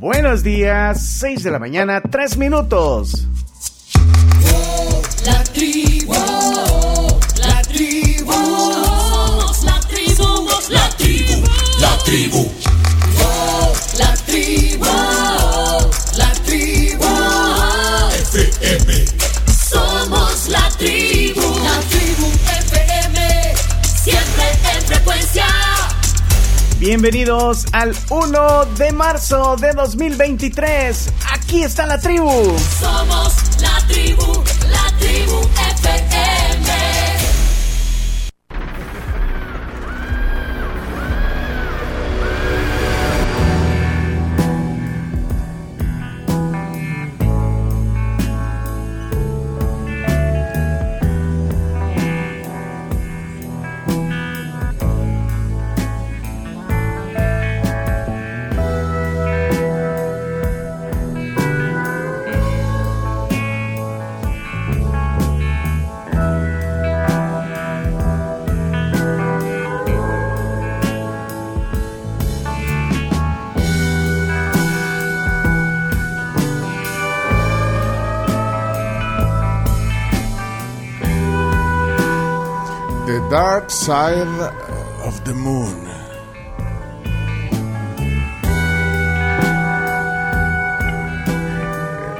Buenos días, 6 de la mañana, 3 minutos. La tribu, la tribu, somos la tribu, somos la tribu, la tribu. La tribu, la tribu, FM. Somos la tribu, la tribu FM, siempre en frecuencia. Bienvenidos al 1 de marzo de 2023. Aquí está la tribu. Somos la tribu, Side of the Moon.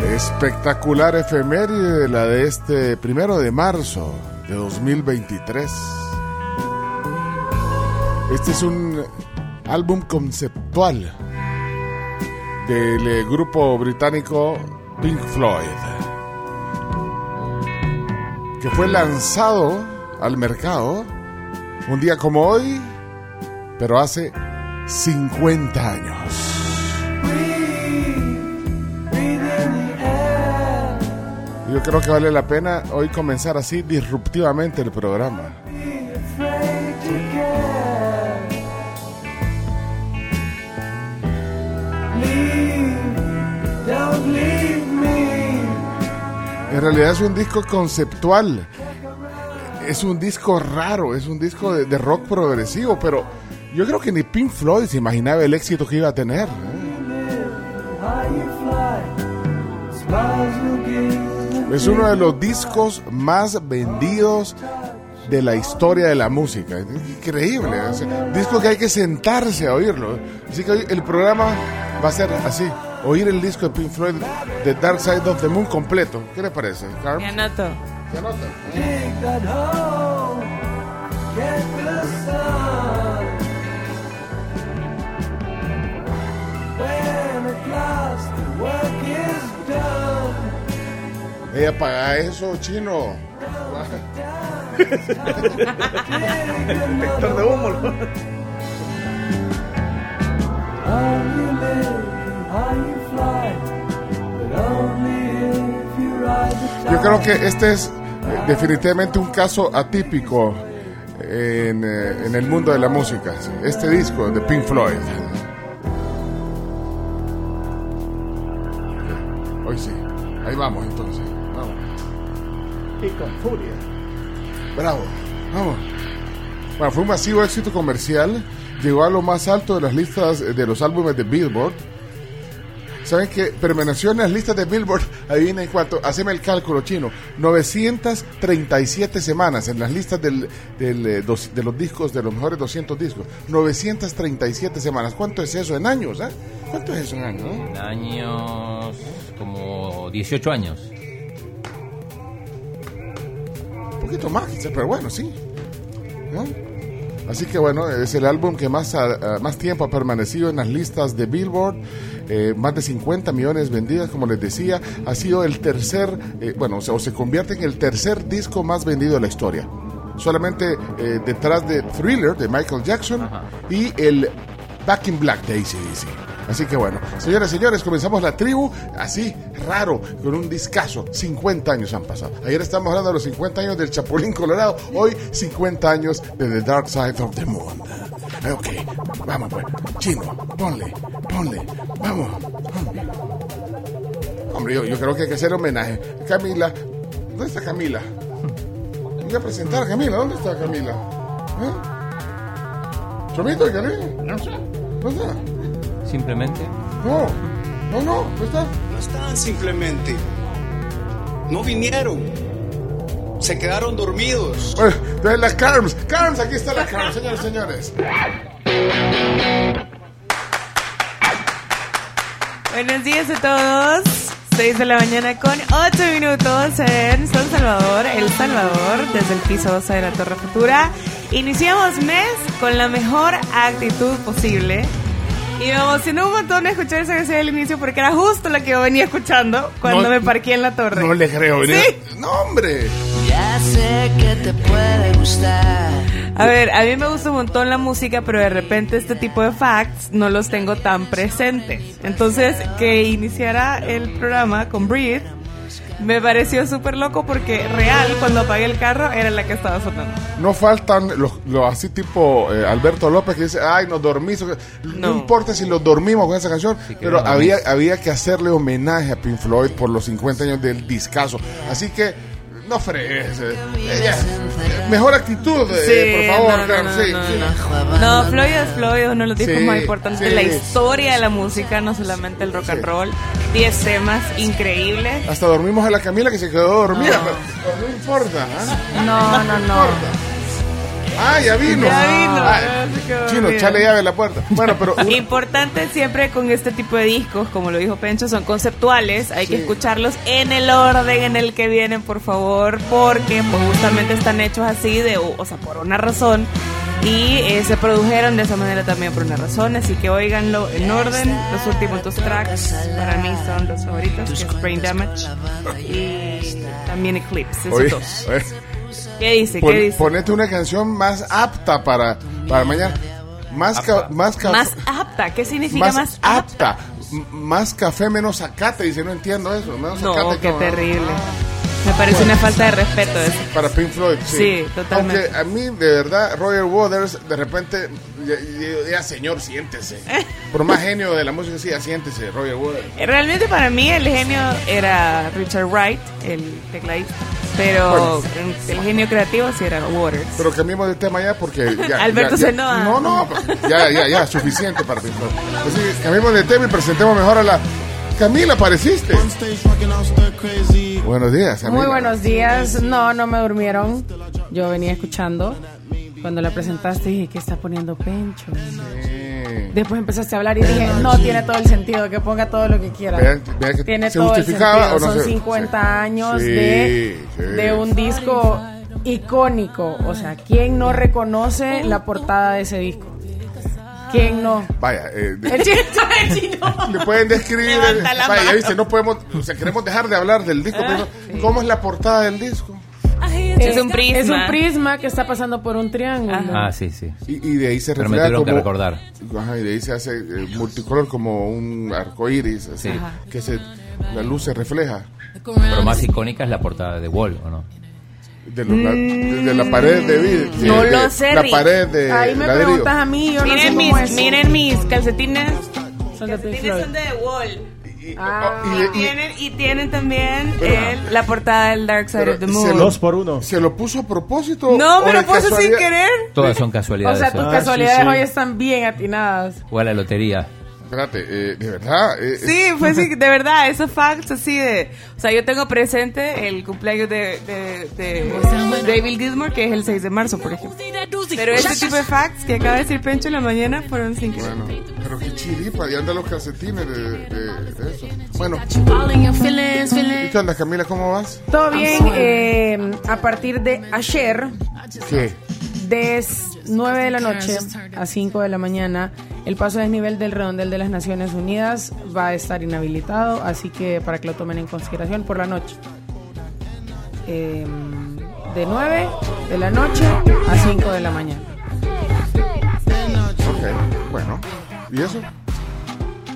Espectacular efeméride la de este primero de marzo de 2023. Este es un álbum conceptual del eh, grupo británico Pink Floyd que fue lanzado al mercado un día como hoy, pero hace 50 años. Yo creo que vale la pena hoy comenzar así disruptivamente el programa. En realidad es un disco conceptual. Es un disco raro, es un disco de, rock progresivo, pero yo creo que ni Pink Floyd se imaginaba el éxito que iba a tener. Es uno de los discos más vendidos de la historia de la música. Increíble. disco que hay que sentarse a oírlo. Así que el programa va a ser así. Oír el disco de Pink Floyd, The Dark Side of the Moon completo. ¿Qué le parece? Carl? Paga eso, chino. Yo creo que este es definitivamente un caso atípico en, eh, en el mundo de la música. Este disco de Pink Floyd. Hoy sí. Ahí vamos entonces. Vamos. Y con furia. Bravo. Vamos. Bueno, fue un masivo éxito comercial. Llegó a lo más alto de las listas de los álbumes de Billboard. ¿Saben que permaneció en las listas de Billboard? Adivinen cuánto. Haceme el cálculo chino. 937 semanas en las listas del, del, eh, dos- de los discos, de los mejores 200 discos. 937 semanas. ¿Cuánto es eso en años? eh? ¿Cuánto es eso en años? En años como 18 años. Un poquito más, pero bueno, sí. ¿No? Así que bueno, es el álbum que más, ha- ah, más tiempo ha permanecido en las listas de Billboard. eh, más de 50 millones vendidas, como les decía. Ha sido el tercer, eh, bueno, o, sea, o se convierte en el tercer disco más vendido de la historia. Solamente eh, detrás de Thriller de Michael Jackson Ajá. y el Back in Black de ACDC. Así que bueno, señoras y señores, comenzamos la tribu así, raro, con un discazo. 50 años han pasado. Ayer estamos hablando de los 50 años del Chapulín Colorado, hoy 50 años de The Dark Side of the Moon. Eh, Ok, vamos pues. Chino, ponle, ponle, vamos. Hombre, Hombre, yo, yo creo que hay que hacer homenaje. Camila, ¿dónde está Camila? Voy a presentar a Camila, ¿dónde está Camila? ¿Eh? ¿Chomito y Camila? No sé. ¿Dónde está? Simplemente. No. No, no, no está. No están simplemente. No vinieron. Se quedaron dormidos. Bueno, entonces la Carms. Carms, aquí está la Carms, señores, señores. Buenos días a todos. 6 de la mañana con 8 minutos en San Salvador, El Salvador, desde el piso 12 de la Torre Futura. Iniciamos mes con la mejor actitud posible. Y me emocionó un montón escuchar esa canción al inicio porque era justo la que yo venía escuchando cuando No- me parqué en la torre. No le creo. Sí. No, hombre. Ya sé que te puede gustar. A ver, a mí me gusta un montón la música, pero de repente este tipo de facts no los tengo tan presentes. Entonces, que iniciara el programa con Breathe me pareció súper loco porque real, cuando apagué el carro, era la que estaba sonando. No faltan los, los así tipo eh, Alberto López que dice, ay, nos dormimos. No. No. importa si los dormimos con esa canción, Sí, pero había, había que hacerle homenaje a Pink Floyd por los 50 años del discazo. Así que, no fregues. eh, ella, eh, mejor actitud, eh, por favor, no, no, Carlos, no, sí, no, sí. no. No, Floyd es Floyd, uno de los discos Sí, más importantes de sí. la historia de la música, no solamente el rock and roll. 10 temas increíbles. Hasta dormimos a la Camila que se quedó dormida, pero no importa. ¿ah? No, no, No no. importa. Ah, ya vino. Ya vino, Ah, chino, chale llave a la puerta. Bueno, pero Importante siempre con este tipo de discos, como lo dijo Pencho, son conceptuales. Hay que Sí. escucharlos en el orden en el que vienen, por favor, porque pues, justamente están hechos así, de, o sea, por una razón. Y eh, se produjeron de esa manera también por una razón. Así que óiganlo en orden. Los últimos dos tracks para mí son los favoritos, que es Brain Damage y también Eclipse. Esos oye, dos. oye, ¿Qué dice? pon- ¿Qué dice? ponete una canción más apta para, para mañana. Más, ca- Apta. más, ca- Más apta. ¿Qué significa más, más apta. M- Más café, menos zacate. Dice, no entiendo eso. Menos No, zacate, qué como- terrible. Me parece una falta de respeto eso. Para Pink Floyd, sí. Sí, totalmente. Aunque a mí, de verdad, Roger Waters, de repente, ya, ya- ya, señor, siéntese. Por más genio de la música, sí, ya siéntese, Roger Waters. Realmente para mí el genio era Richard Wright, el tecladista. Pero el genio creativo sí era Waters. Pero cambiemos de tema ya porque ya. Alberto se. No, no, ya, ya, ya, suficiente para Pink Floyd. Así que cambiemos de tema y presentemos mejor a la. Camila, apareciste. Buenos días. Muy buenos días. No, no me durmieron. Yo venía escuchando. Cuando la presentaste dije, ¿qué está poniendo Pencho? Sí. Después empezaste a hablar y dije, no, tiene todo el sentido, que ponga todo lo que quiera. Vean- vean que tiene se todo el sentido. no Son se- 50 sí. años Sí, de, de un disco icónico. O sea, ¿quién no reconoce la portada de ese disco? ¿Quién no? Vaya, eh, de- El chino, el chino. le pueden describir. Levanta la vaya, viste, no podemos. O sea, queremos dejar de hablar del disco. Ah, pero ¿Cómo es la portada del disco? Es un prisma. Es un prisma que está pasando por un triángulo. Ah, sí, sí. Y, y de ahí se Pero me refleja como. que recordar. Ajá, y de ahí se hace eh, multicolor como un arco iris, así, Sí. que se, la luz se refleja Pero más icónica es la portada de Wall, ¿o no? De, los la, de, de la pared de vidrio. de- No de- lo sé, La Rick. pared de Ahí me ladrillo. preguntas a mí, yo no sé Miren cómo mis, es. miren mis calcetines. Son de Calcetines Floyd. son de The Wall. Y, Ah. y- Y y- y- tienen, y tienen también Pero- el- la portada del Dark Side Pero of the se Moon. lo- Dos por uno. ¿Se lo puso a propósito? No, o me de lo puse sin querer. Todas son O casualidades. sea, tus ¿eh? Ah, casualidades sí, sí. hoy están bien atinadas. Fue a la lotería. Espérate, eh, de verdad. eh, Sí, fue así, de verdad, esos facts así de... O sea, yo tengo presente el cumpleaños de, de, de David Gilmour, que es el 6 de marzo, por ejemplo. Pero este tipo de facts que acaba de decir Pencho en la mañana fueron sin querer. Bueno, pero qué chiripa, y andan los calcetines de, de- de eso. Bueno, ¿y qué onda, Camila? ¿Cómo vas? Todo bien, eh, a partir de ayer, ¿Qué? de 9 de la noche a 5 de la mañana, el paso a desnivel del redondel de las Naciones Unidas va a estar inhabilitado, así que para que lo tomen en consideración por la noche. Eh, de 9 de la noche a 5 de la mañana. Ok, bueno. ¿Y eso?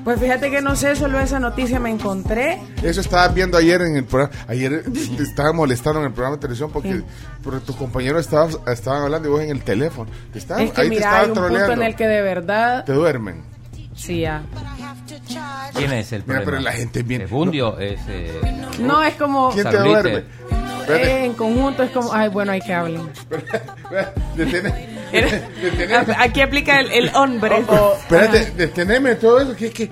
Pues fíjate que no sé, solo esa noticia me encontré. Eso estaba viendo ayer en el programa. Ayer te estaba molestando en el programa de televisión porque, porque tus compañeros estaban, estaban hablando y vos en el teléfono. Te estaban, Es que ahí te mira, estaban hay un punto troleando. en el que de verdad, Te duermen. sí, ya. ¿Quién es el Mira, problema? pero la gente es bien- ¿Es Bundio? ¿Es eh, No, es como ¿Quién te duerme? Eh, en conjunto, es como, ay, bueno, hay que hablar. Era-. Aquí aplica el, el hombre. Oh, oh, espérate, deteneme todo eso. Que, que,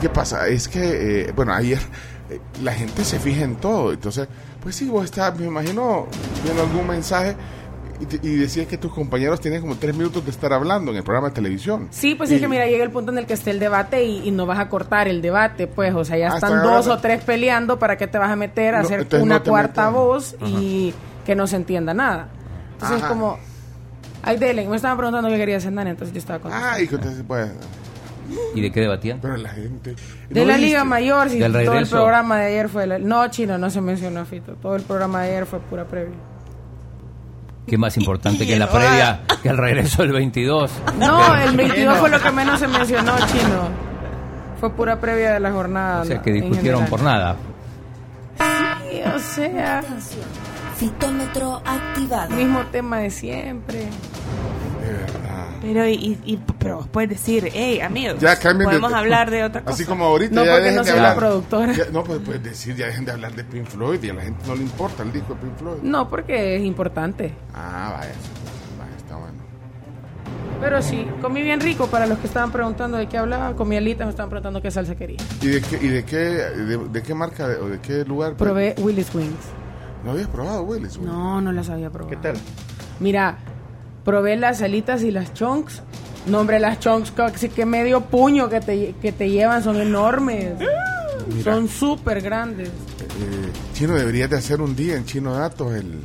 ¿Qué pasa? Es que, eh, bueno, ayer eh, la gente se fija en todo. Entonces, pues sí, vos estás, me imagino, viendo algún mensaje y, decías que tus compañeros tienen como tres minutos de estar hablando en el programa de televisión. Sí, pues Y- es que mira, llega el punto en el que esté el debate y, y no vas a cortar el debate, pues, o sea, ya Ah, están dos o tres peleando, ¿para qué te vas a meter a No, hacer una no cuarta metes. voz y que no se entienda nada? Entonces Ajá. es como, ay, dele, me estaban preguntando qué quería cenar, entonces yo estaba contestando. Ah, y que entonces, ¿Y de qué debatían? pero la gente... De ¿no la viste? Liga Mayor, Del todo el programa de ayer fue... la- no, Chino, no se mencionó, Fito. Todo el programa de ayer fue pura previa. ¿Qué más importante que la previa, que el regreso del 22? No, el 22 fue lo que menos se mencionó, Chino. Fue pura previa de la jornada. O sea, que discutieron por nada. Sí, o sea, Fitómetro activado. mismo tema de siempre. De verdad. Pero, y, y- pero vos puedes decir, hey, amigos, Ya de- podemos hablar de otra cosa. Así como ahorita No, ya porque dejen no de soy la productora. Ya- no, pues puedes decir, ya dejen de hablar de Pink Floyd y a la gente no le importa el disco de Pink Floyd. No, porque es importante. Ah, vaya, vaya, está bueno. Pero sí, comí bien rico para los que estaban preguntando de qué hablaba. Comí alita, me estaban preguntando qué salsa quería. ¿Y de qué, y de qué, de, de qué marca de- o de qué lugar? Probé Willis Wings. ¿No habías probado, Willis? güey? No, no las había probado. ¿Qué tal? Mira, probé las alitas y las chunks. No, hombre, las chunks casi que medio puño que te, que te llevan son enormes. Mira. Son súper grandes. Eh, Chino, deberías de hacer un día en Chino Datos el,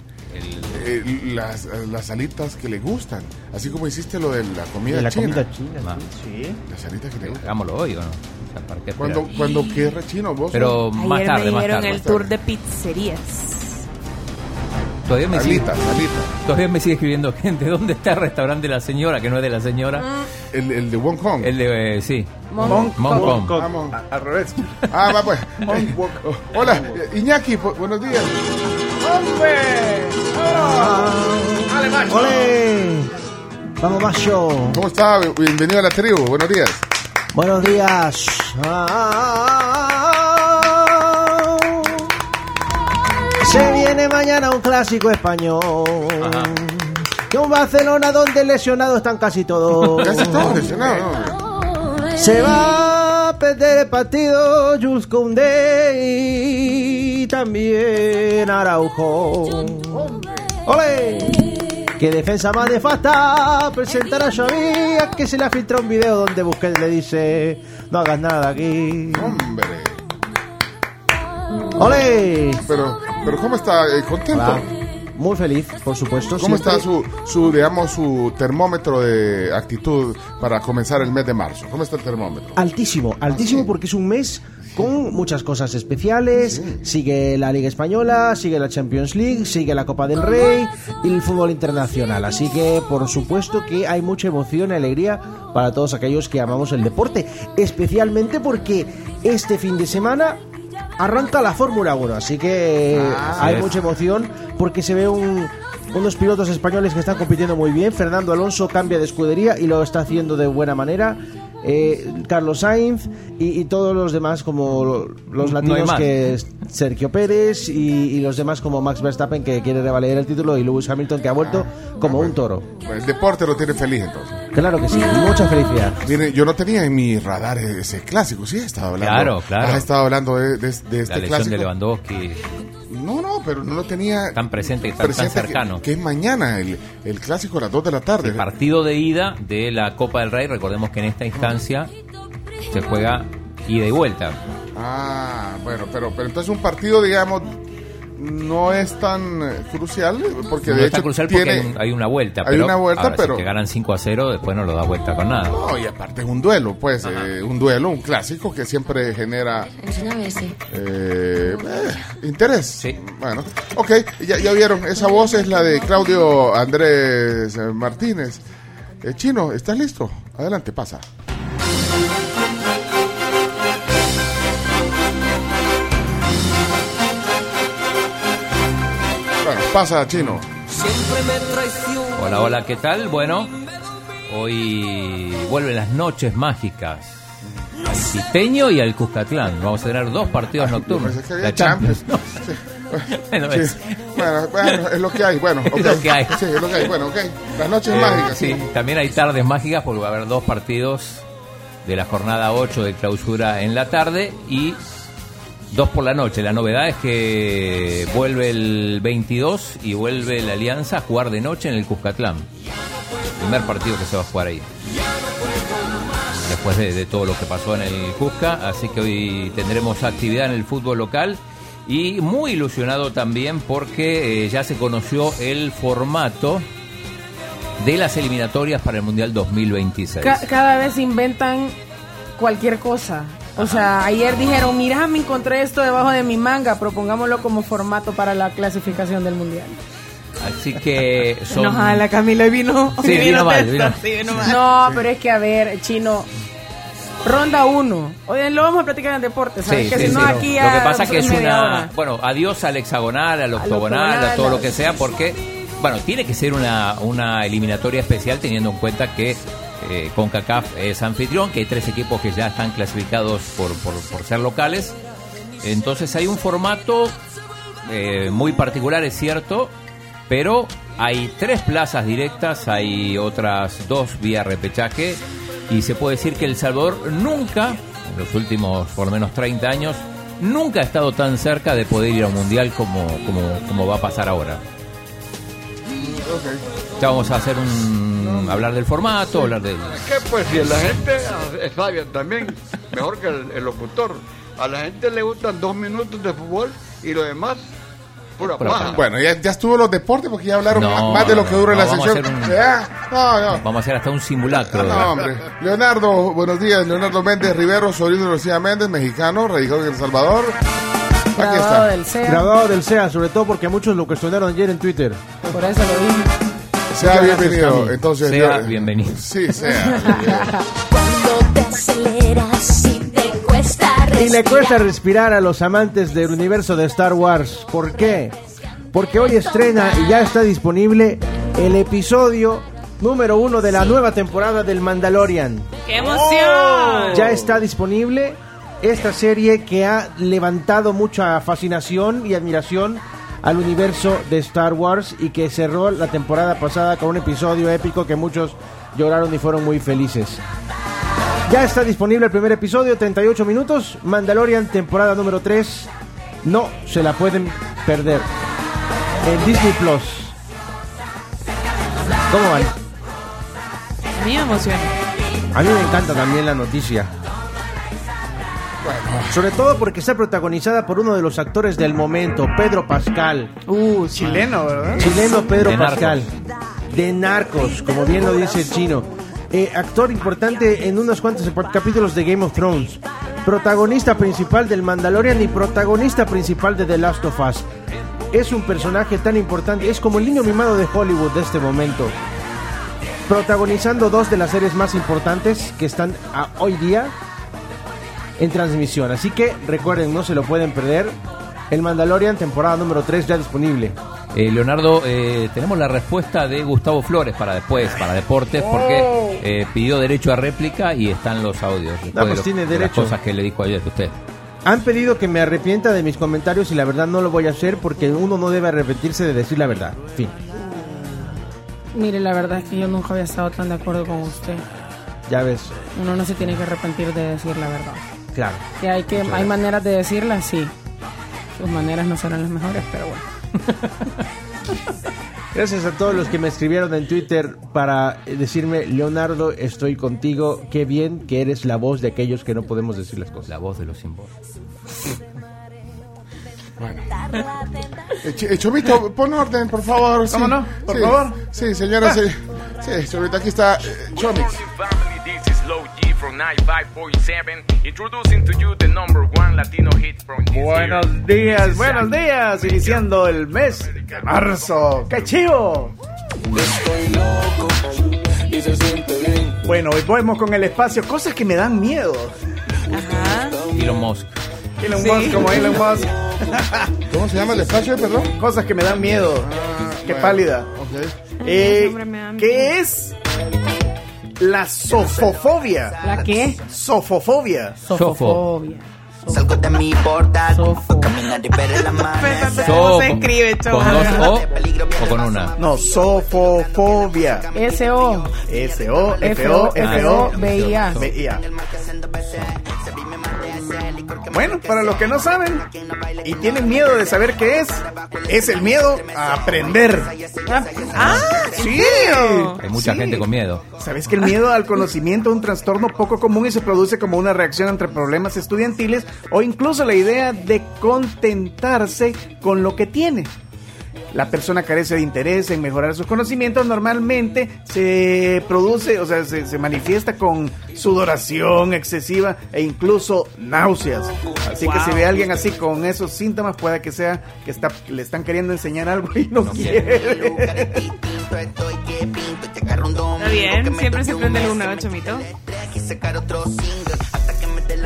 el- las, las alitas que le gustan. Así como hiciste lo de la comida De la china. comida china, Ah. sí. Las alitas que le gustan. Hagámoslo hoy o no. O sea, ¿para qué Cuando, cuando quieras, Chino, vos. Pero más Ayer tarde, me más dijeron tarde. el más tour de pizzerías. Todavía me, sigue, alitas, alitas. todavía me sigue escribiendo gente. ¿Dónde está el restaurante de la señora? Que no es de la señora. El, el de Wong Kong. El de. eh, sí. Con- Kong. Vamos. A- al revés. Ah, va pues. Hola, Iñaki, bu- buenos días. ¡Ole! Vamos, macho. ¿Cómo está? Bienvenido a la tribu, buenos días. Buenos días. Ah. Viene mañana un clásico español. Ajá. Que un Barcelona donde lesionados están casi todos. Casi todo lesionado, ¿no? Se va a perder el partido Jules Koundé y también Araujo. ¡Ole! Que defensa más de falta presentará a Xavi a que se le ha filtrado un video donde Busquets le dice no hagas nada aquí. Hombre. ¡Ole! Pero, pero ¿cómo está? Eh, ¿Contento? Hola. Muy feliz, por supuesto. ¿Cómo siempre. está su, su, digamos, su termómetro de actitud para comenzar el mes de marzo? ¿Cómo está el termómetro? Altísimo, altísimo porque es un mes con muchas cosas especiales. Sigue la Liga Española, sigue la Champions League, sigue la Copa del Rey y el fútbol internacional. Así que, por supuesto, que hay mucha emoción y alegría para todos aquellos que amamos el deporte. Especialmente porque este fin de semana arranca la Fórmula 1. Así que hay es. mucha emoción porque se ve un. Unos pilotos españoles que están compitiendo muy bien. Fernando Alonso cambia de escudería y lo está haciendo de buena manera. Eh, Carlos Sainz y, y todos los demás como lo- los No latinos más. que es Sergio Pérez y, y los demás como Max Verstappen que quiere revaler el título y Lewis Hamilton que ha vuelto como un toro. El deporte lo tiene feliz entonces. Claro que sí, mucha felicidad. Mire, yo no tenía en mi radar ese clásico, sí, he estado hablando. Claro, claro. Has estado hablando de, de- de este La lesión clásico. de Lewandowski. No, no, pero no lo tenía Tan presente, tan, tan presente que- cercano. Que, es mañana, el, el clásico a las 2 de la tarde. El partido de ida de la Copa del Rey. Recordemos que en esta instancia se juega ida y vuelta. Ah, bueno, pero, pero entonces un partido, digamos, no es tan eh, crucial, porque no de hecho crucial tiene... porque hay un- hay una vuelta. hay pero, una vuelta, ahora, pero- Si te ganan 5 a 0, después no lo da vuelta con nada. No, y aparte es un duelo, pues, eh, un duelo, un clásico que siempre genera eh, eh, interés. Sí. Bueno, ok, ya, ya vieron, esa voz es la de Claudio Andrés eh, Martínez. Eh, Chino, ¿estás listo? Adelante, pasa. Pasa, Chino. Hola, hola, ¿qué tal? Bueno, hoy vuelven las noches mágicas. Al Citeño y al Cuscatlán. Vamos a tener dos partidos nocturnos. Que había La Champions. Champions. Bueno, Sí. es- Bueno, bueno, es lo que hay. Bueno, lo que hay. Sí, es lo que hay. Bueno, ok. Las noches eh, mágicas. sí, también hay tardes mágicas porque va a haber dos partidos de la jornada 8 de clausura en la tarde y dos por la noche. La novedad es que vuelve el 22 y vuelve la Alianza a jugar de noche en el Cuscatlán. Primer partido que se va a jugar ahí. Después de, todo lo que pasó en el Cusca, así que hoy tendremos actividad en el fútbol local y muy ilusionado también porque eh, ya se conoció el formato de las eliminatorias para el Mundial 2026. Ca- cada vez inventan cualquier cosa. O sea, ayer dijeron, mira, me encontré esto debajo de mi manga, propongámoslo como formato para la clasificación del mundial. Así que son... Enojada la Camila y vino. Sí, vino mal, vino- sí, vino mal. No, pero es que a ver, chino, ronda uno. Oye, lo vamos a platicar en deporte, ¿sabes? Sí, que sí, si no sí. aquí Lo que pasa que es una... hora. Bueno, adiós al hexagonal, al octogonal, a todo lo a- que sea, porque, bueno, tiene que ser una, una eliminatoria especial teniendo en cuenta que eh, CONCACAF es anfitrión, que hay tres equipos que ya están clasificados por, por, por ser locales. Entonces hay un formato eh, muy particular, es cierto, pero hay tres plazas directas, hay otras dos vía repechaje y se puede decir que El Salvador nunca, en los últimos por lo menos 30 años, nunca ha estado tan cerca de poder ir a un mundial como, como, como va a pasar ahora. Ya vamos a hacer un hablar del formato, hablar del que pues si la gente es sabia también, mejor que el, el locutor. A la gente le gustan dos minutos de fútbol y lo demás, pura Pura paja. Bueno, ya, ya estuvo los deportes porque ya hablaron No, más, más de lo que dura no, la hacer un- Ya, no, no. Vamos a hacer hasta un simulacro. No, hombre. Leonardo, buenos días. Leonardo Méndez Rivero, sobrino de Lucía Méndez, mexicano, radicado en El Salvador. Aquí está. del CEA, Graduado del CEA, sobre todo porque muchos lo cuestionaron ayer en Twitter. por eso lo dije. Sea bienvenido. Entonces, Sea yo- bienvenido. Sí, sea. Cuando te aceleras y te cuesta Y le respirar. cuesta respirar a los amantes del universo de Star Wars. ¿Por qué? Porque hoy estrena y ya está disponible el episodio número uno de la nueva temporada del Mandalorian. ¡Qué emoción! Ya está disponible esta serie que ha levantado mucha fascinación y admiración al universo de Star Wars y que cerró la temporada pasada con un episodio épico que muchos lloraron y fueron muy felices. Ya está disponible el primer episodio, 38 minutos, Mandalorian temporada número 3. No se la pueden perder. En Disney Plus. ¿Cómo van? A mí me emociona. A mí me encanta también la noticia. Sobre todo porque está protagonizada por uno de los actores del momento, Pedro Pascal. Uh, chileno, ¿verdad? Chileno Pedro De Pascal. De Narcos, como bien lo dice el chino. Eh, actor importante en unos cuantos capítulos de Game of Thrones. Protagonista principal del Mandalorian y protagonista principal de The Last of Us. Es un personaje tan importante, es como el niño mimado de Hollywood de este momento. Protagonizando dos de las series más importantes que están a- hoy día en transmisión. Así que recuerden, no se lo pueden perder. El Mandalorian, temporada número 3, ya disponible. Eh, Leonardo, eh, tenemos la respuesta de Gustavo Flores para después, para deportes, porque eh, pidió derecho a réplica y están los audios. después pues de lo- tiene de las cosas que le dijo ayer usted. Han pedido que me arrepienta de mis comentarios y la verdad no lo voy a hacer porque uno no debe arrepentirse de decir la verdad. Fin. Mire, la verdad es que yo nunca había estado tan de acuerdo con usted. Ya ves. Uno no se tiene que arrepentir de decir la verdad. Claro. Que hay que hay maneras de decirla, sí. Sus maneras no serán las mejores, pero bueno. Gracias a todos los que me escribieron en Twitter para decirme, Leonardo, estoy contigo. Qué bien que eres la voz de aquellos que no podemos decir las cosas. La voz de los sin voz. Eh, eh, Chomito, pon orden, por favor. ¿Cómo sí. no? Por Sí. favor. Sí, señora, sí. Sí, Chomito, aquí está eh, Chomix. From 95.7, introducing to you the number one Latino hit from this year. Buenos días, buenos días. Iniciando el mes de marzo. ¡Qué chivo! Bueno, hoy volvemos con el espacio. Cosas que me dan miedo. Ajá. Elon Musk. Elon Sí. Musk, como Elon Musk. ¿Cómo se llama el espacio, perdón? Cosas que me dan miedo. Qué bueno. pálida. Ok. Eh. ¿Qué es la sofofobia? ¿La qué? Sofofobia. Sofofobia. Salgo de mi portal, caminar y ver. ¿Cómo se escribe, ¿Con dos O o con una? No, sofofobia. S-O. S-O, F-O, F-O, F-O, B-I-A. B-I-A. Bueno, para los que no saben y tienen miedo de saber qué es, es el miedo a aprender. Ah, sí. Hay mucha Sí. gente con miedo. ¿Sabes que el miedo al conocimiento es un trastorno poco común y se produce como una reacción entre problemas estudiantiles o incluso la idea de contentarse con lo que tiene? La persona carece de interés en mejorar sus conocimientos, normalmente se produce, o sea, se, se manifiesta con sudoración excesiva e incluso náuseas. Así que si ve a alguien así con esos síntomas, puede que sea que está, le están queriendo enseñar algo y no, quiere. Está bien, siempre se prende el 1 chomito.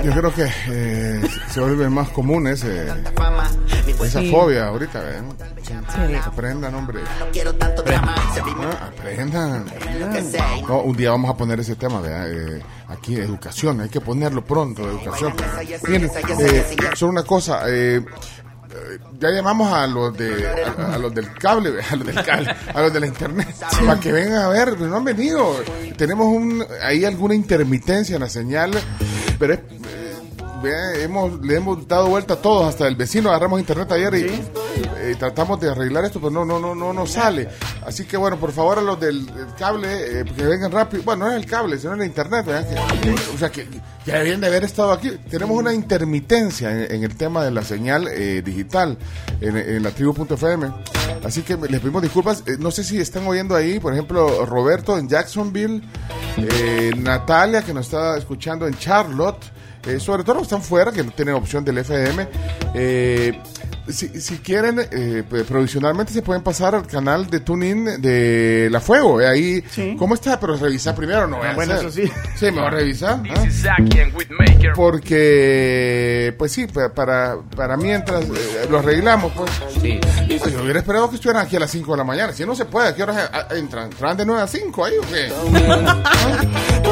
Yo creo que eh, se vuelve más común ese, esa Sí. fobia ahorita. ¿ven? Sí. Aprendan, hombre. Ah, aprendan. No, un día vamos a poner ese tema, ¿verdad? Eh, aquí, educación, hay que ponerlo pronto, educación. Miren, eh, solo una cosa, eh, eh, ya llamamos a los de a, a los del cable, a los del cable, a los de la internet, para que vengan a ver, pero no han venido. Tenemos un, ahí alguna intermitencia en la señal, pero es, vea, hemos, le hemos dado vuelta a todos, hasta el vecino agarramos internet ayer y eh, tratamos de arreglar esto, pero no, no, no, no nos sale. Así que bueno, por favor a los del, del cable, eh, que vengan rápido. Bueno, no es el cable, sino el internet. Que- o sea, que, deberían de haber estado aquí. Tenemos una intermitencia en, en el tema de la señal eh, digital en, en la tribu.fm. Así que les pedimos disculpas. Eh, no sé si están oyendo ahí, por ejemplo, Roberto en Jacksonville, eh, Natalia que nos está escuchando en Charlotte. Eh, sobre todo los que están fuera, que no tienen opción del FM. Eh, si, si quieren, eh, pues, provisionalmente se pueden pasar al canal de TuneIn de La Fuego. eh, ahí, ¿cómo está? Pero revisar primero, no Ah, bueno, hacer. eso sí. Sí, me voy a revisar. ¿ah? Porque, pues sí, pa- para, para mientras eh, lo arreglamos, pues. Sí. Pues yo hubiera esperado que estuvieran aquí a las 5 de la mañana. Si no se puede, ¿a qué horas entran? ¿Entran de 9 a 5 ahí o qué?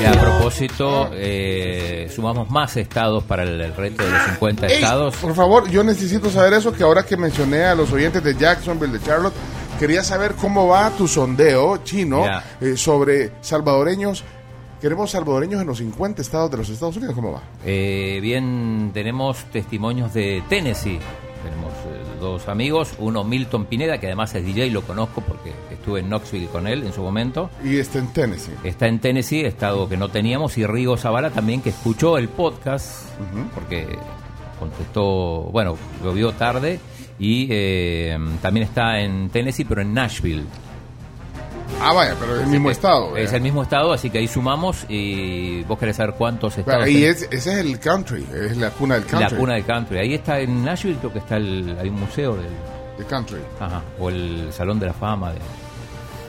Y a propósito, eh, sumamos más estados para el, el reto de los 50 Ey, estados. por favor, yo necesito saber eso, que ahora que mencioné a los oyentes de Jacksonville, de Charlotte, quería saber cómo va tu sondeo chino eh, sobre salvadoreños. Queremos salvadoreños en los 50 estados de los Estados Unidos, ¿cómo va? Eh, bien, tenemos testimonios de Tennessee. Tenemos eh, dos amigos, uno Milton Pineda, que además es DJ, lo conozco porque estuve en Knoxville con él en su momento. Y está en Tennessee. Está en Tennessee, estado que no teníamos, y Rigo Zavala también, que escuchó el podcast, porque contestó, bueno, lo vio tarde, y eh, también está en Tennessee, pero en Nashville. Ah, vaya, pero es el mismo estado. Es eh. el mismo estado, así que ahí sumamos, y vos querés saber cuántos estados. Y hay? es, ese es el country, es la cuna del country. La cuna del country. Ahí está en Nashville, creo que está el, hay un museo del De country. ajá, o el Salón de la Fama. De,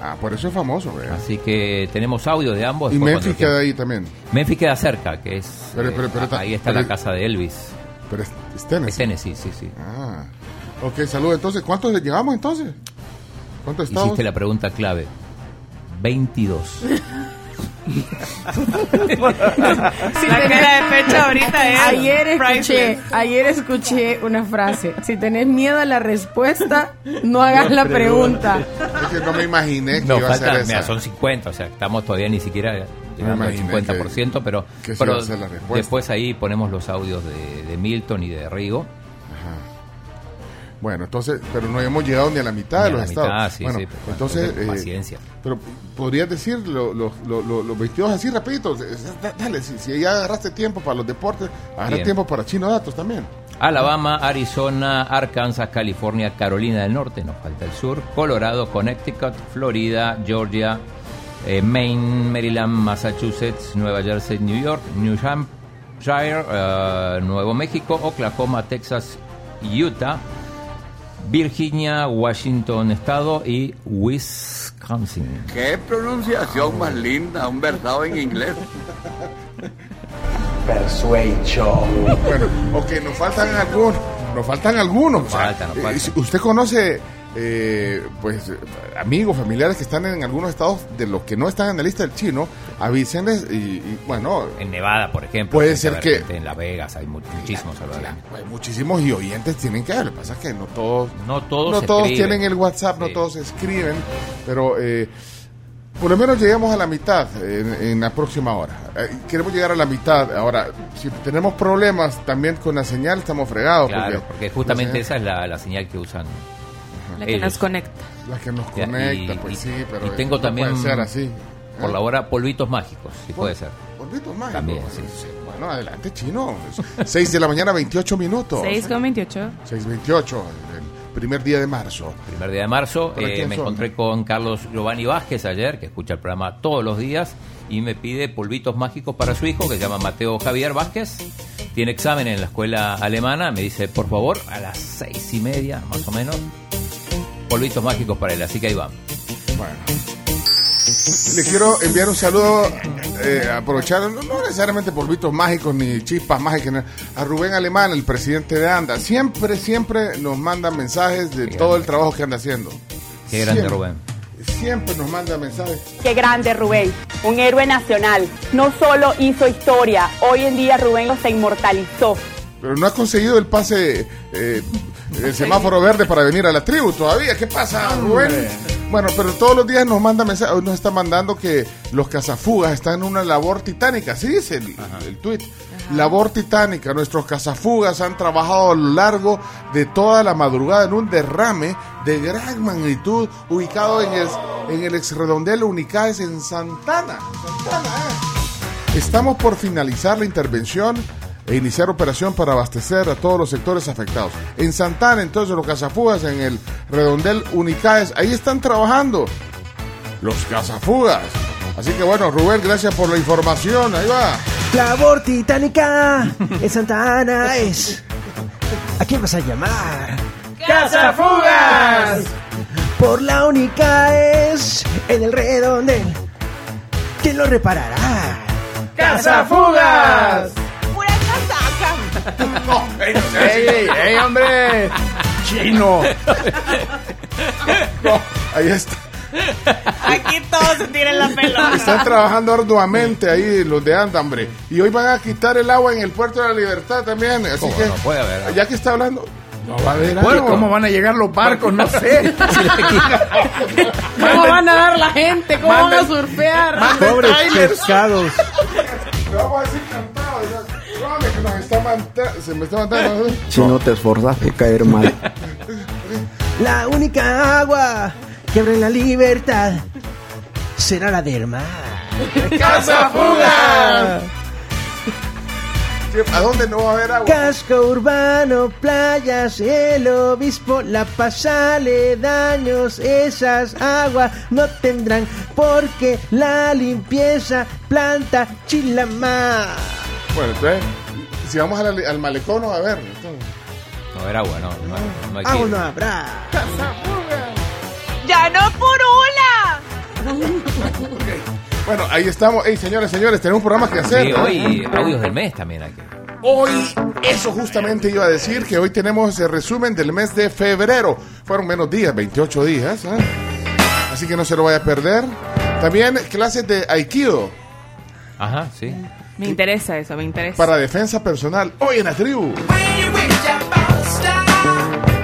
Ah, por eso es famoso, ¿verdad? así que tenemos audio de ambos. Y Memphis queda ahí también. Memphis queda cerca, que es. Pero- eh, pero- pero está- ahí está la casa de Elvis. Pero es, es Tennessee. Es Tennessee, sí, sí. Ah. Ok, salud. Entonces, ¿cuántos le llevamos entonces? ¿Cuántos estados? Hiciste la pregunta clave. 22. Si La cara de pecho ahorita es Ayer escuché, ayer escuché una frase. Si tenés miedo a la respuesta, no hagas la pregunta. Es que no me imaginé que No, iba a falta, ser esa. mira, son 50, o sea, estamos todavía ni siquiera llegando al imaginé 50%, pero, que esa pero a ser la respuesta. después ahí ponemos los audios de, de Milton y de Rigo. Bueno, entonces, pero no hemos llegado ni a la mitad Ni de a los la estados. mitad, sí, bueno, sí, pero entonces, entonces, eh, paciencia. Pero podrías decir lo- lo- lo- lo- los 22 así rapidito. Dale, si, si ya agarraste tiempo para los deportes, agarra Bien. tiempo para Chino Datos también. Alabama, Arizona, Arkansas, California, Carolina del Norte, nos falta el sur, Colorado, Connecticut, Florida, Georgia, eh, Maine, Maryland, Massachusetts, Nueva Jersey, New York, New Hampshire, eh, Nuevo México, Oklahoma, Texas, Utah, Virginia, Washington Estado y Wisconsin. Qué pronunciación más linda, un versado en inglés. Bueno, ok, nos faltan algunos. Nos faltan algunos. Nos faltan, nos Eh, faltan. si usted conoce eh, pues amigos, familiares que están en algunos estados de los que no están en la lista del chino, avísenles y, y, bueno, En Nevada, por ejemplo. Puede ser que- En Las Vegas hay mu- muchísimos salvadoreños. hay muchísimos y oyentes tienen que ver. Lo que pasa es que no todos, No todos no todos escriben. tienen el WhatsApp, no todos escriben, pero eh, por lo menos llegamos a la mitad en, en la próxima hora. Eh, queremos llegar a la mitad. Ahora, si tenemos problemas también con la señal, estamos fregados. Claro, porque justamente esa es la, la señal que usan. La que ellos. nos conecta. La que nos Ya, conecta, y- pues y- sí, pero y tengo no también puede ser así. Por ¿eh? la hora, polvitos mágicos, si puede ser. Polvitos mágicos. También, sí. Bueno, adelante, chino. 6 de la mañana, 28 minutos. 6 con 28. 6.28, el primer día de marzo. Primer día de marzo, ¿Para eh, me son? encontré con Carlos Giovanni Vázquez ayer, que escucha el programa todos los días, y me pide polvitos mágicos para su hijo, que se llama Mateo Javier Vázquez. Tiene examen en la escuela alemana, me dice, por favor, a las seis y media, más o menos, polvitos mágicos para él, así que ahí va. Bueno. Le quiero enviar un saludo, eh, aprovechar, no, no necesariamente polvitos mágicos ni chispas mágicas, a Rubén Alemán, el presidente de ANDA. Siempre, siempre nos manda mensajes de todo el trabajo que anda haciendo. Qué grande Siempre. Rubén. Siempre nos manda mensajes. Qué grande Rubén, un héroe nacional. No solo hizo historia, hoy en día Rubén se inmortalizó. Pero no ha conseguido el pase, eh, el semáforo verde para venir a la tribu todavía. ¿Qué pasa, Rubén? Bueno, pero todos los días nos manda mensajes, hoy nos está mandando que los cazafugas están en una labor titánica, así dice el, el tuit. Labor titánica, nuestros cazafugas han trabajado a lo largo de toda la madrugada en un derrame de gran magnitud ubicado en el, en el exredondel Unicaes en Santana. Santana, eh. Estamos por finalizar la intervención e iniciar operación para abastecer a todos los sectores afectados. En Santana, entonces, los cazafugas en el redondel Unicaes, ahí están trabajando los cazafugas. Así que bueno, Rubén, gracias por la información. Ahí va. Labor titánica en Santa Ana es. ¿A quién vas a llamar? ¡Cazafugas! Por la única es en el redondel. ¿Quién lo reparará? ¡Cazafugas! ¡Pura casaca! ¡Ey, ey, ey, hombre! ¡Chino! No, ahí está. Aquí todos se tiran la pelota. Están trabajando arduamente ahí los de Andambre. Y hoy van a quitar el agua en el puerto de la libertad también. Así ¿Cómo que, no? Puede haber agua. ya que está hablando, no va a haber Bueno, agua. ¿Cómo van a llegar los barcos? No sé. ¿Cómo van a dar la gente? ¿Cómo van a surfear? Pobres pescados. Lo nos está manta- se me está matando. Si no te esforzas de caer mal. La única agua que abre la libertad será la del mar. ¡Cazafugas! ¿A dónde no va a haber agua? Casco urbano, playas, el obispo, la paz, daños, esas aguas no tendrán porque la limpieza planta chilamar. Bueno, entonces, si vamos al, al malecón, no va a haber. entonces. No haber agua, no. No, hay- no hay que Agua ir. no habrá. ¡Ya no por una! Bueno, ahí estamos. Ey, señores, señores, tenemos un programa que hacer. Sí, hoy audios del mes también hay que. Hoy, eso justamente iba a decir, que hoy tenemos el resumen del mes de febrero. Fueron menos días, 28 días. ¿eh? Así que no se lo vaya a perder. También clases de Aikido Ajá, sí. Me interesa eso, me interesa. para defensa personal. Hoy en la tribu.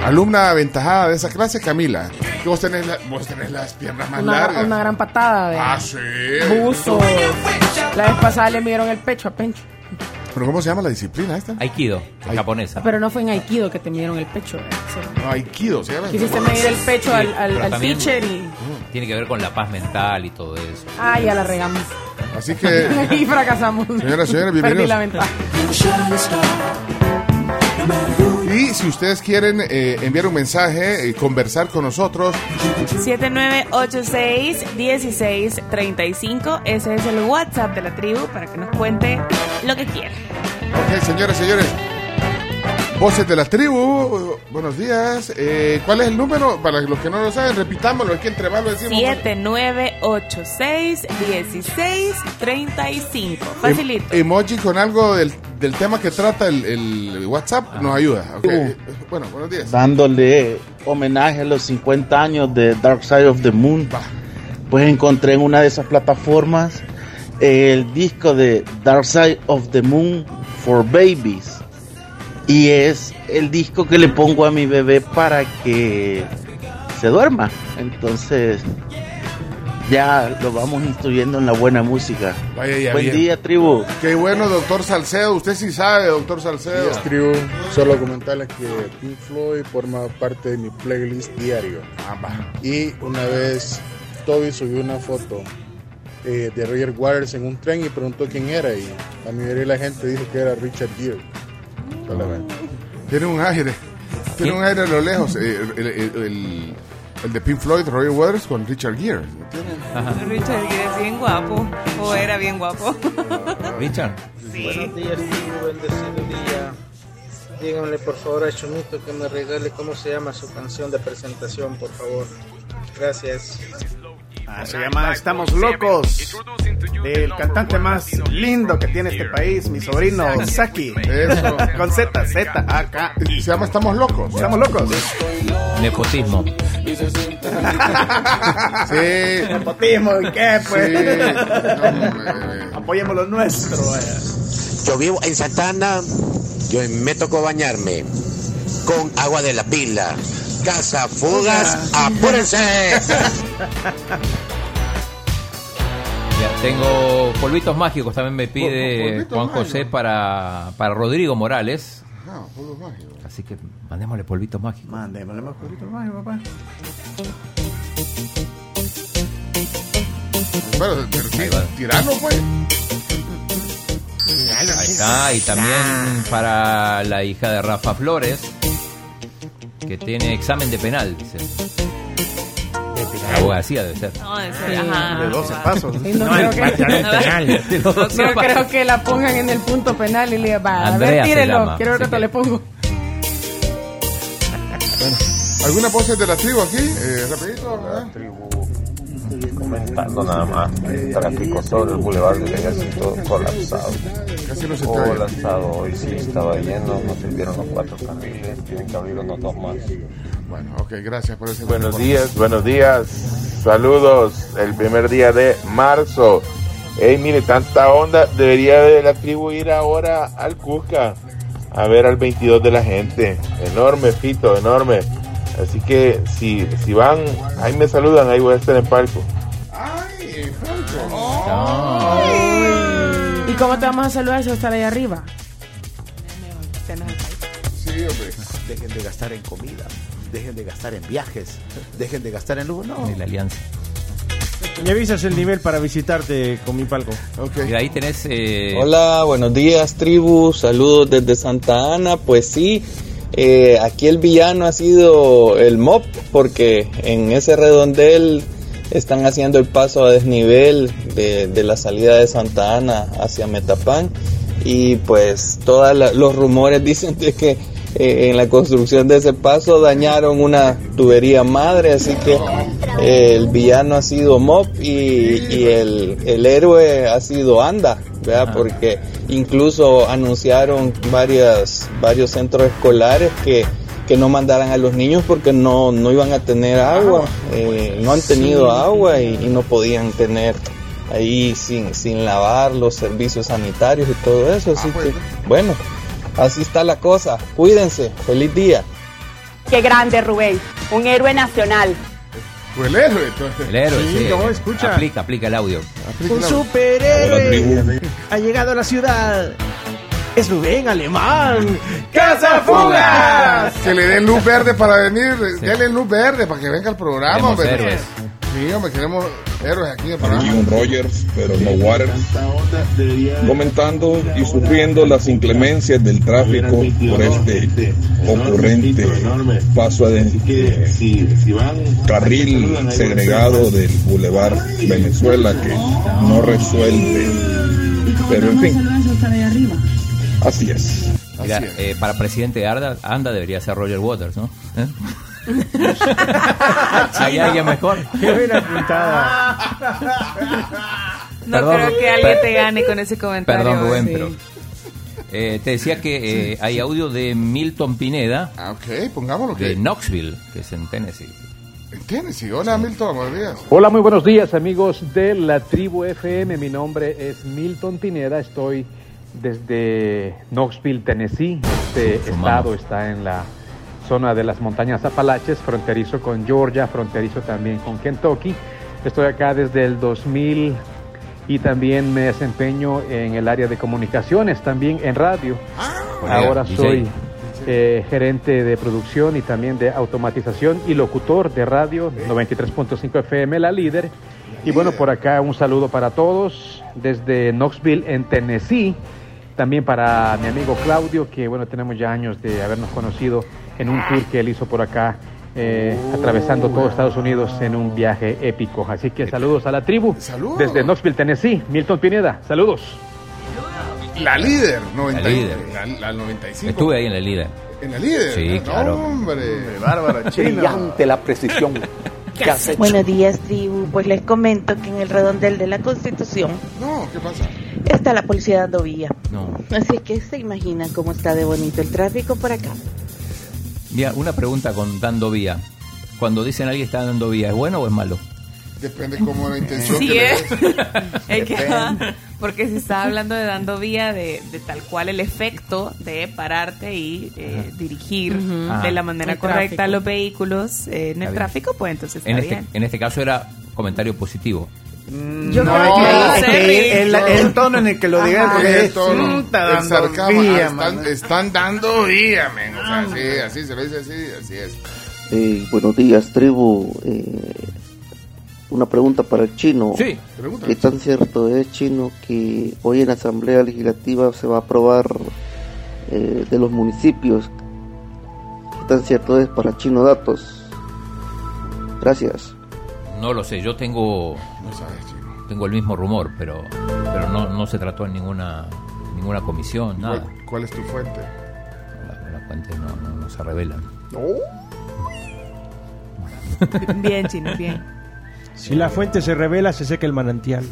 Alumna aventajada de esa clase, Camila. Que vos tenés, la- vos tenés las piernas más Una, largas. una gran patada de Ah, sí. buzo. La vez pasada le midieron el pecho a Pencho. ¿Pero cómo se llama la disciplina esta? Aikido, en japonesa. Pero no fue en Aikido que te midieron el pecho. eh. Sí. No, Aikido se llama. Quisiste medir el pecho al, al, al también teacher y. Tiene que ver con la paz mental y todo eso. Ah, ya la regamos. Así que, y fracasamos. Señoras y señores, Perdí bienvenidos. la ventaja. y si ustedes quieren eh, enviar un mensaje y conversar con nosotros, 7986-1635. Ese es el WhatsApp de la tribu para que nos cuente lo que quiera. Ok, señores, señores. Voces de la tribu, buenos días. Eh, ¿Cuál es el número? Para los que no lo saben, repitámoslo, es que entre más lo decimos. 7986-1635. Facilito. Em- emoji con algo del, del tema que trata el, el WhatsApp nos ayuda. Uh. Bueno, buenos días. dándole homenaje a los 50 años de Dark Side of the Moon. Pues encontré en una de esas plataformas el disco de Dark Side of the Moon for Babies. Y es el disco que le pongo a mi bebé para que se duerma. Entonces ya lo vamos instruyendo en la buena música. Vaya, ya Buen bien. día, tribu. Qué bueno, doctor Salcedo. Usted sí sabe, doctor Salcedo. Días, tribu. Solo comentarles que Pink Floyd forma parte de mi playlist diario. Y una vez Toby subió una foto eh, de Roger Waters en un tren y preguntó quién era y la mayoría de la gente dijo que era Richard Gere. Tiene un aire. Tiene un aire a lo lejos. eh, El, el- el- el de Pink Floyd, Roger Waters con Richard Gere. Richard Gere es bien guapo. O era bien guapo. Richard. Sí. Buenos días, tío. Bendecido día. Díganle por favor a Chumito que me regale cómo se llama su canción de presentación, por favor. Gracias. Ah, se llama Estamos Locos. El cantante más lindo que tiene este país, mi sobrino Saki. Eso. Con Z, Z, A, K. Se llama Estamos Locos. Estamos locos. Nepotismo. Sí. Nepotismo, ¿y qué, pues? Sí. Apoyemos lo nuestro. vaya. Yo vivo en Santana, yo me tocó bañarme con agua de la pila. Casa, fugas, apúrense. Ya, tengo polvitos mágicos, también me pide polvitos Juan José para, para Rodrigo Morales. Mágico. Así que mandémosle polvitos mágicos. Mandémosle más polvitos mágicos, papá. Bueno, pero sí, tirano, pues. Ahí está, y también para la hija de Rafa Flores, que tiene examen de penal, dice. Abogacía debe ser. No, de Sí. ser, ajá. De 12 pasos. Y no, No, creo el que, penal. De los no 12 pasos. creo que la pongan en el punto penal y le va, a Andrea ver, se tírelo. llama, Quiero ver así cuánto que- le pongo. ¿Alguna pose de la tribu aquí? Eh, rapidito, ¿verdad? Comentando nada más el tráfico sobre el Boulevard del Ejército colapsado. Casi no se te oye. Colapsado, hoy sí estaba lleno, no sirvieron los cuatro carriles, tienen que abrir unos dos más. Bueno, ok, gracias por ese Buenos días, buenos días. Saludos. El primer día de marzo. Ey, mire, tanta onda. Debería de la tribu ir ahora al Cusca a ver al 22 de la gente. Enorme, Fito, enorme. Así que si, si van, ahí me saludan, ahí voy a estar en palco. Ay, ¿Y cómo te vamos a saludar si vas a estar ahí arriba? Sí, hombre. Dejen de gastar en comida, dejen de gastar en viajes, dejen de gastar en lujo. No. De la alianza. Me avisas el nivel para visitarte con mi palco. Y ahí tenés. eh, Hola, buenos días tribu, saludos desde Santa Ana. Pues sí, eh, aquí el villano ha sido el MOP porque en ese redondel están haciendo el paso a desnivel de, de la salida de Santa Ana hacia Metapán y pues todos los rumores dicen de que eh, en la construcción de ese paso dañaron una tubería madre, así que eh, el villano ha sido Mop y, y el, el héroe ha sido Anda, ¿verdad? Porque incluso anunciaron varias, varios centros escolares que, que no mandaran a los niños porque no, no iban a tener agua, eh, no han tenido Sí. agua y, y no podían tener ahí sin, sin lavar los servicios sanitarios y todo eso, así que bueno, así está la cosa, cuídense, feliz día. Qué grande, Rubén. Un héroe nacional. Pues el héroe, entonces. El héroe, Sí, sí. no, escucha. Aplica, aplica el audio. Un superhéroe ha llegado a la ciudad. Es Rubén Alemán. ¡Casa Fugas! Que le den luz verde para venir. Denle luz verde para que venga al programa, hombre. héroes. Sí, hombre, queremos héroes aquí un Rogers, pero no Waters, comentando y sufriendo las inclemencias del tráfico por este ocurrente paso de carril segregado del Boulevard Venezuela que no resuelve. Pero en fin, así es. Mira, eh, para presidente de Arda, Anda debería ser Roger Waters, ¿no? ¿Eh? ¿Hay alguien mejor? Qué buena puntada. No Perdón, creo que alguien te gane con ese comentario. Perdón, Rubén, sí. pero Eh, te decía que eh, hay audio de Milton Pineda. Ah, ok, pongámoslo. De Knoxville, que es en Tennessee. En Tennessee. Hola, Milton, buenos días. Hola, muy buenos días amigos de la tribu FM. Mi nombre es Milton Pineda. Estoy desde Knoxville, Tennessee. Este estado está en la zona de las montañas Apalaches, fronterizo con Georgia, fronterizo también con Kentucky. Estoy acá desde el 2000 y también me desempeño en el área de comunicaciones, también en radio. Ahora DJ. soy eh, gerente de producción y también de automatización y locutor de radio 93.5 FM, la líder. Y bueno, por acá un saludo para todos desde Knoxville, en Tennessee. También para mi amigo Claudio, que bueno, tenemos ya años de habernos conocido en un tour que él hizo por acá, eh, atravesando todo Estados Unidos en un viaje épico. Así que saludos a la tribu desde Knoxville, Tennessee. Milton Pineda, saludos. La líder, 90, La líder. La, la 95. Estuve ahí en la líder. En la líder. Sí, No, claro. Hombre, bárbara, Brillante la precisión que has hecho. Buenos días, tribu. Pues les comento que en el redondel de la Constitución No, ¿qué pasa? está la policía dando vía. No. Así que se imaginan cómo está de bonito el tráfico por acá. Mira, una pregunta con dando vía. Cuando dicen alguien está dando vía, ¿es bueno o es malo? Depende cómo la intención Sí, que le ¿eh? des. Es Depende. porque se está hablando de dando vía de, de tal cual el efecto de pararte y eh, dirigir de la Ah. manera El correcta tráfico. los vehículos eh, en el tráfico, pues entonces está En este, bien. en este caso era comentario positivo. Yo no, creo que es que el, el- el tono en el que lo digas, Ajá, porque el tono, mm, está el sarcasmo, vía, ah, están, están dando vía, men. O sea, sí, así se lo dice así, así es. Eh, buenos días, tribu. Eh, una pregunta para el chino. Sí, pregunta. ¿Qué tan cierto es, chino, que hoy en la Asamblea Legislativa se va a aprobar eh, de los municipios? ¿Qué tan cierto es para Chino Datos? Gracias. No lo sé, yo tengo tengo el mismo rumor, pero pero no, no se trató en ninguna ninguna comisión, nada. ¿Cuál, cuál es tu fuente? La, la fuente no, no, no se revelan. Bien, chino, bien. Si la fuente se revela, se seca el manantial.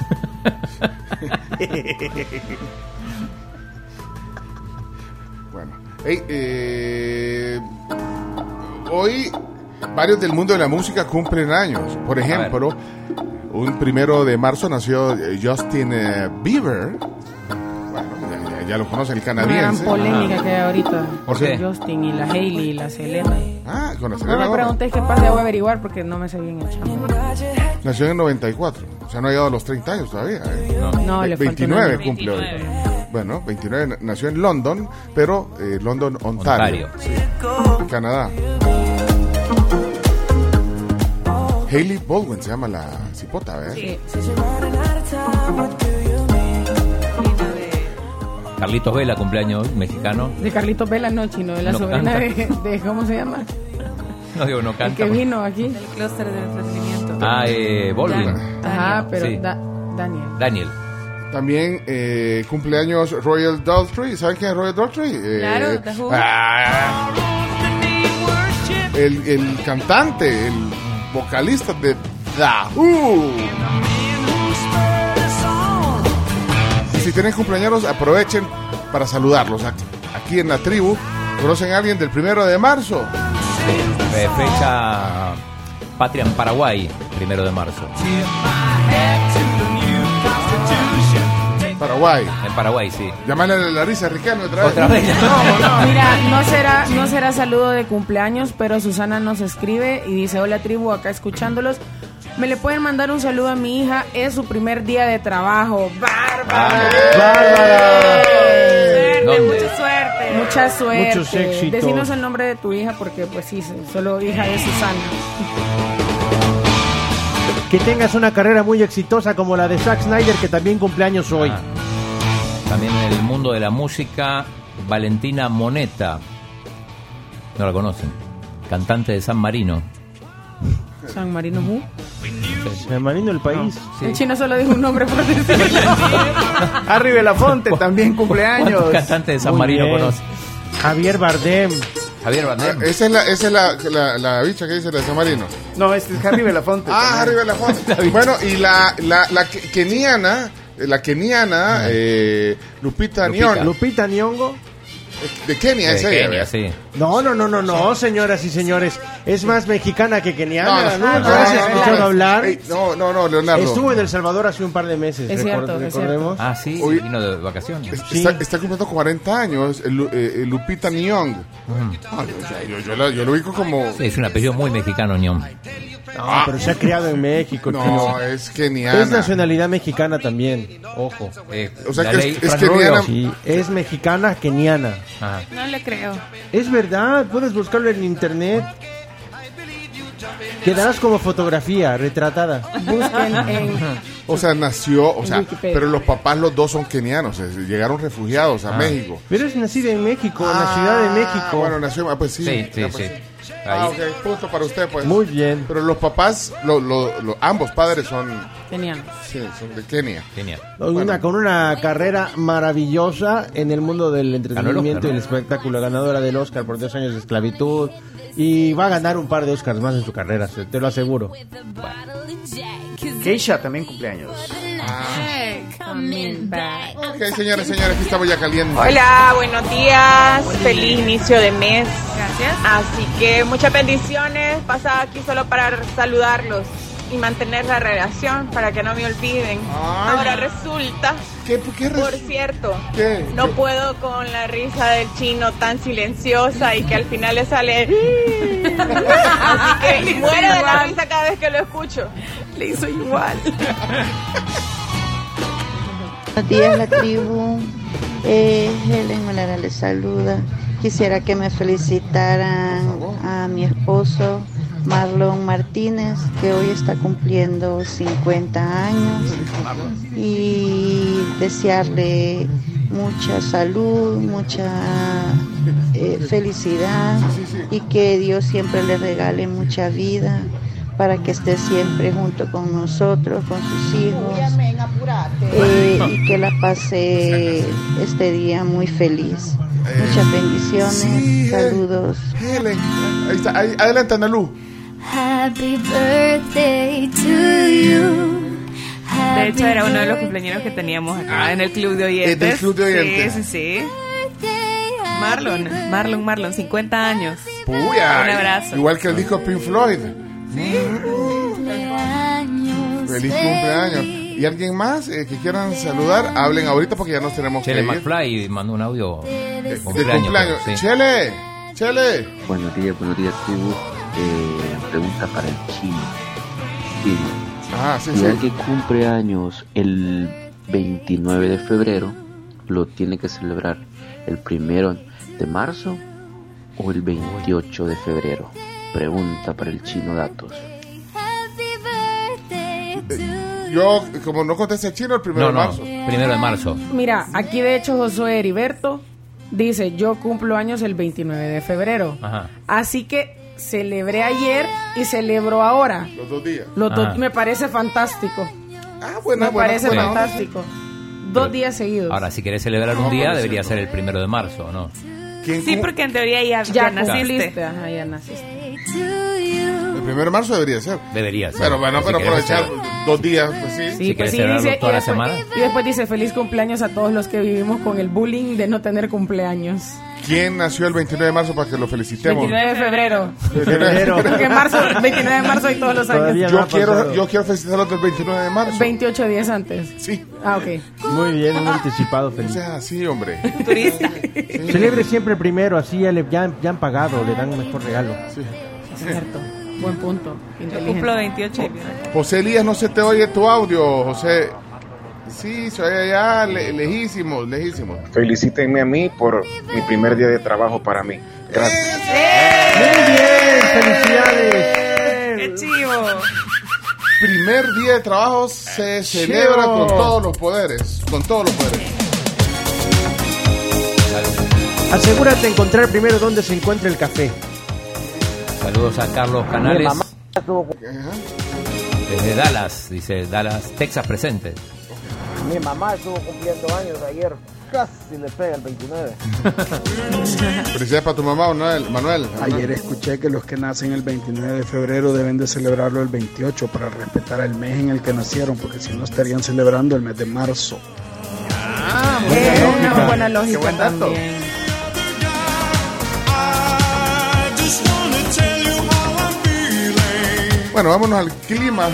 Bueno, hey, eh, hoy varios del mundo de la música cumplen años. Por ejemplo, un primero de marzo nació eh, Justin eh, Bieber. Bueno, ya, ya- ya lo conocen, el Una gran canadiense. polémica que hay ahorita. ¿Por qué? Justin y la Hailey y la Selena. Ah, con la No Selena me Gomez. preguntéis qué pasa, voy a averiguar porque no me sé bien el chamo. Nació en el 94. O sea, no ha llegado a los 30 años todavía. ¿eh? No, le un 29 año. cumple hoy. Bueno, 29 na- nació en London, pero eh, London, Ontario. Ontario. Sí, Canadá. Hailey Baldwin se llama la cipota, ¿verdad? Sí. Carlitos Vela, cumpleaños mexicano. De Carlitos Vela, no, chino, de la No sobrina de, de- ¿Cómo se llama? No digo, no El canta. que vino aquí. El clúster de entretenimiento. Ah, eh, Baldwin. Ajá, pero Sí. Da- Daniel. Daniel. También eh, cumpleaños Royal Daltrey. ¿Saben quién es Royal Daltrey? Eh, Claro, The Who. ah, el, el cantante, el vocalista de The Who. Y si tienen cumpleaños, aprovechen para saludarlos. Aquí, aquí en la tribu, ¿conocen a alguien del primero de marzo? Eh, fecha Patria en Paraguay, primero de marzo. Paraguay. En Paraguay, sí. Llámale a la risa Ricardo otra vez. Otra vez. Mira, no será, no será saludo de cumpleaños, pero Susana nos escribe y dice, hola tribu, acá escuchándolos. Me le pueden mandar un saludo a mi hija, es su primer día de trabajo. ¡Bárbara! Suerte, ¿Dónde? mucha suerte. Mucha suerte. Muchos éxitos. Decinos el nombre de tu hija porque pues sí, solo hija de Susana. Que tengas una carrera muy exitosa como la de Zack Snyder, que también cumpleaños hoy. Ah. También en el mundo de la música, Valentina Moneta. No la conocen. Cantante de San Marino. San Marino Who. San Marino, el país. El chino solo dijo un nombre por decirlo. Harry Belafonte también cumpleaños. ¿Cuántos cantantes de San Muy Marino bien. conoce? Javier Bardem. Javier Ah, Bardem. Esa es la, esa es la, la, la bicha que dice de San Marino. No, este es Harry Belafonte. Ah, Harry. Belafonte. bueno, y la, la, la ke- keniana La keniana, eh, Lupita, Lupita. Nyong'o. Lupita Nyong'o. De Kenia, De es ella. Kenia, sí. No, no, no, no, no, señoras y señores. Es más mexicana que keniana. No, ¿No, no, ¿No has no, escuchado no. hablar? Ey, no, no, no, Leonardo. Estuvo en El Salvador hace un par de meses. Es record- cierto, es recordemos. Ah, sí, Oye, vino de vacaciones. Está, está cumpliendo 40 años, el eh, Lupita Nyong. Ah, yo, yo- yo la- yo lo ubico como... Sí, es un apellido muy mexicano, Ñón. No, pero se ha criado en México. No, es keniana. Es nacionalidad mexicana también. Ojo. O sea que es- es keniana. Sí, es mexicana keniana. Ajá. No le creo. Es verdad, puedes buscarlo en internet. Quedarás como fotografía retratada. Busquen en O sea, nació, o sea, pero los papás los dos son kenianos, eh, llegaron refugiados a Ah. México. Pero es nacida en México, en la Ciudad de México. Bueno, nació, ah, pues sí. Sí, sí, ya, pues, sí. Ah, ok, punto para usted, pues. Muy bien. Pero los papás, lo- lo- lo- ambos padres son, Tenían. sí, son de Kenia. Una, con una carrera maravillosa en el mundo del entretenimiento Oscar, y el espectáculo, ganadora del Oscar por dos años de esclavitud. Y va a ganar un par de Oscars más en su carrera, se- te lo aseguro. Keisha también cumpleaños. Ok, señores, señores, aquí estamos ya calientes. Hola, buenos días, feliz inicio de mes. Gracias. Así que muchas bendiciones. Pasaba aquí solo para saludarlos y mantener la relación para que no me olviden. Ay. Ahora resulta, ¿Qué, qué res- por cierto, ¿Qué? no ¿Qué? puedo con la risa del chino tan silenciosa y que al final le sale. Así que muero de la risa cada vez que lo escucho. Le hizo igual. Buenos días, la tribu. Eh, Helen Molara les saluda. Quisiera que me felicitaran a mi esposo Marlon Martínez, que hoy está cumpliendo 50 años, y desearle mucha salud, mucha eh, felicidad y que Dios siempre le regale mucha vida para que esté siempre junto con nosotros, con sus hijos, eh, y que la pase este día muy feliz. Muchas bendiciones, sí, saludos. Ahí está, adelante, Analú. Happy birthday to you. De hecho, era uno de los cumpleaños que teníamos acá en el club de oyentes. Es del club de oyentes. Sí, sí, sí. Marlon, Marlon, Marlon, 50 años. Puya, Un abrazo. Igual que el disco Pink Floyd. Cumpleaños Feliz cumpleaños. ¿Y alguien más eh, que quieran saludar? Hablen ahorita porque ya nos tenemos Chele que ir. McFly mandó un audio de De cumpleaños. cumpleaños. sí. Chele, Chele. Buenos días, buenos días, tribu. Eh, pregunta para el chino. Sí, Ah, sí, si sí. alguien cumple años el 29 de febrero, ¿lo tiene que celebrar el primero de marzo o el 28 de febrero? Pregunta para el chino datos. Yo, como no contesté chino, el primero No, de no, marzo. primero de marzo. Mira, aquí de hecho Josué Heriberto dice, yo cumplo años el 29 de febrero. Ajá. Así que celebré ayer y celebro ahora. Los dos días. Los dos- Ah. me parece fantástico. Ah, buena, me buena, parece buena. fantástico. Dos días seguidos. Ahora, si querés celebrar un día, debería ser el primero de marzo, ¿no? ¿Quién Sí, porque en teoría ya, ya ya naciste. Ajá, ya naciste. El primero de marzo debería ser. Debería ser. Pero bueno, Si pero aprovechar dos días, pues sí. Sí, Si pues sí, dice, toda y la después, semana. y después dice feliz cumpleaños a todos los que vivimos con el bullying de no tener cumpleaños. ¿Quién nació el 29 de marzo para que lo felicitemos? 29 de febrero. Febrero. Porque marzo, 29 de marzo y todos los años. Yo quiero, yo quiero felicitarlos del 29 de marzo. 28 días antes. Sí. Ah, ok. Muy bien, un anticipado O feliz. sea, sí, hombre. Turista. Celebre siempre primero, así ya, le, ya, ya han pagado, le dan un mejor regalo. Sí. Cierto. Buen punto. Yo Inteligente. cumplo 28. José Elías, no se te oye tu audio, José. Sí, se oye allá, le- lejísimos, lejísimos. Felicítenme a mí por mi primer día de trabajo para mí. Gracias. Muy bien, felicidades. ¡Qué chivo! Primer día de trabajo se celebra con todos los poderes, con todos los poderes. Asegúrate de encontrar primero dónde se encuentra el café. Saludos a Carlos Canales. Desde Dallas, dice Dallas, Texas presente. Mi mamá estuvo cumpliendo años ayer. casi le pega el 29. Felicidades para tu mamá, Manuel. Manuel. Ayer escuché que los que nacen el 29 de febrero deben de celebrarlo el 28 para respetar el mes en el que nacieron, porque si no estarían celebrando el mes de marzo. Ah, buena, una buena lógica Qué buen dato. también. Bueno, vámonos al clima.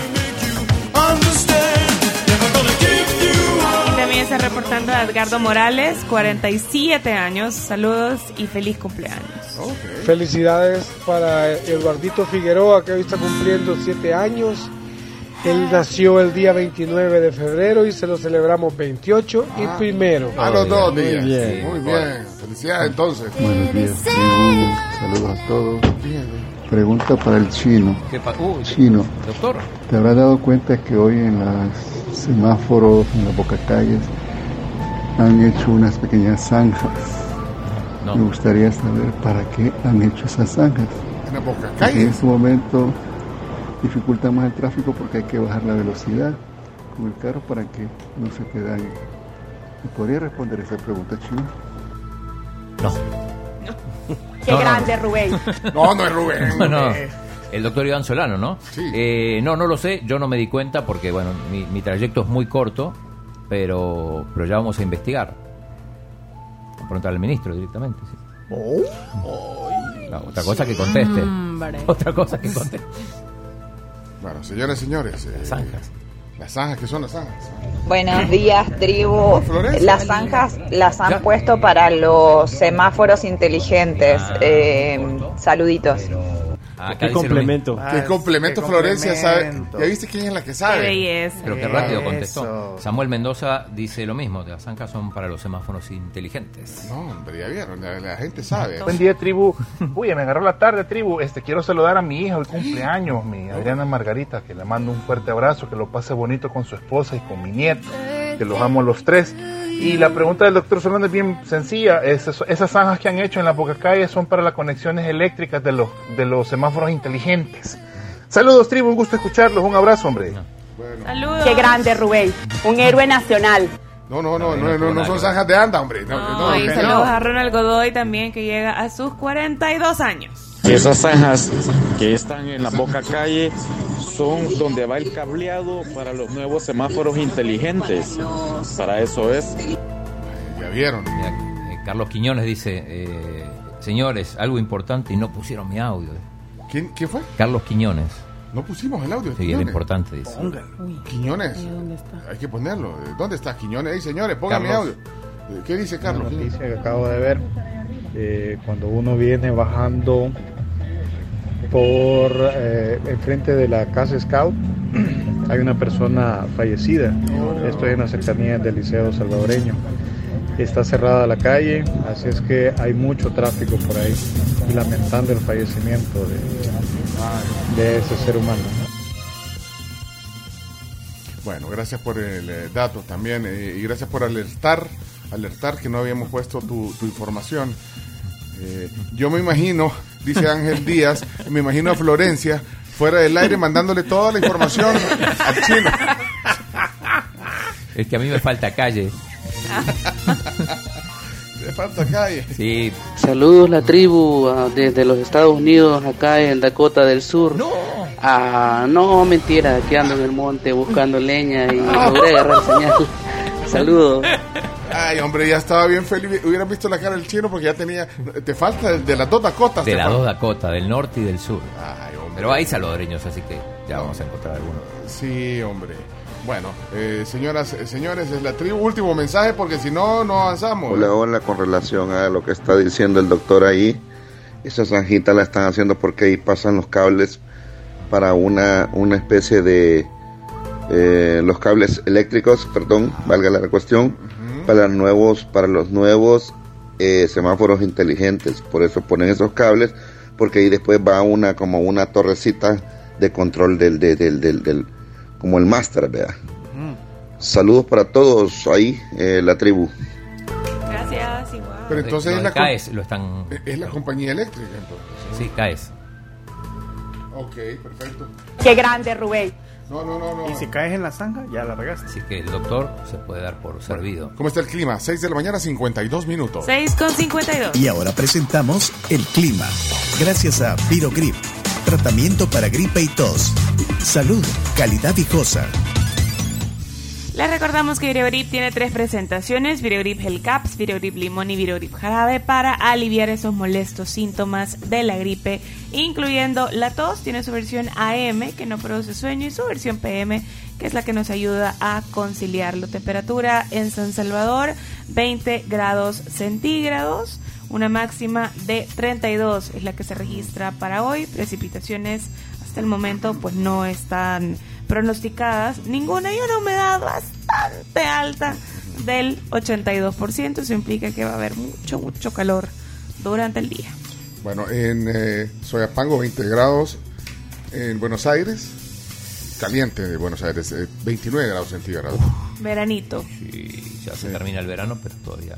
También está reportando a Edgardo Morales, 47 años. Saludos y feliz cumpleaños. Felicidades para Eduardito Figueroa, que hoy está cumpliendo 7 años. Él nació el día 29 de febrero y se lo celebramos 28 y primero. A los dos Muy días. bien. Muy bien. Felicidades entonces. Buenos días. Saludos a todos. Pregunta para el chino. ¿Qué pa- Uy, Chino, Doctor. ¿te habrás dado cuenta que hoy en los semáforos, en las bocacalles, han hecho unas pequeñas zanjas? No. Me gustaría saber para qué han hecho esas zanjas. En la boca Porque en este momento dificulta más el tráfico porque hay que bajar la velocidad con el carro para que no se te dañe. ¿Me podría responder esa pregunta, chino? Qué No, no. grande, Rubén. No, no es Rubén. No, no. El doctor Iván Solano, ¿no? Eh, no, no lo sé, yo no me di cuenta porque, bueno, mi, mi trayecto es muy corto, pero, pero ya vamos a investigar. Vamos a preguntar al ministro directamente. sí. No, otra cosa que conteste. Hombre. Otra cosa que conteste. Bueno, señores, señores. Las zanjas. Las zanjas, ¿qué son las zanjas? Buenos días, tribu. Las zanjas las han puesto para los semáforos inteligentes. Eh, saluditos. Acá dice lo mismo. qué complemento, qué Florencia. ¿sabe? complemento. ¿Ya viste quién es la que sabe? Qué belleza. Pero qué rápido Eso. contestó. Samuel Mendoza dice lo mismo, las zancas son para los semáforos inteligentes. No, hombre, ya vieron, la, la gente sabe. Buen día, tribu. Uy, me agarró la tarde, tribu. Este, quiero saludar a mi hija, el cumpleaños, mi Adriana Margarita, que le mando un fuerte abrazo, que lo pase bonito con su esposa y con mi nieto, que los amo a los tres. Y la pregunta del doctor Solano es bien sencilla. Esas, esas zanjas que han hecho en la boca calle son para las conexiones eléctricas de los, de los semáforos inteligentes. Saludos, tribu. Un gusto escucharlos. Un abrazo, hombre. Saludos. Qué grande, Rubén. Un héroe nacional. No, no, no, no, no, no son zanjas de anda, hombre. No, no, No, y saludos no. a Ronald Godoy también, que llega a sus 42 años. Esas zanjas que están en la boca calle son donde va el cableado para los nuevos semáforos inteligentes. Para eso es. Ya vieron. Mira, eh, Carlos Quiñones dice, eh, señores, algo importante y no pusieron mi audio. ¿Quién, ¿Quién fue? Carlos Quiñones. No pusimos el audio. Sí, era importante, dice. Quiñones. ¿Y dónde está? Hay que ponerlo. ¿Dónde está Quiñones? Ey, señores, pongan mi audio. Eh, ¿Qué dice Carlos? Una noticia que acabo de ver. eh, cuando uno viene bajando por eh, enfrente de la casa Scout, hay una persona fallecida. Estoy en las cercanías del Liceo Salvadoreño. Está cerrada la calle, así es que hay mucho tráfico por ahí. Lamentando el fallecimiento de, ese ser humano. Bueno, gracias por el eh, dato también eh, y gracias por alertar, alertar que no habíamos puesto tu información. Eh, yo me imagino, dice Ángel Díaz, me imagino a Florencia fuera del aire mandándole toda la información al chino. Es que a mí me falta calle. Le falta calle. Sí, Saludos la tribu desde los Estados Unidos, acá en Dakota del Sur. No. Ah, no, mentira, aquí ando en el monte buscando leña y logré agarrar señal. Saludos. Ay, hombre, ya estaba bien feliz. Hubieran visto la cara del chino porque ya tenía. Te falta de, de las dos Dakotas. de las dos Dakota, del norte y del sur. Ay, hombre. Pero hay salvadoreños, así que ya vamos a encontrar algunos. Sí, hombre. Bueno, eh, señoras, eh, señores, es la tribu. Último mensaje porque si no, no avanzamos. Hola, hola, con relación a lo que está diciendo el doctor ahí, esa zanjita la están haciendo porque ahí pasan los cables para una, una especie de, eh, los cables eléctricos, perdón, valga la cuestión, para los nuevos, para los nuevos eh, semáforos inteligentes, por eso ponen esos cables, porque ahí después va una, como una torrecita de control del, del, del, del, del- como el máster, ¿verdad? Saludos para todos ahí, eh, la tribu. Gracias, igual. Pero entonces es la, CAES lo están... es la compañía eléctrica, entonces. Sí, CAES. Ok, perfecto. Qué grande, Rubén. No, no, no, no. Y si caes en la zanja, ya la regaste. Así que el doctor se puede dar por servido. ¿Cómo está el clima? 6 de la mañana, 52 minutos. 6 con 52. Y ahora presentamos el clima. Gracias a Virogrip. Tratamiento para gripe y tos. Salud, calidad viejosa. Les recordamos que Virogrip tiene tres presentaciones, Virogrip Gel Caps, Virogrip Limón y Virogrip Jarabe para aliviar esos molestos síntomas de la gripe, incluyendo la tos, tiene su versión AM que no produce sueño y su versión PM que es la que nos ayuda a conciliar la temperatura en San Salvador, 20 grados centígrados. Una máxima de 32 es la que se registra para hoy. Precipitaciones hasta el momento pues no están pronosticadas ninguna y una humedad bastante alta del 82%. Eso implica que va a haber mucho, mucho calor durante el día. Bueno, en eh, Soyapango 20 grados, en Buenos Aires, caliente de Buenos Aires, eh, 29 grados centígrados. Veranito. Ya se termina el verano, pero todavía.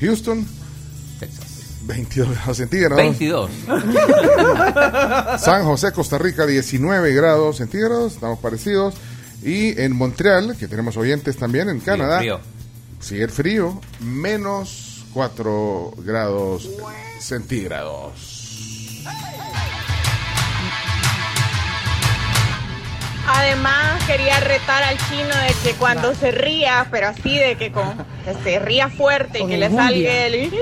Houston, Texas. 22 grados centígrados. 22. San José, Costa Rica, 19 grados centígrados, estamos parecidos. Y en Montreal, que tenemos oyentes también en Canadá, frío. sigue el frío, menos 4 grados centígrados. Además, quería retar al chino de que cuando se ría, pero así de que, con, que se ría fuerte y que le salga el...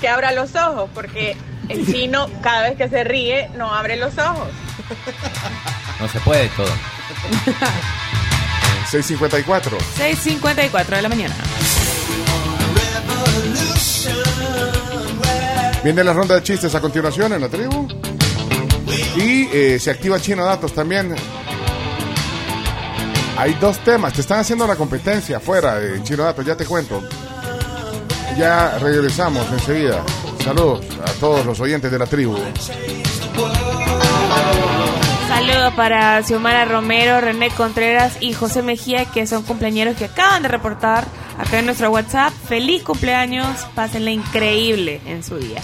que abra los ojos, porque el chino cada vez que se ríe no abre los ojos. No se puede todo. 654. 6.54 de la mañana. Viene la ronda de chistes a continuación en la tribu. Y eh, se activa Chino Datos también. Hay dos temas. Te están haciendo la competencia afuera de Chino Datos, ya te cuento. Ya regresamos enseguida. Saludos a todos los oyentes de la tribu. Saludos para Xiomara Romero, René Contreras y José Mejía, que son cumpleaños que acaban de reportar acá en nuestro WhatsApp. Feliz cumpleaños, pásenla increíble en su día.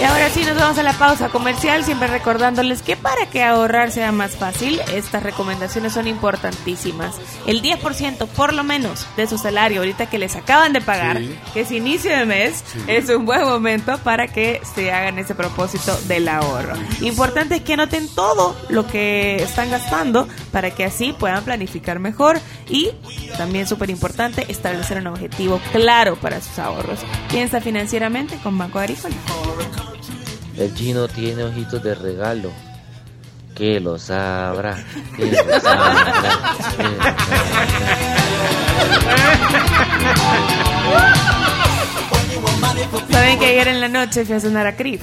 Y ahora sí, nos vamos a la pausa comercial, siempre recordándoles que para que ahorrar sea más fácil, estas recomendaciones son importantísimas. El 10% por lo menos de su salario ahorita que les acaban de pagar, Sí. que es inicio de mes, es un buen momento para que se hagan ese propósito del ahorro. Importante es que anoten todo lo que están gastando para que así puedan planificar mejor y también súper importante establecer un objetivo claro para sus ahorros. Piensa financieramente con Banco Agrícola. El chino tiene ojitos de regalo. Que lo sabrá. Que lo sabrá. que lo Saben que ayer en la noche fui a cenar a Crif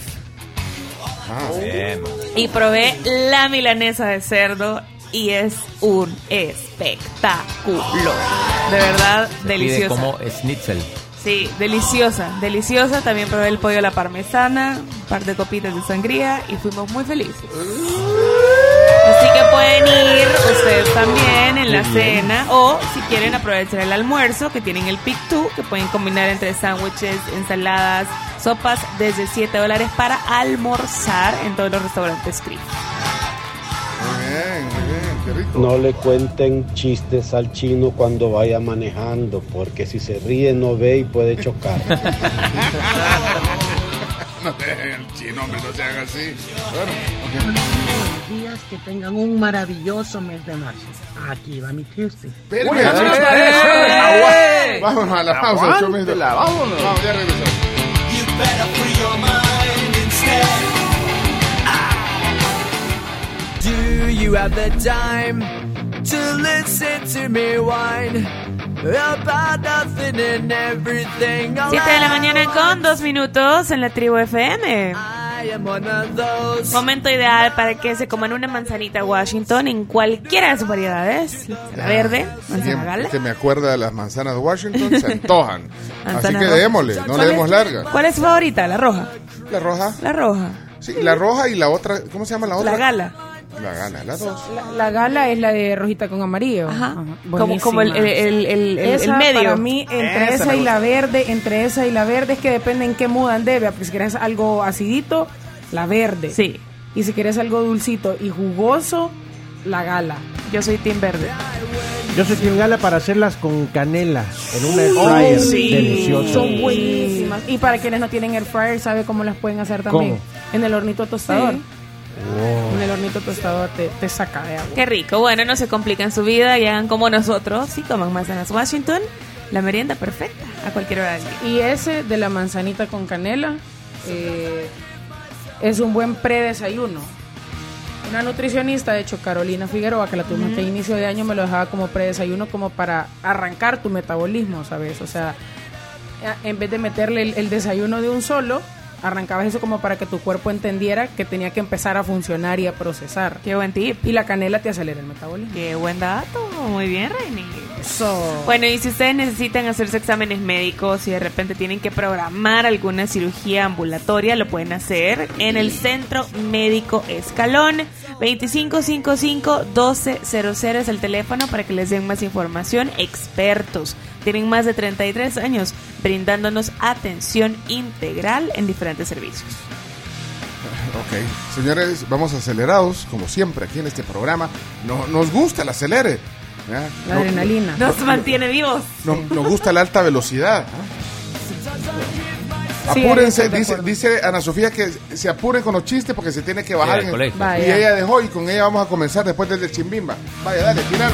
Bien. y probé la milanesa de cerdo y es un espectáculo. De verdad, Se pide deliciosa. como schnitzel. Sí, deliciosa, deliciosa. También probé el pollo a la parmesana, un par de copitas de sangría y fuimos muy felices. Así que pueden ir ustedes también en la cena o si quieren aprovechar el almuerzo que tienen el Pick 2 que pueden combinar entre sándwiches, ensaladas, sopas desde 7 dólares para almorzar en todos los restaurantes Crif. Muy bien, No le cuenten chistes al chino cuando vaya manejando, porque si se ríe no ve y puede chocar. No te el chino, hombre, no se haga así. Bueno, Buenos días, que tengan un maravilloso mes de marzo. Aquí va mi chiste. Uy, espérame, espérame. espérame. Vámonos a la pausa. vámonos. Vamos, ya regresamos. You have the time to listen to me whine about nothing and everything? all 7 de la mañana con dos minutos en la tribu FM. Momento ideal para que se coman una manzanita Washington en cualquiera de sus variedades. La verde, manzana Siempre gala. que me acuerda de las manzanas de Washington, se antojan. Así Manzana que roja. démosle, no ¿Cuál le demos larga. ¿Cuál es su favorita? La roja. La roja. La roja. Sí, la roja y la otra, ¿cómo se llama la otra? La gala. La gala, las dos. La, la gala es la de rojita con amarillo. Ajá. Como- como el- el- el- el- el- Esa, el medio. Para mí, entre Esa esa, me y la verde, entre esa y la verde es que depende en qué mood ande, vea, porque si quieres algo acidito, la verde. Sí. Y si quieres algo dulcito y jugoso, la gala. Yo soy Team Verde. Yo soy Team Gala para hacerlas con canela en un air Oh, fryer sí. delicioso. Son buenísimas. Y para quienes no tienen air fryer, ¿sabe cómo las pueden hacer también? ¿Cómo? En el hornito tostador. Sí. En el hornito tostador te, te saca de agua. Qué rico. Bueno, no se complican su vida y hagan como nosotros. Sí, coman manzanas Washington. La merienda perfecta a cualquier hora del día. Y ese de la manzanita con canela eh, es un buen predesayuno. Una nutricionista, de hecho, Carolina Figueroa, que la tuvimos que a inicio de año, me lo dejaba como predesayuno, como para arrancar tu metabolismo, ¿sabes? O sea, en vez de meterle el, el desayuno de un solo, arrancabas eso como para que tu cuerpo entendiera que tenía que empezar a funcionar y a procesar. Qué buen tip. Y la canela te acelera el metabolismo. Qué buen dato. Muy bien, Reini. Eso. Bueno, y si ustedes necesitan hacerse exámenes médicos y de repente tienen que programar alguna cirugía ambulatoria, lo pueden hacer en el Centro Médico Escalón. 2555-1200 es el teléfono para que les den más información. Expertos. Tienen más de 33 años brindándonos atención integral en diferentes servicios. Ok, señores, vamos acelerados, como siempre, aquí en este programa. No, nos gusta el acelere. La No- adrenalina. Nos mantiene vivos. no- nos gusta la alta velocidad. Sí, Apúrense, dice, Ana Sofía que se apuren con los chistes porque se tiene que bajar. y ella dejó y con ella vamos a comenzar después del de Chimbimba. Vaya, dale, tíralo.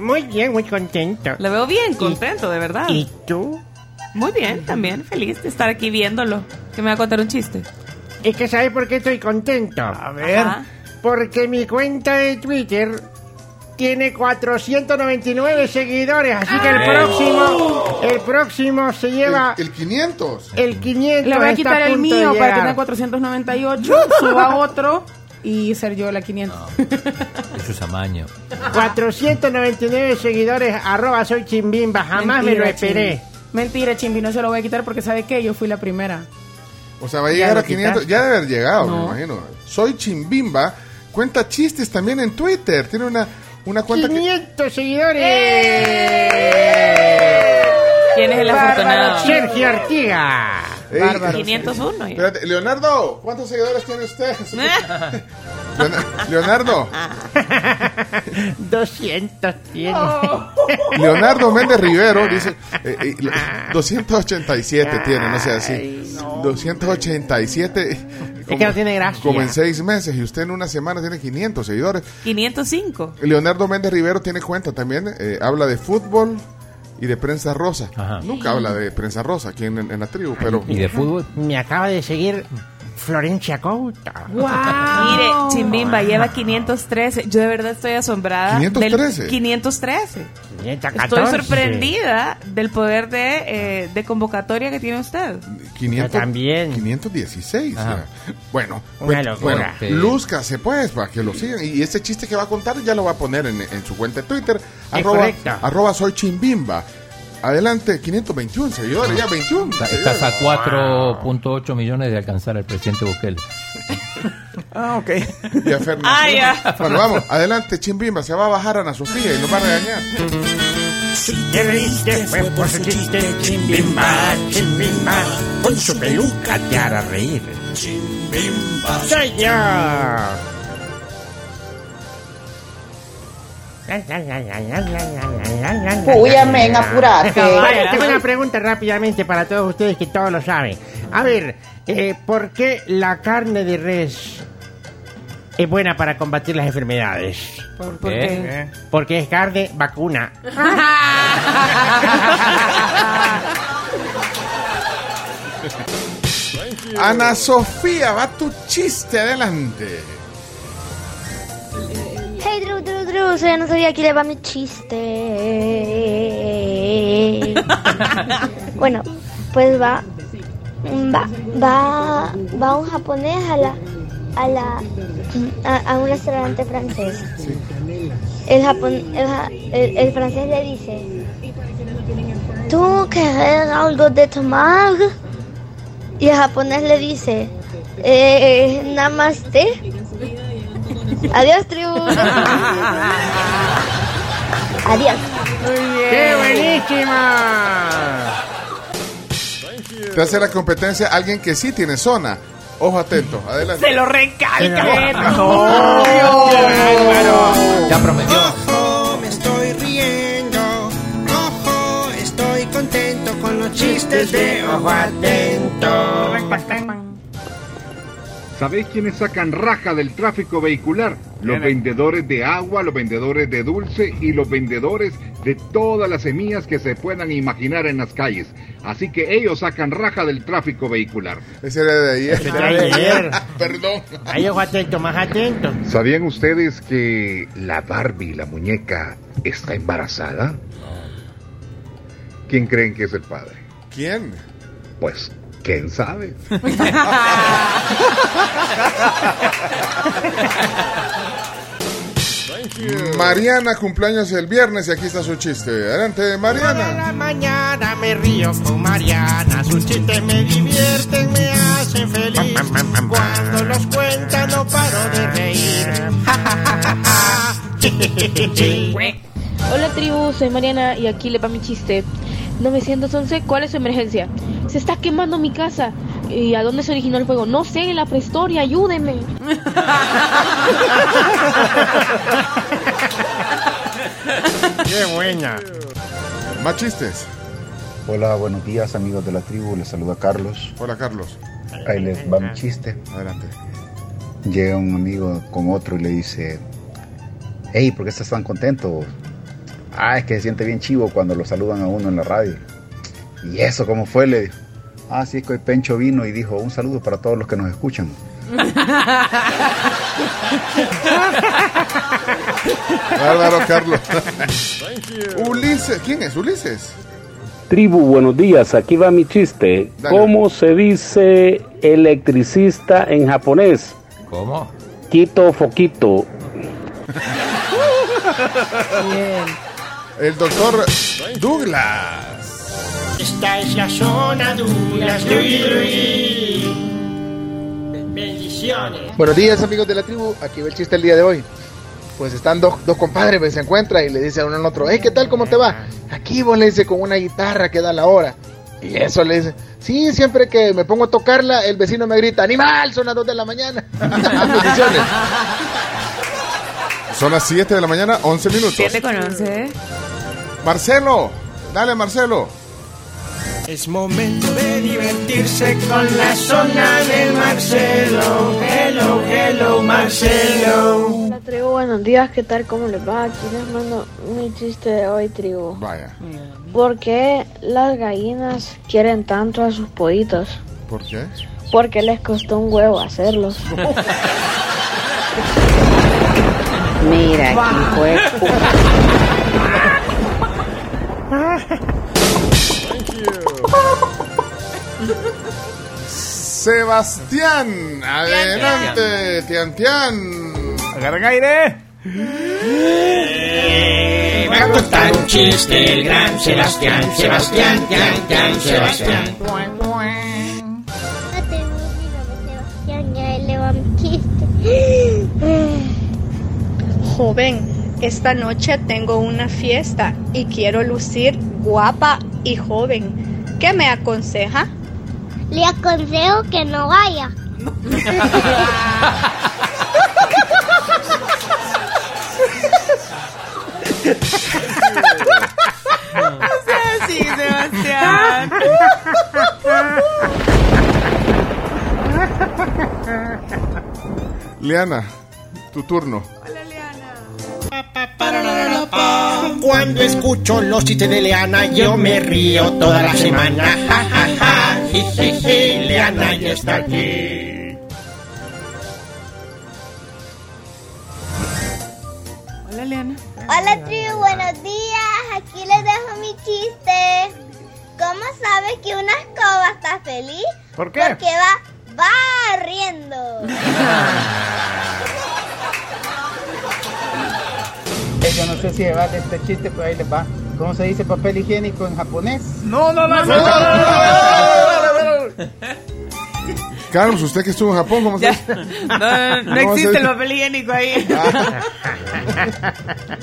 Muy bien, muy contento. Lo veo bien, contento, de verdad. ¿Y tú? Muy bien, también feliz de estar aquí viéndolo. Que me va a contar un chiste. Es que ¿sabes por qué estoy contento? A ver. Porque mi cuenta de Twitter tiene 499 seguidores, así que el próximo, el próximo se lleva El, el 500. el 500. Le voy a quitar el mío para llegar. tener 498, suba otro y ser yo la 500. Eso es amaño. 499 seguidores, arroba soy chimbimba, jamás me lo esperé. Chimbi. Mentira, Chimbi, no se lo voy a quitar porque ¿sabe qué? Yo fui la primera. O sea, va a llegar a 500. quitaste. Ya debe haber llegado, me No. imagino. Soy Chimbimba. Cuenta chistes también en Twitter. Tiene una, una cuenta que. 500 seguidores. ¿Quién es el afortunado? Sergio Artiga. Ey, Bárbaro. 501. ya. Espérate, Leonardo, ¿cuántos seguidores tiene usted? Leona- Leonardo, 200 tiene. Leonardo Méndez Rivero dice eh, eh, lo- 287 tiene, no sé así. 287 Es que no tiene gracia. como en seis meses y usted en una semana tiene 500 seguidores. 505. Leonardo Méndez Rivero tiene cuenta también, eh, habla de fútbol y de prensa rosa. Ajá. Nunca habla de prensa rosa aquí en, en la tribu, pero ¿Y de fútbol? Me acaba de seguir Florencia Couto. Mire, Chimbimba lleva 513. Yo de verdad estoy asombrada. 513. Del 513. 514. Estoy sorprendida del poder de, eh, de convocatoria que tiene usted. 500, Yo también. 516. Ajá. ya. Bueno, Una bueno, locura. bueno, Sí. lúzcase pues para que lo sigan. Y este chiste que va a contar ya lo va a poner en, en su cuenta de Twitter. Arroba, correcto. arroba soy chimbimba. Adelante, 521 seguidores, ya 21. Está- seguidores. Estás a 4.8 millones de alcanzar al presidente Bukele. Ah, ok. Ya, Fernando. Ah, ya. Bueno, vamos, adelante, chimbimba. Se va a bajar Ana Sofía y nos va a regañar. Te reíste fue por su chiste, chimbimba, chimbimba. Con su peluca te hará reír. Chimbimba. Soy yo. Uy, amén, apurate. Tengo una pregunta rápidamente para todos ustedes que todos lo saben. A ver, eh, ¿por qué la carne de res es buena para combatir las enfermedades? ¿Por, por qué? Porque es carne vacuna. Ana Sofía, va tu chiste, adelante. Drew, yo no sabía que le va mi chiste. bueno, pues va, va, va, va un japonés a la, a, la, a, a un restaurante francés. El, japon- el, ja- el- el francés le dice, ¿tú querés algo de tomar? Y el japonés le dice, eh, namaste. Adiós, tribu. Adiós. ¡Qué buenísima! Te hace la competencia alguien que sí tiene zona. Ojo atento, adelante. Se lo recalca. No. Ya prometió. Ojo, me estoy riendo. Ojo, estoy contento con los chistes de ojo atento. ¿Sabéis quiénes sacan raja del tráfico vehicular? Los vendedores de agua, los vendedores de dulce y los vendedores de todas las semillas que se puedan imaginar en las calles. Así que ellos sacan raja del tráfico vehicular. Ese era de ayer. Ese era de ayer. Perdón. Ahí ojo atento, más atento. ¿Sabían ustedes que la Barbie, la muñeca, está embarazada? ¿Quién creen que es el padre? ¿Quién? Pues, ¿quién sabe? Mariana cumpleaños el viernes y aquí está su chiste. Adelante, Toda Mariana. la mañana me río con Mariana. Sus chistes me divierten, me hacen feliz. Cuando los cuenta no paro de reír. Hola tribu, soy Mariana y aquí le va mi chiste. 911, ¿cuál es su emergencia? Se está quemando mi casa. ¿Y a dónde se originó el fuego? No sé, en la prehistoria, ayúdenme. ¡Qué buena! Más chistes. Hola, buenos días amigos de la tribu, les saluda Carlos. Hola, Carlos. Ahí les va mi chiste. Adelante. Llega un amigo con otro y le dice, hey, ¿por qué estás tan contento? Ah, es que se siente bien chivo cuando lo saludan a uno en la radio. ¿Y eso cómo fue? Le dijo. Ah, sí, es que hoy Pencho vino y dijo, un saludo para todos los que nos escuchan. Bárbaro, Carlos. Ulises. ¿Quién es Ulises? Tribu, buenos días. Aquí va mi chiste. Dale. ¿Cómo se dice electricista en japonés? ¿Cómo? Quito foquito. El doctor Douglas. Esta es la zona Douglas. Drugui, drugui. Bendiciones. Buenos días amigos de la tribu, aquí va el chiste el día de hoy. Pues están dos, dos compadres, pues, se encuentran y le dice a uno al otro, hey, ¿qué tal? ¿Cómo te va? Aquí vos le dice con una guitarra que da la hora. Y eso le dice, sí, siempre que me pongo a tocarla, el vecino me grita, animal, son las 2 de la mañana. Bendiciones. Son las 7 de la mañana, 11 minutos. 7 con 11. Marcelo. Dale, Marcelo. Es momento de divertirse con la zona del Marcelo. Hello, hello, Marcelo. Hola tribu, buenos días, ¿qué tal? ¿Cómo les va? Aquí les mando mi chiste de hoy, tribu. Vaya. ¿Por qué las gallinas quieren tanto a sus pollitos? ¿Por qué? Porque les costó un huevo hacerlos. Mira, aquí fue. Sebastián. Adelante, Tian Tian. Agarren aire. Va a contar un chiste el gran Sebastián, Sebastián, Tian, Tian, Sebastián. Sebastián, ya le va chiste. Joven, esta noche tengo una fiesta y quiero lucir guapa y joven. ¿Qué me aconseja? Le aconsejo que no vaya. Sebastián. Liana, tu turno. Cuando escucho los chistes de Leana, yo me río toda la semana. Ja, ja. Leana ya está aquí. Hola, Leana. Hola tribu, buenos días. Aquí les dejo mi chiste. ¿Cómo sabes que una escoba está feliz? ¿Por qué? Porque va riendo. Eh, Yo no sé si vale este chiste, pero ahí les va. ¿Cómo se dice papel higiénico en japonés? No, no, no, no, Carlos, usted que estuvo en Japón, ¿cómo se dice? No, no, no ¿Cómo se existe el papel higiénico ahí.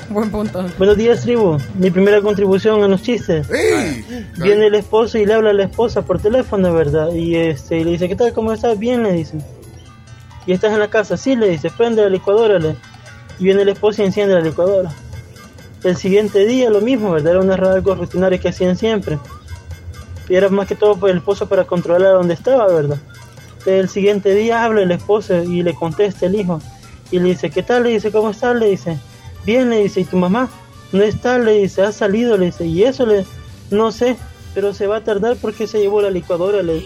Buen punto. Buenos días, tribu. Mi primera contribución a los chistes. Viene el esposo y le habla a la esposa por teléfono, ¿verdad? Y este, y le dice, ¿qué tal? ¿Cómo estás? Bien, le dice. ¿Y estás en la casa? Sí, le dice, prende la licuadora. Le. Y viene el esposo y enciende la licuadora. El siguiente día lo mismo, ¿verdad? Era una algo rutinario que hacían siempre. Y era más que todo por el esposo para controlar dónde estaba, ¿verdad? El siguiente día habla el esposo y le contesta el hijo. Y le dice, ¿qué tal? Le dice, ¿cómo estás? Le dice, bien, le dice, ¿y tu mamá? No está, le dice, ha salido, le dice, y eso le, no sé, pero se va a tardar porque se llevó la licuadora, le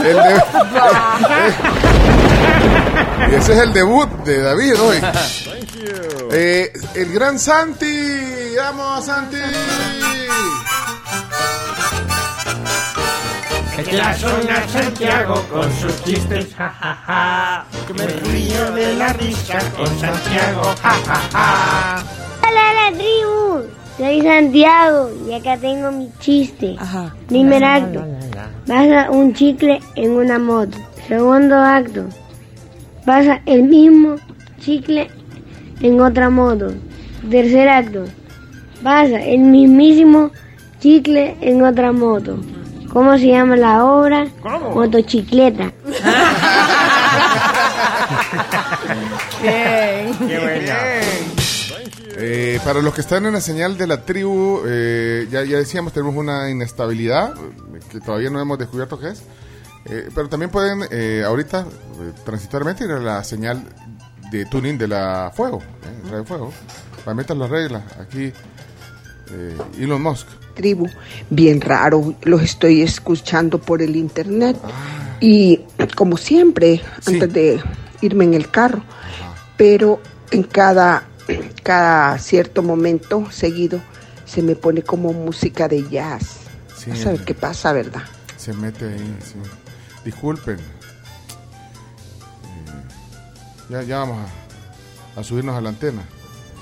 El de- Y ese es el debut de David hoy. Eh, el gran Santi. ¡Vamos, Santi! Que la zona Santiago con sus chistes, ja, ja, ja. Que me río de la risa con Santiago, ja, ja, ja. Hola, la tribu. Soy Santiago y acá tengo mi chiste. Primer acto. Pasa un chicle en una moto. Segundo acto. Pasa el mismo chicle en otra moto. Tercer acto. Pasa el mismísimo chicle en otra moto. ¿Cómo se llama la obra? Motocicleta. Bien. Qué. Eh, para los que están en la señal de la tribu, eh, ya, ya decíamos, tenemos una inestabilidad eh, que todavía no hemos descubierto qué es. Eh, pero también pueden eh, ahorita eh, transitoriamente ir a la señal de tuning de la Fuego, eh, Radio Fuego. Para meter las reglas. Aquí eh, Elon Musk. tribu, bien raro, los estoy escuchando por el internet y como siempre, antes de irme en el carro, pero en cada, cada cierto momento seguido se me pone como música de jazz. Sí, a saber qué pasa, ¿verdad? Se mete ahí, sí. Disculpen. Eh, ya, ya vamos a, a subirnos a la antena.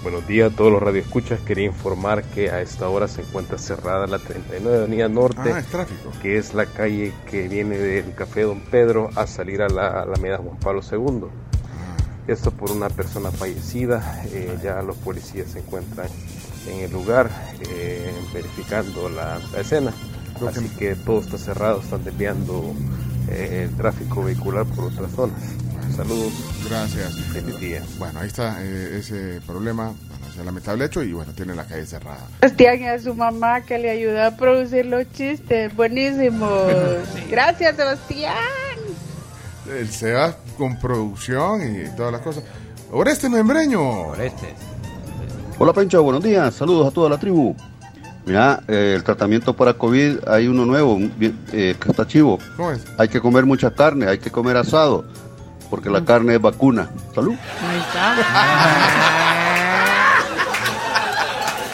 Buenos días a todos los radioescuchas. Quería informar que a esta hora se encuentra cerrada la 39 Avenida Norte, Ah, es tráfico. que es la calle que viene del Café Don Pedro a salir a la Alameda Juan Pablo II. Ah. Esto por una persona fallecida. eh, ya los policías se encuentran en el lugar eh, verificando la, la escena. Así que todo está cerrado, están desviando el tráfico vehicular por otras zonas. Saludos. Gracias. Feliz día. Bueno, ahí está eh, ese problema, bueno, ese lamentable hecho y bueno, tiene la calle cerrada. Sebastián y a su mamá que le ayuda a producir los chistes. Buenísimos. Gracias, Sebastián. El SEBA con producción y todas las cosas. Oreste Membreño. Oreste. Hola Pencho, buenos días, saludos a toda la tribu. Mira, eh, el tratamiento para COVID hay uno nuevo, eh, que está chivo. ¿Cómo es? Hay que comer mucha carne, hay que comer asado, porque la carne es vacuna. Salud. Ahí está.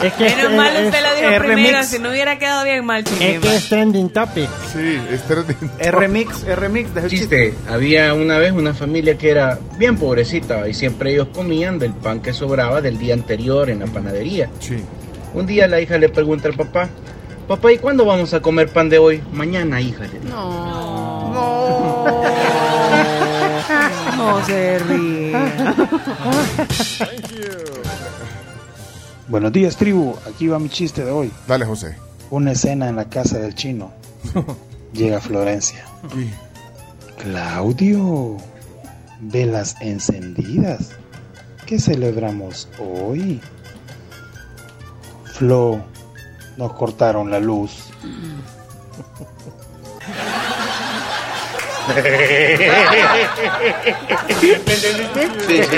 Es que Menos es- mal es- usted lo dijo primero, remix. si no hubiera quedado bien mal, Es que es trending topic. Sí, es trending Es remix, es remix de Chiste, había una vez una familia que era bien pobrecita y siempre ellos comían del pan que sobraba del día anterior en la panadería. Un día la hija le pregunta al papá, papá, ¿y cuándo vamos a comer pan de hoy? Mañana, hija. le dice. No se ríe. Buenos días, tribu. Aquí va mi chiste de hoy. Dale, José. Una escena en la casa del chino. Llega Florencia. Claudio, velas encendidas. ¿Qué celebramos hoy? Flo, nos cortaron la luz. ¿Me entendiste? Sí, sí.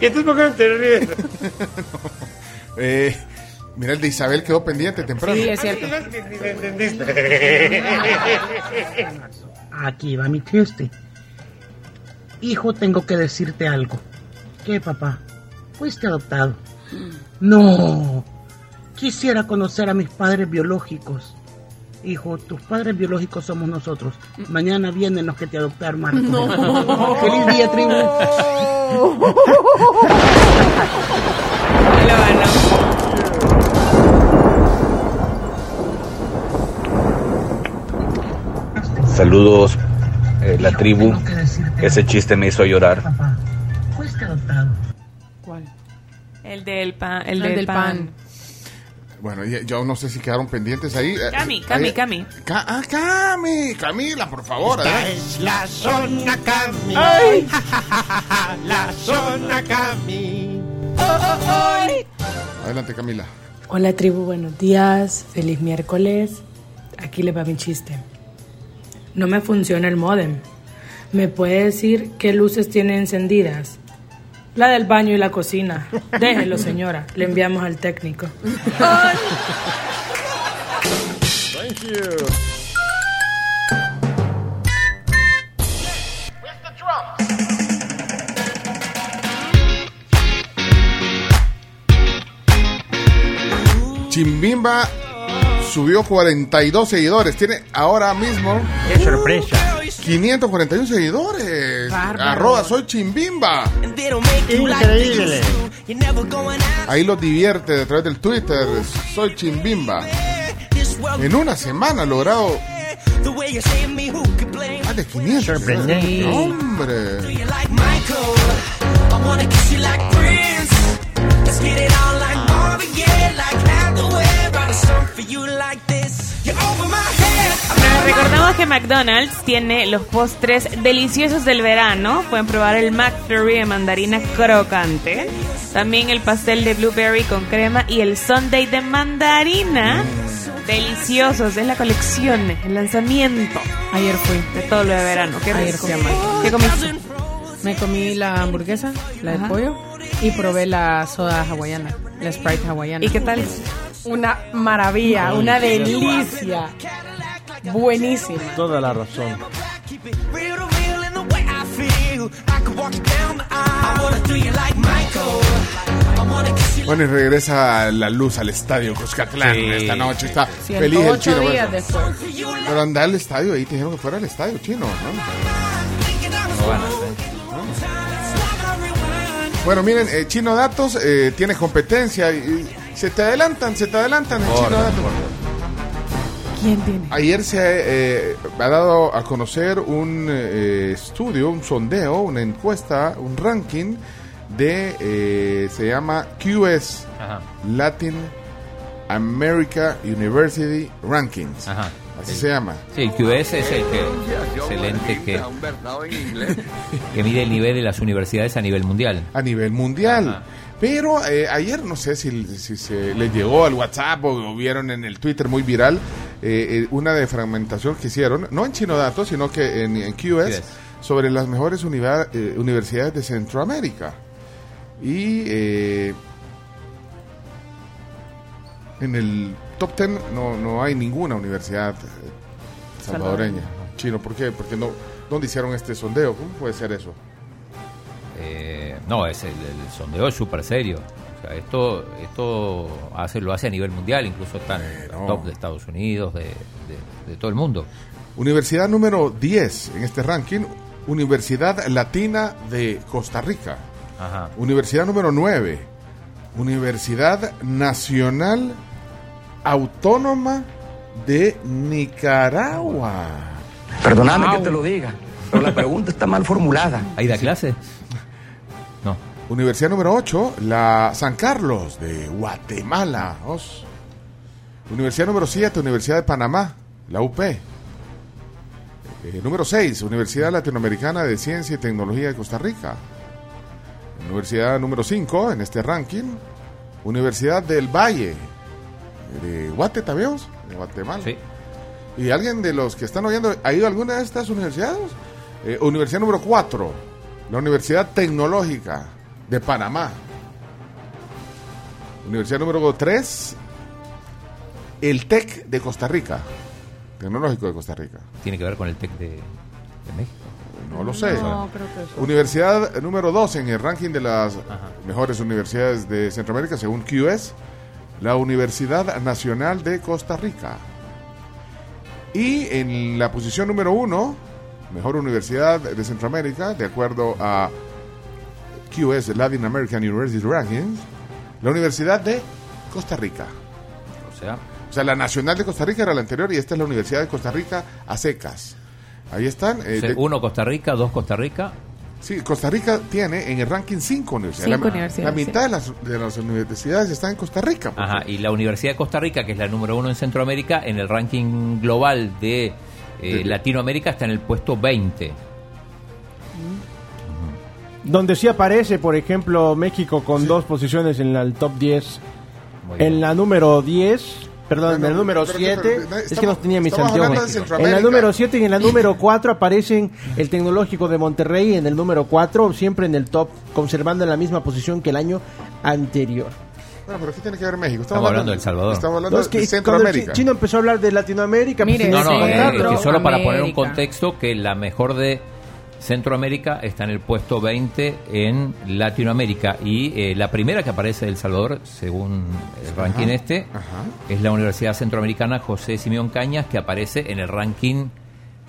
¿Y entonces por qué no te ríes? Eh, mira, el de Isabel quedó pendiente temprano. Sí, es cierto. Aquí va mi chiste. Hijo, tengo que decirte algo. ¿Qué, papá? Fuiste adoptado. No. Quisiera conocer a mis padres biológicos. Hijo, tus padres biológicos somos nosotros. Mañana vienen los que te adoptaron, Marco. No. ¡Feliz día, tribu! Saludos, eh, la tribu. Ese chiste me hizo llorar. Fuiste adoptado. El del pan. El, El del, del pan. pan. Bueno, yo no sé si quedaron pendientes ahí. Eh, Cami, ahí- Cami, Cami. Ca- ah, Cami, Camila, por favor. Esta es la zona Cami. Ay. la zona Cami. Adelante, Camila. Hola tribu, buenos días, feliz miércoles. Aquí le va mi chiste. No me funciona el modem. ¿Me puede decir qué luces tiene encendidas? La del baño y la cocina. Déjelo, señora. Le enviamos al técnico. Thank you. Chimbimba subió 42 seguidores. Tiene ahora mismo. ¡Qué sorpresa! 541 seguidores. Bárbaro. Arroba soy Chimbimba. Increíble. Ahí los divierte a través del Twitter. Soy Chimbimba. En una semana ha logrado más de 500. Sorprendente. Hombre. Bueno, recordamos que McDonald's tiene los postres deliciosos del verano. Pueden probar el McFlurry de mandarina crocante. También el pastel de blueberry con crema y el sundae de mandarina. Deliciosos, es la colección, el lanzamiento. Ayer fui. De todo lo de verano. Qué Ayer fui a. ¿Qué comiste? Me comí la hamburguesa, la de pollo, y probé la soda hawaiana, la Sprite hawaiana. ¿Y qué tal? Una maravilla, una qué delicia. Buenísima. Toda la razón. Bueno, y regresa la luz al estadio Cuscatlán Sí. esta noche. Está feliz el 108 chino. días después. Pero anda al estadio ahí, te dijeron que fuera al estadio chino. ¿no? Bueno, miren, eh, Chino Datos eh, tiene competencia y, y se te adelantan, se te adelantan en Por- Chino Datos. ¿Quién tiene? Ayer se eh, ha dado a conocer un eh, estudio, un sondeo, una encuesta, un ranking de, eh, se llama QS, Ajá. Latin America University Rankings. Ajá. Así se llama. Sí, el QS es el, que, es el ente que, que mide el nivel de las universidades a nivel mundial. A nivel mundial. Ajá. Pero eh, ayer no sé si, si se les llegó al WhatsApp o, o vieron en el Twitter muy viral eh, eh, una defragmentación que hicieron, no en Chino Datos, sino que en, en QS, sobre las mejores univa- eh, universidades de Centroamérica. Y eh, en el top 10 no, no hay ninguna universidad salvadoreña. Chino, ¿por qué? Porque no, ¿dónde hicieron este sondeo? ¿Cómo puede ser eso? Eh, no, es el, el sondeo es súper serio. O sea, esto, esto hace, lo hace a nivel mundial, incluso está en el top de Estados Unidos, de, de- de todo el mundo. Universidad número 10 en este ranking, Universidad Latina de Costa Rica. Ajá. Universidad número 9, Universidad Nacional Autónoma de Nicaragua. Perdóname que te lo diga, pero la pregunta está mal formulada. ¿Ahí da clase? Universidad número 8, la San Carlos de Guatemala. Universidad número 7, Universidad de Panamá, la UP. Eh, número 6, Universidad Latinoamericana de Ciencia y Tecnología de Costa Rica. Universidad número 5 en este ranking, Universidad del Valle de Guate, ¿tabeos? De Guatemala. Sí. ¿Y alguien de los que están oyendo ha ido a alguna de estas universidades? Eh, universidad número 4, la Universidad Tecnológica de Panamá. Universidad número 3, el TEC de Costa Rica. Tecnológico de Costa Rica. ¿Tiene que ver con el TEC de, de México? No lo sé. No, creo que eso. Universidad número 2 en el ranking de las mejores universidades de Centroamérica, según QS, la Universidad Nacional de Costa Rica. Y en la posición número uno, mejor universidad de Centroamérica, de acuerdo a QS Latin American University Rankings, la Universidad de Costa Rica. O sea, O sea, la Nacional de Costa Rica era la anterior y esta es la Universidad de Costa Rica a secas. Ahí están. eh, de- uno Costa Rica, dos Costa Rica. Sí, Costa Rica tiene en el ranking cinco universidades. Cinco la, universidades, la mitad de, las, de las universidades están en Costa Rica. pues. Ajá, y la Universidad de Costa Rica, que es la número uno en Centroamérica, en el ranking global de eh, Latinoamérica está en el puesto 20. Donde sí aparece, por ejemplo, México con dos posiciones en la- el top 10. En la número 10, perdón, en el número pero- 7, pero- pero- es que no tenía mis hablando anteojos. En la número 7 y en la número 4 aparecen el Tecnológico de Monterrey en el número 4, siempre en el top, conservando en la misma posición que el año anterior. Bueno, pero ¿qué tiene que ver México? Estamos hablando de El Salvador. Estamos hablando No, es que de el Centroamérica. chino empezó a hablar de Latinoamérica, pues, no, no, eh, solo para poner un contexto que la mejor de Centroamérica está en el puesto 20 en Latinoamérica y eh, la primera que aparece de El Salvador, según el ranking este, es la Universidad Centroamericana José Simeón Cañas, que aparece en el ranking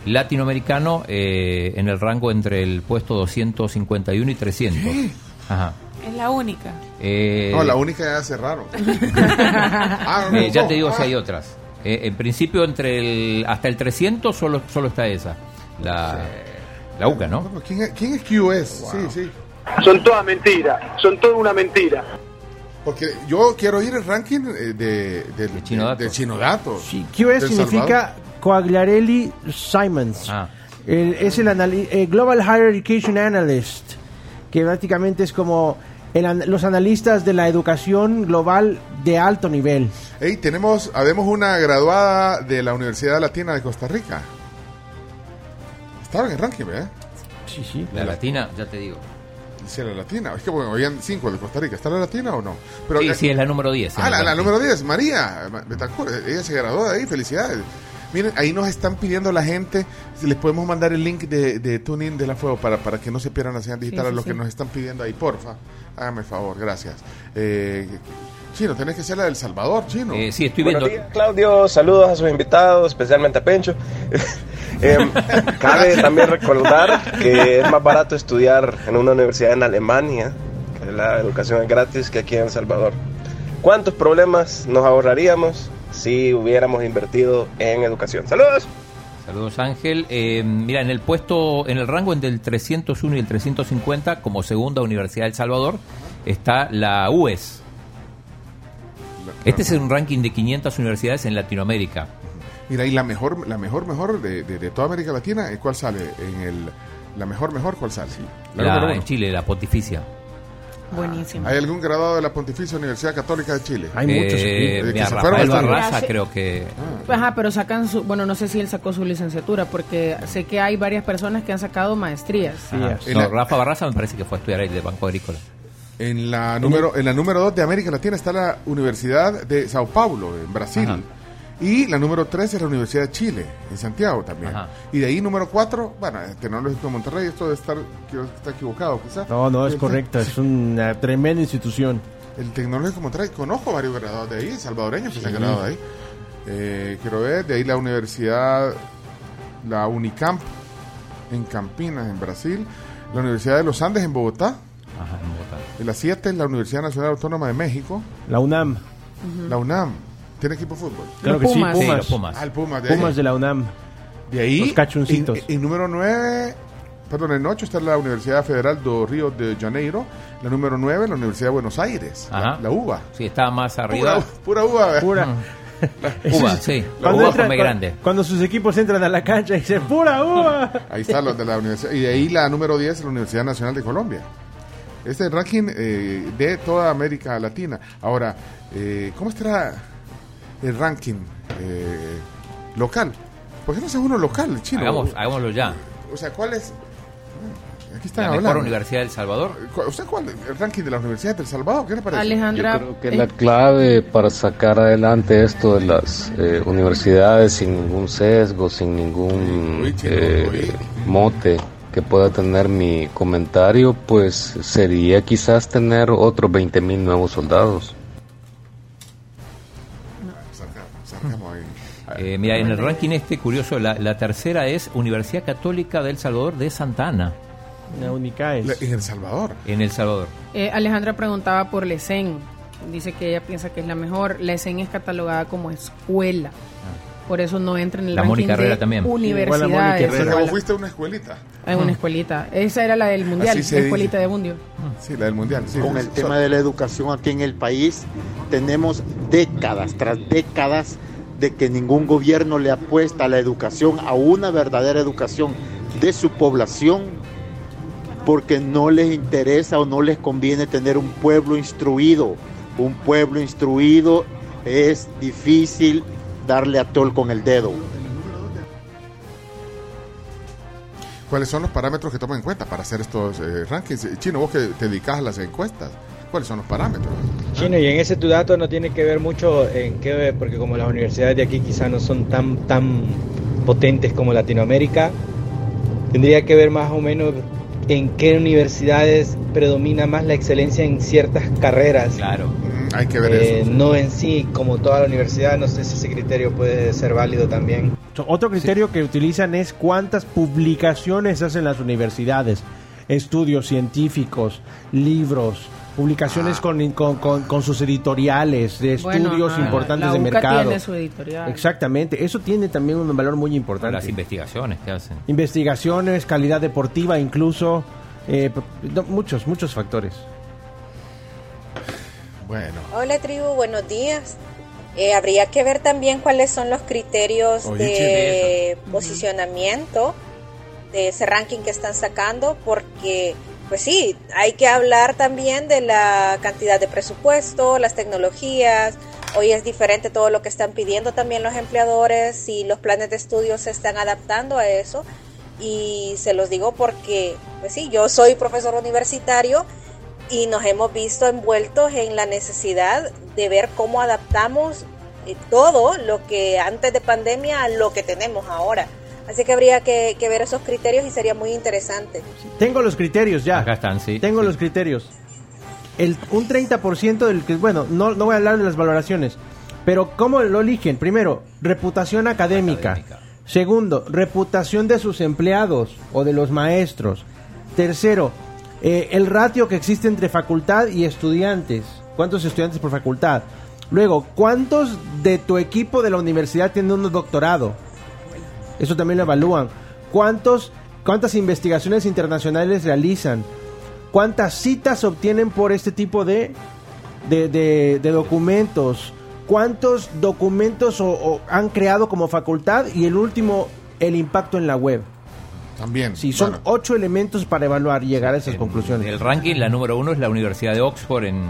latinoamericano eh, en el rango entre el puesto 251 y 300. Ajá. Es la única. Eh, No, la única ya cerraron. Ah, no, eh, ya te digo si Ah. hay otras. Eh, en principio, entre el, hasta el 300 solo, solo está esa. La, la UCA, ¿no? ¿Quién es, quién es QS? Sí, sí. Son todas mentiras, son toda una mentira. Porque yo quiero ir el ranking eh, de, de, de, Chino Datos. de Chino Datos. QS del significa Salvador. Coagliarelli Simons. Ah. El- es el anali- eh, Global Higher Education Analyst, que prácticamente es como el an- los analistas de la educación global de alto nivel. Hey, tenemos, habemos una graduada de la Universidad Latina de Costa Rica. Estaba en el ranking, ¿verdad? Sí, sí. La latina, ya te digo. Sí, la latina. Es que bueno, habían cinco de Costa Rica. ¿Está la latina o no? Pero, sí, eh, sí, es la número 10. en Ah, la, número 10, María Betancourt. Ella se graduó de ahí, felicidades. Miren, ahí nos están pidiendo la gente, si les podemos mandar el link de, de TuneIn de la Fuego para, para que no se pierdan la señal digital Sí, a los sí. que nos están pidiendo ahí, porfa. Hágame el favor, gracias. Eh, Chino, tenés que ser la del Salvador, Chino. Eh, sí, estoy Buenos días, Claudio. Saludos a sus invitados, especialmente a Pencho. Em, cabe también recordar que es más barato estudiar en una universidad en Alemania, que la educación es gratis, que aquí en El Salvador. ¿Cuántos problemas nos ahorraríamos si hubiéramos invertido en educación? Saludos. Saludos Ángel. Eh, mira, en el puesto, en el rango entre el 301 y el 350, como segunda Universidad del Salvador, está la UES. Este es un ranking de 500 universidades en Latinoamérica. Mira, y la mejor, la mejor, mejor de, de- de toda América Latina, ¿eh? ¿cuál sale? En el, la mejor, mejor, ¿cuál sale? La La- en Chile, la Pontificia. Buenísimo. ¿Hay algún graduado de la Pontificia Universidad Católica de Chile? Hay muchos. Eh, Eh, que mira, se fueron Rafael Barraza creo que... Ajá, pero sacan su, bueno, no sé si él sacó su licenciatura, porque sé que hay varias personas que han sacado maestrías. No, la- Rafa Barraza me parece que fue a estudiar ahí de Banco Agrícola. En la número en la número 2 de América Latina está la Universidad de Sao Paulo, en Brasil. Ajá. Y la número 3 es la Universidad de Chile, en Santiago también. Ajá. Y de ahí número 4, bueno, el Tecnológico de Monterrey, esto debe estar, está equivocado quizás. No, no, es correcto, es una tremenda institución. El Tecnológico de Monterrey, conozco varios graduados de ahí, salvadoreños que se han graduado de ahí. Eh, quiero ver, de ahí la Universidad, la Unicamp en Campinas, en Brasil. La Universidad de los Andes en Bogotá. Ajá, en Bogotá. Y la 7 es la Universidad Nacional Autónoma de México. La UNAM. La UNAM. ¿Tiene equipo de fútbol? Claro Los que Pumas. sí, Sí, Pumas. los Pumas. Ah, el Pumas de ahí. Pumas de la UNAM. De ahí. Los cachoncitos. En, en número 9, perdón, en 8 está la Universidad Federal do Río de Janeiro. La número 9, la Universidad de Buenos Aires. La, Ajá. la UBA. Sí, está más Pura, arriba. pura UBA. ¿verdad? Pura. Uva, sí. La Cuando, uva entra- come grande. cuando sus equipos entran a la cancha y dicen ¡Pura uva! Ahí está los de la universidad. Y de ahí la número 10, la Universidad Nacional de Colombia. Este es el ranking eh, de toda América Latina. Ahora, eh, ¿cómo estará el ranking eh, local? ¿Por qué no hace uno local, chino? Hagamos, hagámoslo ya. O sea, ¿cuál es? Aquí están La mejor hablando. Universidad del Salvador. ¿Cu- ¿Usted cuál? ¿El ranking de las universidades del Salvador? ¿Qué le parece? Alejandra, Yo creo que eh, la clave para sacar adelante esto de las eh, universidades sin ningún sesgo, sin ningún eh, mote que pueda tener mi comentario, pues sería quizás tener otros 20 mil nuevos soldados. Eh, mira, en el ranking este curioso, la, la tercera es Universidad Católica del Salvador de Santa Ana. La Unicaes. En El Salvador. En El Salvador. Eh, Alejandra preguntaba por Lesen. Dice que ella piensa que es la mejor. Lesen es catalogada como escuela. Por eso no entra en el La ranking Mónica Herrera de también. universidades. Pero vos fuiste a una escuelita. En una escuelita. Esa era la del mundial, la dice. escuelita de Bundio. Sí, la del mundial. sí. Con el tema de la educación aquí en el país, tenemos décadas tras décadas de que ningún gobierno le apuesta a la educación, a una verdadera educación de su población, porque no les interesa o no les conviene tener un pueblo instruido. Un pueblo instruido es difícil darle a tol con el dedo. ¿Cuáles son los parámetros que toman en cuenta para hacer estos eh, rankings? Chino, vos que te dedicas a las encuestas, ¿cuáles son los parámetros? Chino, y en ese tu dato no tiene que ver mucho en qué, porque como las universidades de aquí quizás no son tan, tan potentes como Latinoamérica, tendría que ver más o menos en qué universidades predomina más la excelencia en ciertas carreras. Claro. Mm, hay que ver Eh, eso. No en sí, como toda la universidad, no sé si ese criterio puede ser válido también. Otro criterio que utilizan es cuántas publicaciones hacen las universidades, estudios científicos, libros, publicaciones con, con, con- con sus editoriales, de Bueno, estudios importantes la de UCA mercado. tiene su editorial. Exactamente, eso tiene también un valor muy importante. Las investigaciones que hacen. Investigaciones, calidad deportiva incluso, eh, no, muchos, muchos factores. Bueno. Hola tribu, buenos días. Eh, habría que ver también cuáles son los criterios Oye, de posicionamiento de ese ranking que están sacando, porque, pues sí, hay que hablar también de la cantidad de presupuesto, las tecnologías. Hoy es diferente todo lo que están pidiendo también los empleadores y los planes de estudio se están adaptando a eso. Y se los digo porque, pues sí, yo soy profesor universitario y nos hemos visto envueltos en la necesidad de ver cómo adaptamos eh, todo lo que antes de pandemia a lo que tenemos ahora. Así que habría que, que ver esos criterios y sería muy interesante. Tengo los criterios ya. Acá están, sí. Tengo los criterios. El, un 30% del que, bueno, no, no voy a hablar de las valoraciones, pero ¿cómo lo eligen? Primero, reputación académica. Segundo, reputación de sus empleados o de los maestros. Tercero, eh, el ratio que existe entre facultad y estudiantes. ¿Cuántos estudiantes por facultad? Luego, ¿cuántos de tu equipo de la universidad tienen un doctorado? Eso también lo evalúan. ¿Cuántos, ¿Cuántas investigaciones internacionales realizan? ¿Cuántas citas obtienen por este tipo de, de, de- de documentos? ¿Cuántos documentos o- o han creado como facultad? Y el último, el impacto en la web. También. Sí, son bueno. ocho elementos para evaluar y llegar a esas conclusiones. El ranking, la número uno es la Universidad de Oxford en,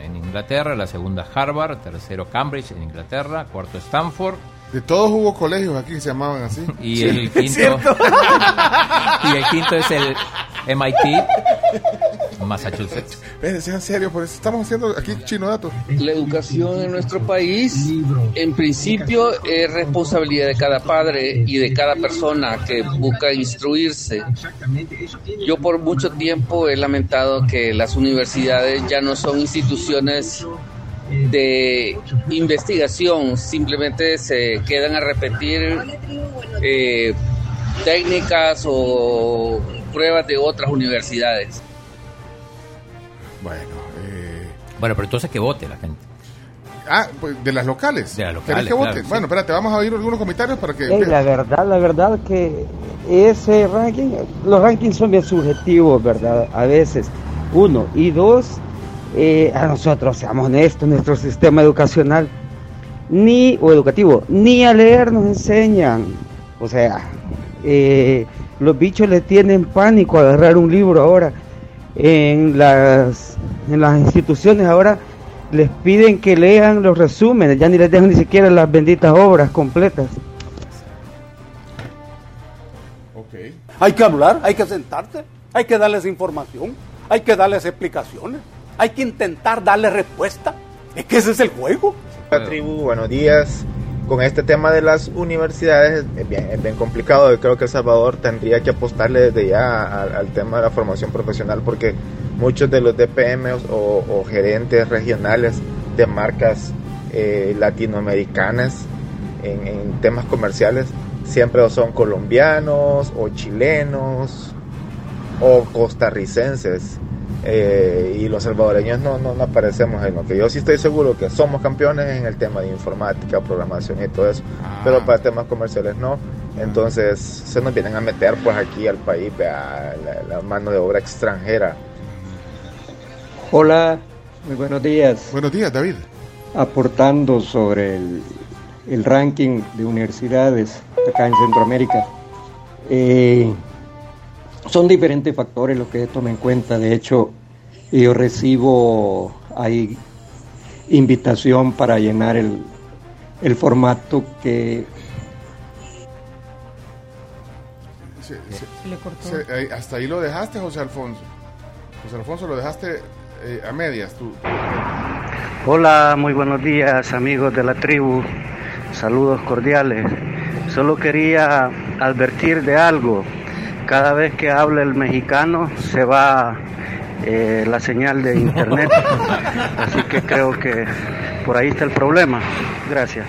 en Inglaterra, la segunda Harvard, tercero Cambridge en Inglaterra, cuarto Stanford. De todos hubo colegios aquí que se llamaban así. Y Sí, el quinto y el quinto es el MIT Massachusetts. Sean serios, por eso estamos haciendo aquí chino datos. La educación en nuestro país, en principio, es responsabilidad de cada padre y de cada persona que busca instruirse. Yo por mucho tiempo he lamentado que las universidades ya no son instituciones de investigación, simplemente se quedan a repetir eh, técnicas o pruebas de otras universidades. Bueno, eh, Bueno, pero entonces que vote la gente. Ah, pues de las locales. De las ¿Querés locales, que voten? claro, sí. Bueno, espérate, vamos a oír algunos comentarios para que... La verdad, la verdad que ese ranking, los rankings son bien subjetivos, ¿verdad? A veces. Uno. Y dos, eh, a nosotros, seamos honestos, nuestro sistema educacional, ni, o educativo, ni a leer nos enseñan. O sea, eh, los bichos le tienen pánico a agarrar un libro ahora. En las, en las instituciones ahora les piden que lean los resúmenes, ya ni les dejan ni siquiera las benditas obras completas. Hay que hablar, hay que sentarse, hay que darles información, hay que darles explicaciones, hay que intentar darles respuesta. Es que ese es el juego. La tribu, buenos días. Con este tema de las universidades es bien, es bien complicado. Yo creo que El Salvador tendría que apostarle desde ya al, al tema de la formación profesional porque muchos de los DPM o, o gerentes regionales de marcas eh, latinoamericanas en, en temas comerciales siempre son colombianos o chilenos o costarricenses. Eh, y los salvadoreños no, no, no aparecemos en lo que yo sí estoy seguro que somos campeones en el tema de informática, programación y todo eso, pero para temas comerciales no. Entonces se nos vienen a meter pues aquí al país vea, la, la mano de obra extranjera. Hola, muy buenos días. Buenos días, David. Aportando sobre el, el ranking de universidades acá en Centroamérica. Eh, son diferentes factores los que toma en cuenta. De hecho, yo recibo ahí invitación para llenar el, el formato que Se- se- se- ahí- hasta ahí lo dejaste, José Alfonso. José Alfonso, lo dejaste eh, a medias tú. Hola, muy buenos días amigos de la tribu, saludos cordiales. Solo quería advertir de algo. Cada vez que habla el mexicano se va eh, la señal de internet, así que creo que por ahí está el problema. Gracias.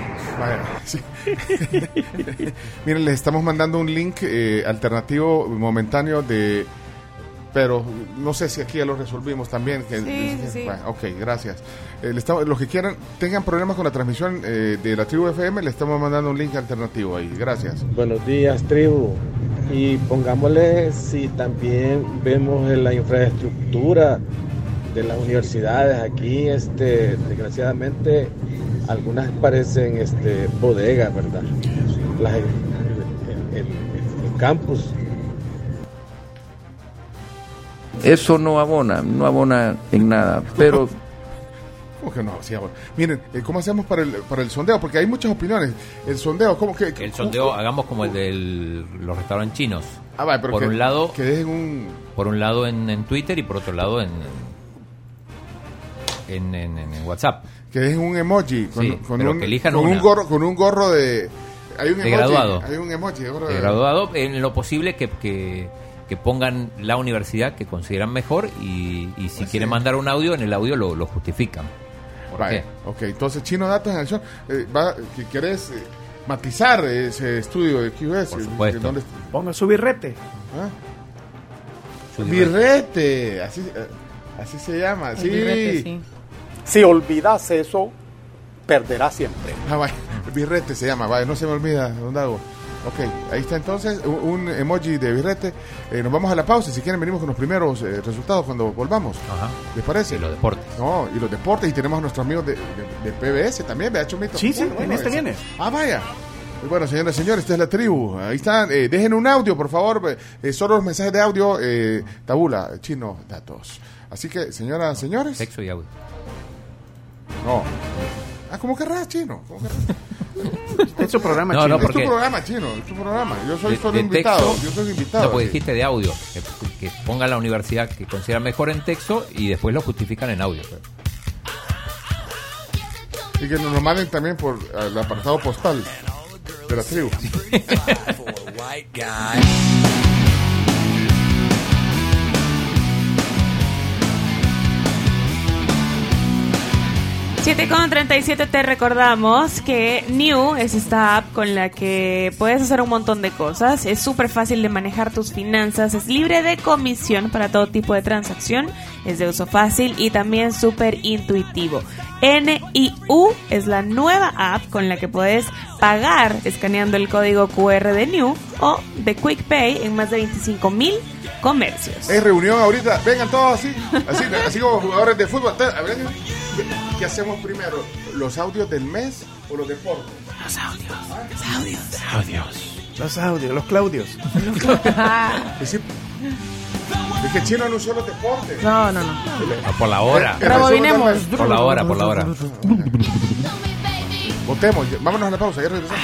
Sí. Miren, les estamos mandando un link eh, alternativo momentáneo de... Pero no sé si aquí ya lo resolvimos también. que- Sí, sí, sí. Bueno, ok, gracias. Eh, le estamos- los que quieran, tengan problemas con la transmisión eh, de la tribu FM, le estamos mandando un link alternativo ahí. Gracias. Buenos días, tribu. Y pongámosle si también vemos en la infraestructura de las universidades aquí, este, desgraciadamente, algunas parecen este, bodegas, ¿verdad? Las- el, el- el- el campus Eso no abona, no abona en nada, pero ¿Cómo que no? Ahora. Miren, eh, ¿cómo hacemos para el, para el sondeo? Porque hay muchas opiniones. El sondeo, ¿cómo que...? El sondeo, hagamos como el de los restaurantes chinos. Ah, vale, pero por que- un lado, que dejen un... por un lado en, en Twitter y por otro lado en en, en- WhatsApp. Que dejen un emoji con, Sí, con pero un, con gorro con un gorro de hay un De emoji, graduado. hay un emoji de gorro De de- graduado, en lo posible que, que, que pongan la universidad que consideran mejor y, y si quieren mandar un audio, en el audio lo, lo justifican. ¿Por Vale, qué? ok, entonces Chino Datos en acción. Eh, va, que ¿Quieres eh, matizar ese estudio de QS? Por supuesto. ¿Dónde, Ponga su birrete. ¿Ah? Su Birrete, así, eh, así se llama. El sí. birrete, sí. Si olvidas eso, perderás siempre. Ah, vaya, birrete se llama, vaya, no se me olvida, don Dago. Ok, ahí está entonces un, emoji de birrete. Eh, nos vamos a la pausa. Si quieren, venimos con los primeros eh, resultados cuando volvamos. ¿Les parece? Y los deportes. No, y los deportes. Y tenemos a nuestros amigos de, de- de PBS también. Vea, Chomito. Sí, sí, Bueno, en este viene. Ah, vaya. Bueno, señoras y señores, esta es la tribu. Ahí están. Eh, dejen un audio, por favor. Eh, solo los mensajes de audio. Eh, tabula, chino, datos. Así que, señoras, señores. Sexo y audio. No. Ah, ¿cómo querrás, chino? ¿Cómo querrás? Es su programa, No, chino. no, Es tu programa, chino. Es tu programa. Yo soy De- solo de invitado. texto, Yo soy invitado. No, porque aquí. dijiste de audio. Que, que pongan la universidad que consideran mejor en texto y después lo justifican en audio. Y que nos lo manden también por el apartado postal de la tribu. white guy. 7 con 37 te recordamos que New es esta app con la que puedes hacer un montón de cosas. Es súper fácil de manejar tus finanzas, es libre de comisión para todo tipo de transacción, es de uso fácil y también súper intuitivo. NIU es la nueva app con la que puedes pagar escaneando el código QR de New o de Quick Pay en más de 25 mil comercios. Hay reunión ahorita. Vengan todos así. Así, así como jugadores de fútbol. ¿qué, qué hacemos primero? ¿Los audios del mes o los deportes? Los audios. Los audios. Audios. Los audios, los Claudios. Es decir, es que Chino anunció los deportes. No, no, no. No, por la hora. Rebobinemos. Por la hora, por la hora. Votemos. Vámonos a la pausa. Ya regresamos.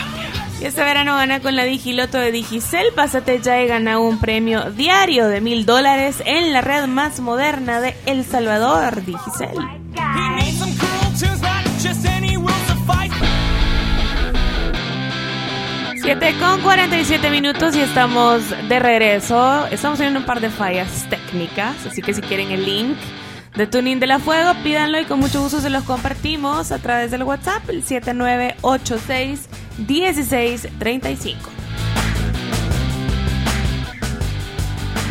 Y este verano gana con la Digiloto de Digicel. Pásate ya y gana un premio diario de mil dólares en la red más moderna de El Salvador, Digicel. 7 con 47 minutos y estamos de regreso. Estamos teniendo un par de fallas técnicas, así que si quieren el link de Tuning de la Fuego, pídanlo y con mucho gusto se los compartimos a través del WhatsApp, el 7986-1635.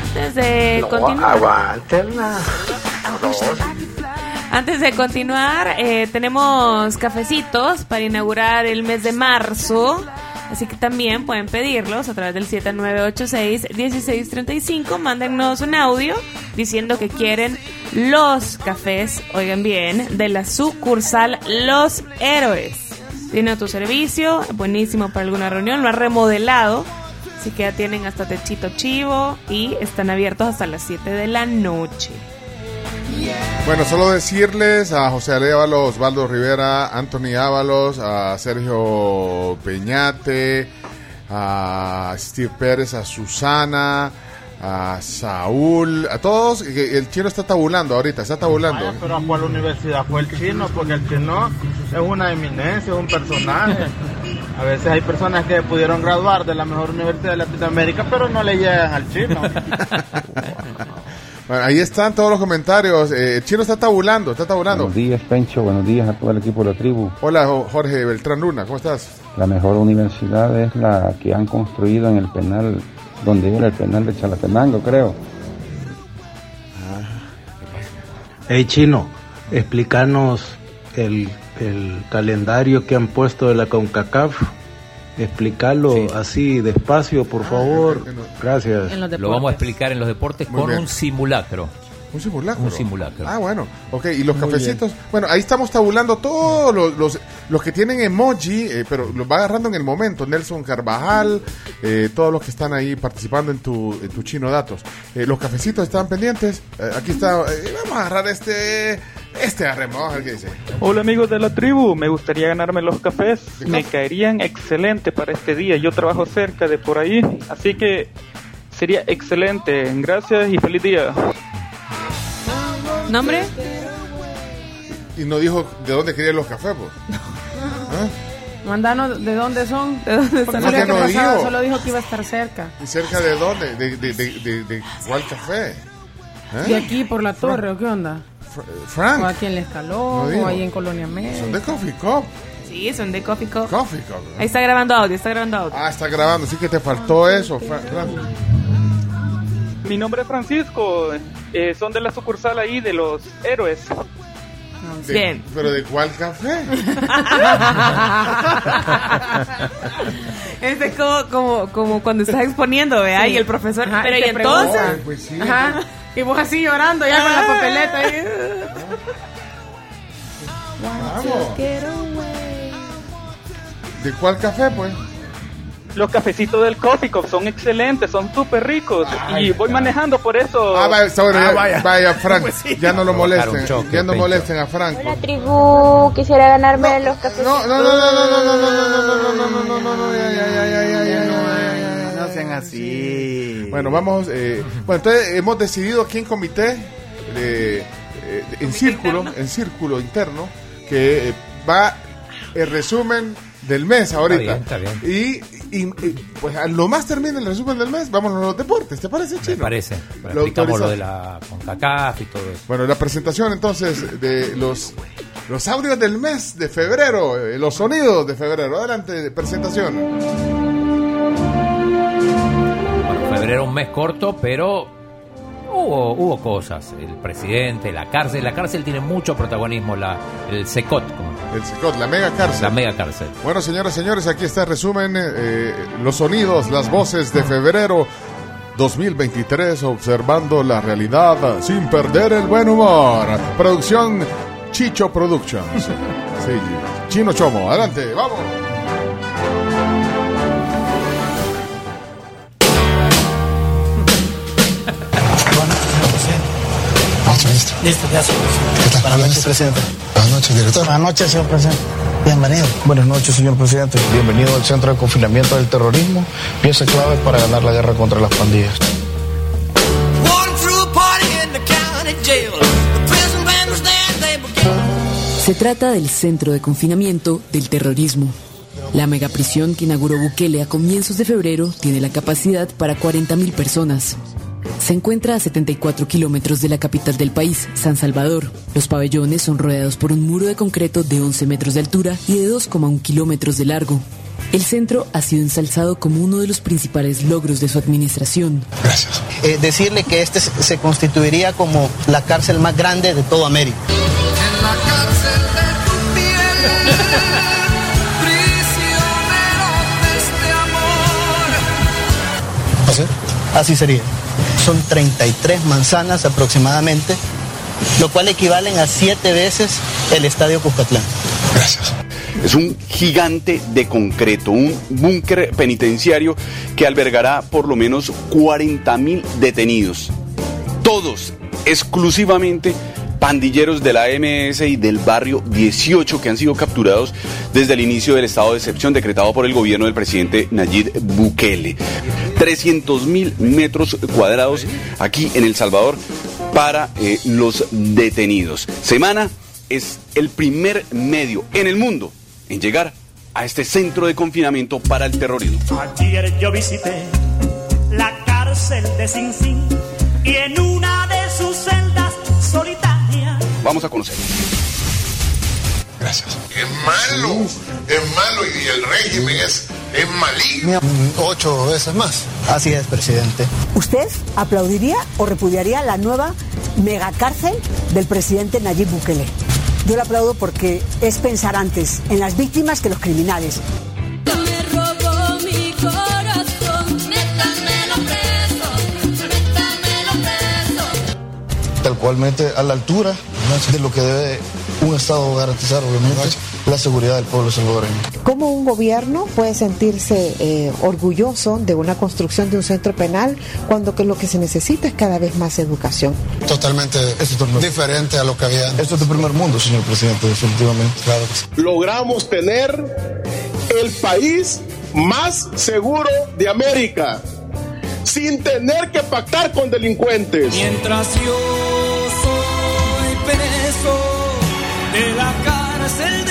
Antes de continuar. Antes de continuar, eh, tenemos cafecitos para inaugurar el mes de marzo. Así que también pueden pedirlos a través del 7986-1635. Mándennos un audio diciendo que quieren los cafés, oigan bien, de la sucursal Los Héroes. Tiene tu servicio, buenísimo para alguna reunión, lo ha remodelado. Así que ya tienen hasta techito chivo y están abiertos hasta las 7 de la noche. Bueno, solo decirles a José Arévalo, Osvaldo Rivera, Anthony Ábalos, a Sergio Peñate, a Steve Pérez, a Susana, a Saúl, a todos. El chino está tabulando ahorita, está tabulando. Vaya, pero a cuál universidad fue el chino, porque el chino es una eminencia, es un personaje. A veces hay personas que pudieron graduar de la mejor universidad de Latinoamérica, pero no le llegan al chino. Bueno, ahí están todos los comentarios. Eh, el chino está tabulando, está tabulando. Buenos días, Pencho. Buenos días a todo el equipo de la tribu. Hola, Jo- Jorge Beltrán Luna, ¿cómo estás? La mejor universidad es la que han construido en el penal, donde era el penal de Chalatenango, creo. Hey chino, explícanos el, el calendario que han puesto de la CONCACAF. Explicarlo así despacio, por favor. Gracias. Lo vamos a explicar en los deportes Muy con bien. un simulacro. Un simulacro. Un simulacro. Ah, bueno. Ok, y los Muy cafecitos. Bueno, ahí estamos tabulando todos los, los, los que tienen emoji, eh, pero los va agarrando en el momento. Nelson Carvajal, eh, todos los que están ahí participando en tu, en tu chino datos. Eh, los cafecitos están pendientes. Eh, aquí está. eh, vamos a agarrar este. Este agarremos. Vamos a ver qué dice. Hola amigos de la tribu, me gustaría ganarme los cafés, me caerían excelente para este día, yo trabajo cerca de por ahí, así que sería excelente, gracias y feliz día. ¿Nombre? Y no dijo de dónde querían los cafés, pues. ¿Ah? Mandanos de dónde son. ¿De dónde ¿Por están? no pasaba, dijo? Solo dijo que iba a estar cerca. ¿Y cerca de dónde? ¿De, de, de, de, de cuál café? ¿Eh? De aquí por la torre, ¿o qué onda? Frank. O aquí en el escalón, No o ahí en Colonia Media. Son de Coffee Cup. Sí, son de Coffee Cup. Coffee Cup. Ahí está grabando audio, está grabando audio. Ah, está grabando, sí que te faltó eso, Fra- Frank. Mi nombre es Francisco, eh, son de la sucursal ahí de los héroes. De- Bien. ¿Pero de cuál café? Este es como, como, como cuando estás exponiendo, ¿vea? Sí. Y el profesor, Ajá, pero y y te entonces. pregunta. Pues sí. Ajá. Y vos así llorando ya con la papeleta ahí. Vamos. ¿De cuál café, pues? Los cafecitos del Coffee Cup son excelentes, son súper ricos y voy manejando por eso. Ah, vaya, bueno, Ah, ya- vaya. vaya, Frank, Pues sí. ya no lo molesten, choque, ya no Pencho. molesten a Frank. La tribu, quisiera ganarme los. No, no, no, no, no, no, no, no, no, no, no, no, no, no, no, no, ya, ya, ya, ya, ya, ya, ya, ya. No sean así. Bueno, vamos, eh, bueno, entonces hemos decidido aquí en comité, de, eh, en círculo, en círculo interno, que eh, va el resumen del mes ahorita. Está bien, está Y, y, y, pues a lo más termina el resumen del mes, vamos a los deportes, ¿te parece, Chino? Me parece. Lo Explicamos lo de la CONCACAF y todo eso. Bueno, la presentación entonces de los, los audios del mes de febrero, eh, los sonidos de febrero. Adelante, presentación. Bueno, febrero un mes corto, pero hubo, hubo cosas. El presidente, la cárcel. La cárcel tiene mucho protagonismo, la, el SECOT. El SECOT, la mega cárcel. La mega cárcel. Bueno, señoras y señores, aquí está el resumen, eh, los sonidos, las voces de febrero 2023, observando la realidad sin perder el buen humor. Producción Chicho Productions. Sí, Chino Chomo, adelante, vamos. Listo, señor presidente. Buenas noches, presidente. Buenas noches, director. Buenas noches, señor presidente. Bienvenido. Buenas noches, señor presidente. Bienvenido al Centro de Confinamiento del Terrorismo, pieza clave para ganar la guerra contra las pandillas. Se trata del centro de confinamiento del terrorismo. La megaprisión que inauguró Bukele a comienzos de febrero tiene la capacidad para 40.000 personas. Se encuentra a 74 kilómetros de la capital del país, San Salvador. Los pabellones son rodeados por un muro de concreto de 11 metros de altura y de 2,1 kilómetros de largo. El centro ha sido ensalzado como uno de los principales logros de su administración. Eh, decirle que este se constituiría como la cárcel más grande de toda América. ¿Así? Así sería. Son 33 manzanas aproximadamente, lo cual equivalen a siete veces el estadio Cuscatlán. Gracias. Es un gigante de concreto, un búnker penitenciario que albergará por lo menos 40 mil detenidos. Todos exclusivamente pandilleros de la MS y del barrio 18 que han sido capturados desde el inicio del estado de excepción decretado por el gobierno del presidente Nayib Bukele. 300 mil metros cuadrados aquí en El Salvador para eh, los detenidos. Semana es el primer medio en el mundo en llegar a este centro de confinamiento para el terrorismo. Ayer yo visité la cárcel de Sin Sin y en una de sus celdas solitarias Vamos a conocer. Gracias. Es malo, es malo y el régimen es, es maligno. Ocho veces más. Así es, presidente. ¿Usted aplaudiría o repudiaría la nueva megacárcel del presidente Nayib Bukele? Yo la aplaudo porque es pensar antes en las víctimas que los criminales. Me robó mi corazón, métamelo preso, métamelo preso. tal cualmente a la altura de lo que debe un Estado garantizar, obviamente, la seguridad del pueblo salvadoreño. ¿Cómo un gobierno puede sentirse eh, orgulloso de una construcción de un centro penal cuando que lo que se necesita es cada vez más educación? Totalmente diferente a lo que había. Esto es de primer mundo, señor presidente, definitivamente. Claro que sí. logramos tener el país más seguro de América, sin tener que pactar con delincuentes. Mientras yo soy preso de la cárcel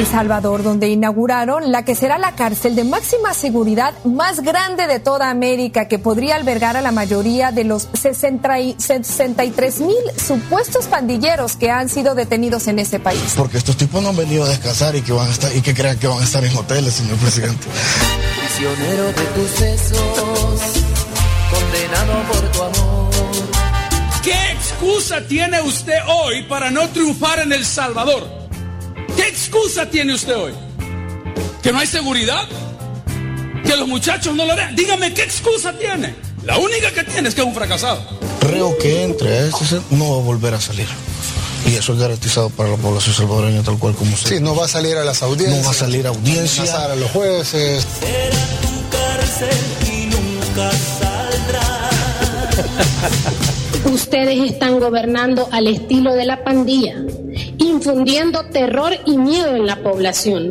El Salvador, donde inauguraron la que será la cárcel de máxima seguridad más grande de toda América, que podría albergar a la mayoría de los 60 y 63 mil supuestos pandilleros que han sido detenidos en este país. Porque estos tipos no han venido a descansar y que van a estar y que crean que van a estar en hoteles, señor presidente. Prisionero de tus besos, condenado por tu amor. ¿Qué excusa tiene usted hoy para no triunfar en El Salvador? ¿Qué excusa tiene usted hoy? ¿Que no hay seguridad? ¿Que los muchachos no lo vean? Dígame, ¿qué excusa tiene? La única que tiene es que es un fracasado. Reo que entre a este centro no va a volver a salir. Y eso es garantizado para la población salvadoreña tal cual como usted. Sí, no va a salir a las audiencias. No va a salir a audiencia. amenazar a los jueces. cárcel y nunca saldrá. Ustedes están gobernando al estilo de la pandilla, infundiendo terror y miedo en la población.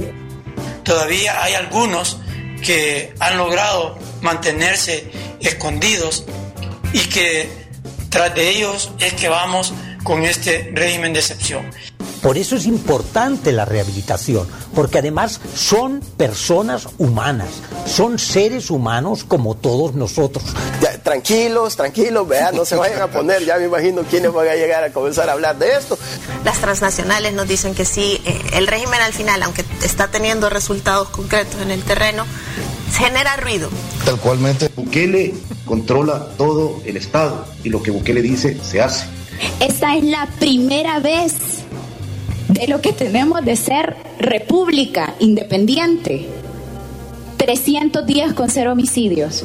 Todavía hay algunos que han logrado mantenerse escondidos y que tras de ellos es que vamos con este régimen de excepción. Por eso es importante la rehabilitación, porque además son personas humanas, son seres humanos como todos nosotros. Ya, tranquilos, tranquilos, vean, no se vayan a poner, ya me imagino quiénes van a llegar a comenzar a hablar de esto. Las transnacionales nos dicen que sí, eh, el régimen al final, aunque está teniendo resultados concretos en el terreno, genera ruido. Tal cualmente. Bukele controla todo el Estado y lo que Bukele dice se hace. Esta es la primera vez de lo que tenemos de ser república independiente. 310 con cero homicidios.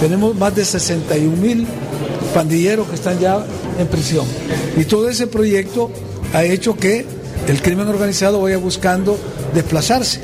Tenemos más de 61 mil pandilleros que están ya en prisión. Y todo ese proyecto ha hecho que el crimen organizado vaya buscando desplazarse.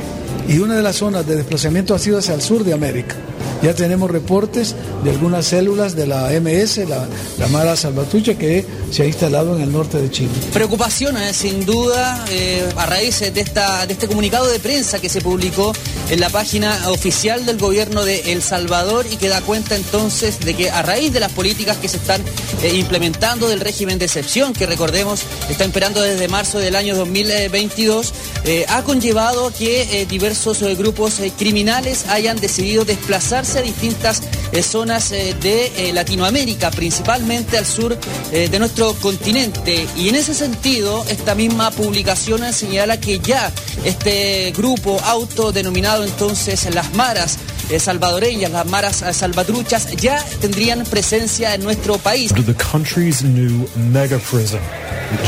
Y una de las zonas de desplazamiento ha sido hacia el sur de América. Ya tenemos reportes de algunas células de la MS, la, la Mara Salvatrucha, que se ha instalado en el norte de Chile. Preocupación, eh, sin duda, eh, a raíz de, esta, de este comunicado de prensa que se publicó en la página oficial del gobierno de El Salvador y que da cuenta entonces de que a raíz de las políticas que se están eh, implementando del régimen de excepción, que recordemos está imperando desde marzo del año 2022, eh, ha conllevado que diversos grupos criminales hayan decidido desplazar desplazarse a distintas eh, zonas eh, de eh, Latinoamérica, principalmente al sur eh, de nuestro continente. Y en ese sentido, esta misma publicación señala que ya este grupo autodenominado entonces las maras eh, salvadoreñas, las maras eh, salvatruchas, ya tendrían presencia en nuestro país. The country's new mega prison.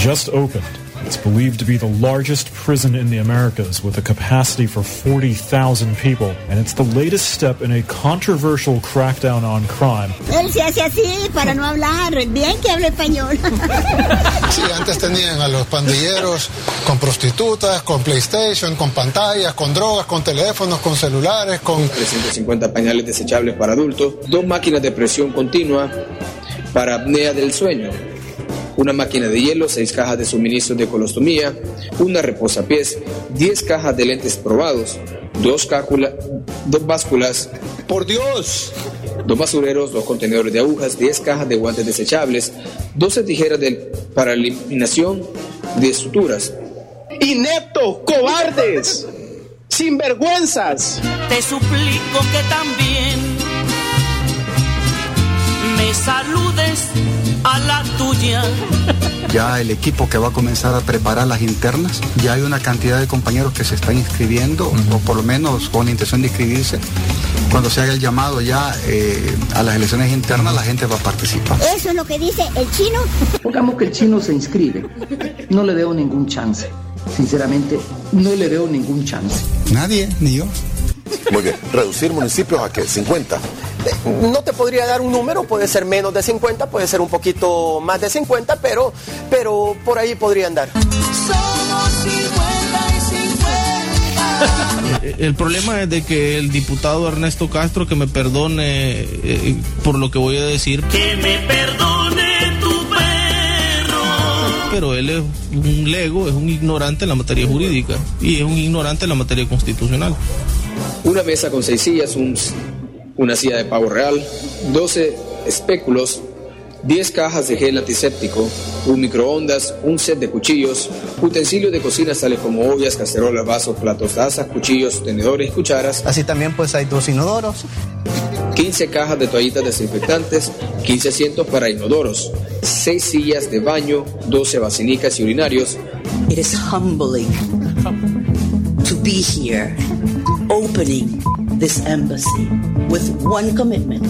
Just opened. It's believed to be the largest prison in the Americas with a capacity for 40,000 people. And it's the latest step in a controversial crackdown on crime. Él se hace así para no hablar, bien que hable español. Sí, antes tenían a los pandilleros con prostitutas, con PlayStation, con pantallas, con drogas, con teléfonos, con celulares, con... 350 pañales desechables para adultos, dos máquinas de presión continua para apnea del sueño, una máquina de hielo, seis cajas de suministros de colostomía, una reposapiés, 10 cajas de lentes probados, dos, cácula- dos básculas, por Dios, dos basureros, dos contenedores de agujas, 10 cajas de guantes desechables, 12 tijeras de, para eliminación de suturas. Ineptos, cobardes, sinvergüenzas. Te suplico que también me saludes a la tuya. Ya el equipo que va a comenzar a preparar las internas, ya hay una cantidad de compañeros que se están inscribiendo, o por lo menos con la intención de inscribirse. Cuando se haga el llamado ya eh, a las elecciones internas, la gente va a participar. Eso es lo que dice el chino. Pongamos que el chino se inscribe. No le veo ningún chance. Sinceramente, no le veo ningún chance. Nadie, ni yo. Muy bien. ¿Reducir municipios a qué? ¿50? No te podría dar un número, puede ser menos de 50, puede ser un poquito más de 50, pero, pero por ahí podría andar. Somos 50 y 50. El problema es de que el diputado Ernesto Castro, que me perdone eh, por lo que voy a decir, Que me perdone tu perro. pero él es un lego, es un ignorante en la materia jurídica y es un ignorante en la materia constitucional. Una mesa con seis sillas, un- una silla de pavo real, 12 espéculos, 10 cajas de gel antiséptico, un microondas, un set de cuchillos, utensilios de cocina tales como ollas, cacerolas, vasos, platos, tazas, cuchillos, tenedores y cucharas. Así también pues hay dos inodoros. 15 cajas de toallitas desinfectantes, 15 asientos para inodoros, 6 sillas de baño, 12 basinicas y urinarios, It is humbling to be here, opening this embassy with one commitment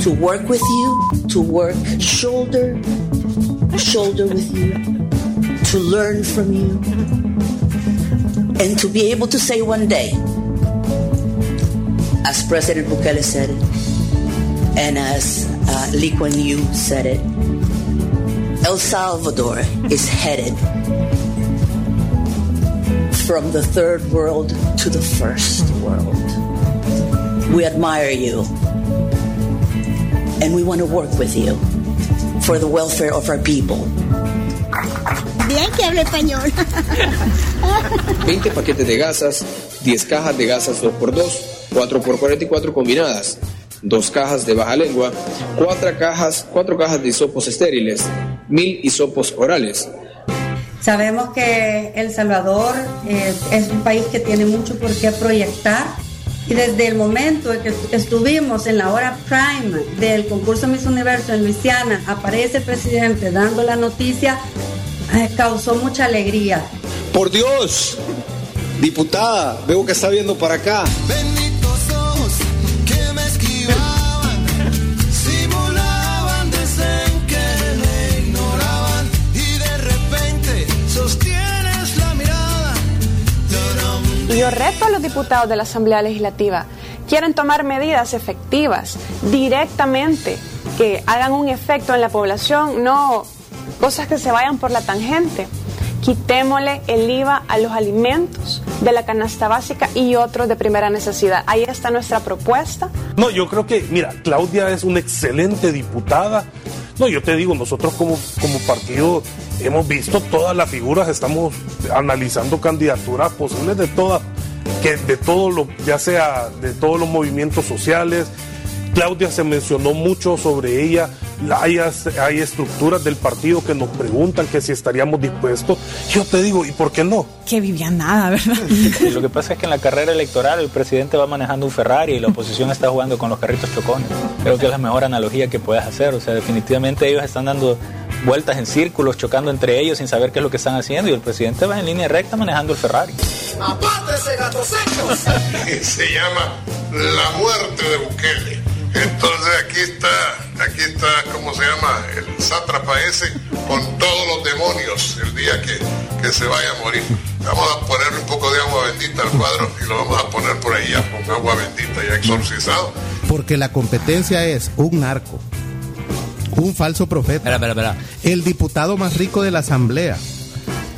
to work with you, to work shoulder shoulder with you, to learn from you, and to be able to say one day, as President Bukele said it, and as uh, Lee Kuan Yew said it, El Salvador is headed from the third world to the first world. We admire you and we want to work with you for the welfare of our people. Bien que hable español. 20 paquetes de gasas, 10 cajas de gasas 2x2, 4x44 combinadas, 2 cajas de baja lengua, 4 cajas, 4 cajas de hisopos estériles, 1000 hisopos orales, Sabemos que El Salvador eh, es un país que tiene mucho por qué proyectar y desde el momento en que estuvimos en la hora prime del concurso Miss Universo en Luisiana, aparece el presidente dando la noticia, eh, causó mucha alegría. Por Dios, diputada, veo que está viendo para acá. Y yo reto a los diputados de la Asamblea Legislativa, quieren tomar medidas efectivas directamente, que hagan un efecto en la población, no cosas que se vayan por la tangente. Quitémosle el IVA a los alimentos de la canasta básica y otros de primera necesidad. Ahí está nuestra propuesta. No, yo creo que, mira, Claudia es una excelente diputada. No, yo te digo, nosotros como, como partido hemos visto todas las figuras, estamos analizando candidaturas posibles de todas, que de todo lo, ya sea de todos los movimientos sociales. Claudia se mencionó mucho sobre ella. hay, hay estructuras del partido que nos preguntan que si estaríamos dispuestos. Yo te digo, ¿y por qué no? Que vivían nada, ¿verdad? Y lo que pasa es que en la carrera electoral el presidente va manejando un Ferrari y la oposición está jugando con los carritos chocones. Creo que es la mejor analogía que puedes hacer. O sea, definitivamente ellos están dando vueltas en círculos, chocando entre ellos sin saber qué es lo que están haciendo y el presidente va en línea recta manejando el Ferrari. Apártese, gatos secos. Se llama La muerte de Bukele. Entonces aquí está, aquí está, ¿cómo se llama? El sátrapa ese con todos los demonios el día que, que se vaya a morir. Vamos a ponerle un poco de agua bendita al cuadro y lo vamos a poner por ahí ya con agua bendita ya exorcizado. Porque la competencia es un narco, un falso profeta, Espera, espera, espera. el diputado más rico de la asamblea.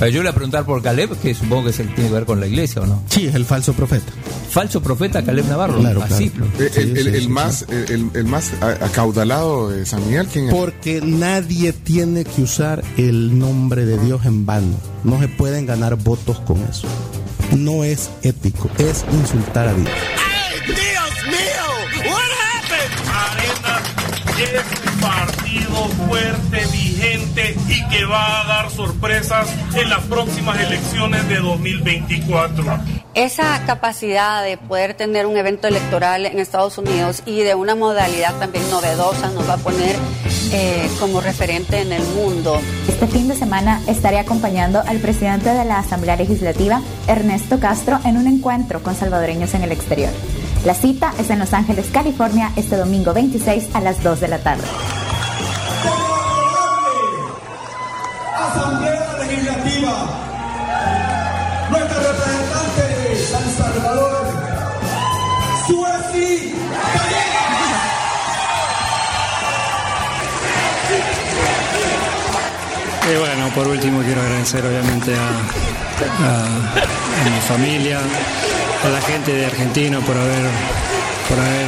Pero yo le voy a preguntar por Caleb, que supongo que es el que tiene que ver con la iglesia, ¿o no? Sí, es el falso profeta. Falso profeta Caleb Navarro. Claro, Así. claro. El, más, el, el más acaudalado de San Miguel, ¿quién es? Porque nadie tiene que usar el nombre de Dios en vano. No se pueden ganar votos con eso. No es ético, es insultar a. Dios es un partido fuerte, vigente y que va a dar sorpresas en las próximas elecciones de 2024. Esa capacidad de poder tener un evento electoral en Estados Unidos y de una modalidad también novedosa nos va a poner eh, como referente en el mundo. Este fin de semana estaré acompañando al presidente de la Asamblea Legislativa, Ernesto Castro, en un encuentro con salvadoreños en el exterior. La cita es en Los Ángeles, California, este domingo 26 a las 2 de la tarde. Asamblea Legislativa. Nuestra representante de San Salvador, Sueci Y bueno, por último quiero agradecer obviamente a, a- a mi familia, a la gente de Argentina por haber, por haber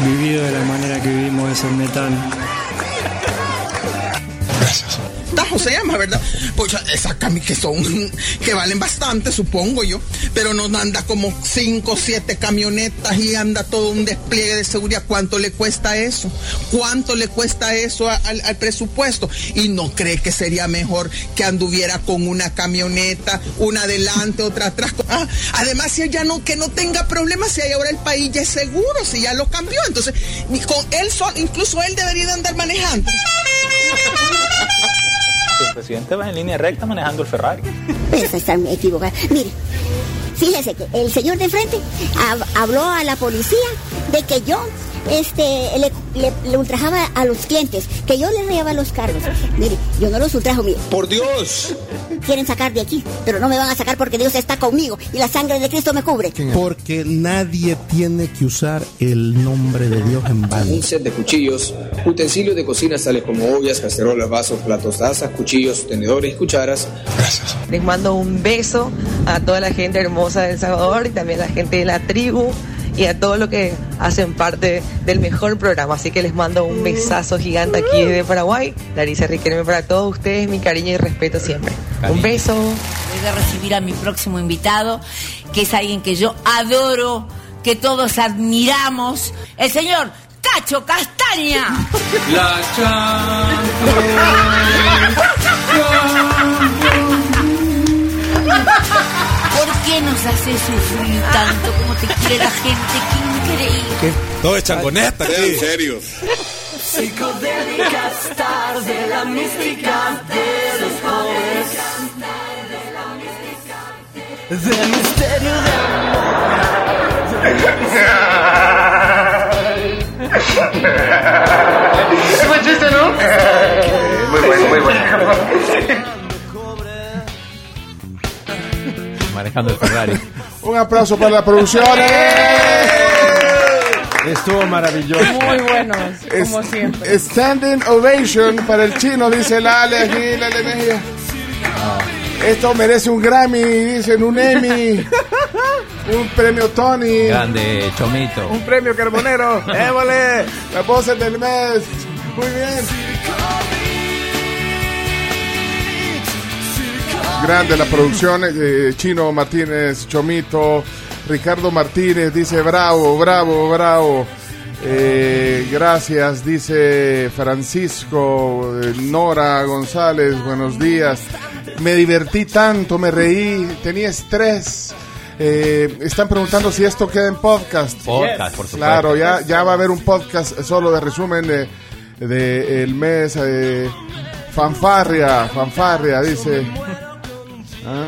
vivido de la manera que vivimos ese metal. Tajo se llama, ¿verdad? Pues esas camisas que son, que valen bastante, supongo yo, pero nos anda como 5 o 7 camionetas y anda todo un despliegue de seguridad. ¿Cuánto le cuesta eso? ¿Cuánto le cuesta eso al, presupuesto? Y no cree que sería mejor que anduviera con una camioneta, una adelante, otra atrás. Ah, además, si ella no, que no tenga problemas, si ahí ahora el país ya es seguro, si ya lo cambió. Entonces, con él sol, incluso él debería de andar manejando. El presidente va en línea recta manejando el Ferrari. Eso está equivocado. Mire, fíjese que el señor de frente hab- habló a la policía de que yo este, le, le- le ultrajaba a los clientes, que yo les rayaba los cargos. Mire, yo no los ultrajo, mire. Por Dios. Quieren sacar de aquí, pero no me van a sacar porque Dios está conmigo y la sangre de Cristo me cubre. Porque nadie tiene que usar el nombre de Dios en vano. Un set de cuchillos, utensilios de cocina tales como ollas, cacerolas, vasos, platos, tazas, cuchillos, tenedores y cucharas. Les mando un beso a toda la gente hermosa de El Salvador y también a la gente de la tribu y a todos los que hacen parte del mejor programa. Así que les mando un besazo gigante aquí desde Paraguay. Larisa Riquelme para todos ustedes, mi cariño y respeto siempre. Un beso. Voy a recibir a mi próximo invitado, que es alguien que yo adoro, que todos admiramos, el señor Cacho Castaña. La qué nos hace sufrir tanto como te quiere la gente? Qué increíble. Todo es changoneta aquí. Sean serios. Psicodélicas stars de la mística de los jóvenes. Del misterio de Buen chiste, ¿no? Muy bueno, muy bueno. Manejando el Ferrari. Un aplauso para la producción. Estuvo maravilloso. Muy buenos, como Es- siempre. Standing ovation para el chino, dice Lale aquí, Lale Mejía. Esto merece un Grammy, dicen un Emmy, un premio Tony, Grande, Chomito. un premio Carbonero. ¡Évole! La voces del mes. Muy bien. Grande la producción, eh, Chino Martínez, Chomito, Ricardo Martínez dice bravo, bravo, bravo. Eh, gracias, dice Francisco, eh, Nora González, buenos días. Me divertí tanto, me reí, tenía estrés. Eh, están preguntando si esto queda en podcast. Podcast, por supuesto. Claro, ya, ya va a haber un podcast solo de resumen de, de el mes. eh, fanfarria, fanfarria, dice. Ah.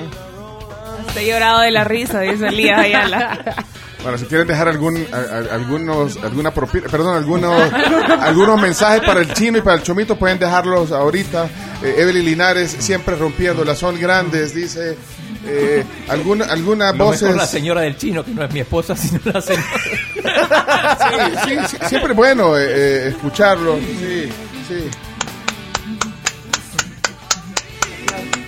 Estoy llorado de la risa, dice Elías Ayala. Bueno, si quieren dejar algún, a- a- algunos, alguna propina, perdón, algunos, algunos mensajes para el chino y para el chomito, pueden dejarlos ahorita. Eh, Evelyn Linares, siempre rompiendo las son grandes, dice. Eh, alguna, alguna Lo voces. mejor la señora del chino, que no es mi esposa, sino la señora. Sí, sí, sí, siempre es bueno eh, eh, escucharlo. Sí, sí.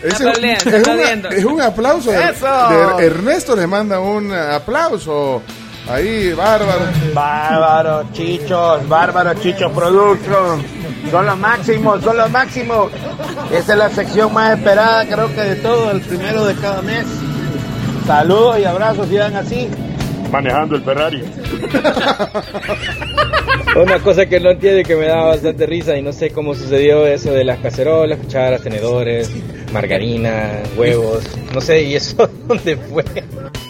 Ese aplaudiendo, es, un, aplaudiendo. es un aplauso. de- ¡Eso! de Ernesto le manda un aplauso. Ahí, bárbaro. Bárbaro, chichos, bárbaro, chichos production. Son los máximos, son los máximos. Esa es la sección más esperada, creo que de todo, el primero de cada mes. Saludos y abrazos, sigan así. Manejando el Ferrari. Una cosa que no entiendo y que me da bastante risa y no sé cómo sucedió eso de las cacerolas, cucharas, tenedores, margarina, huevos, no sé, ¿y eso dónde fue?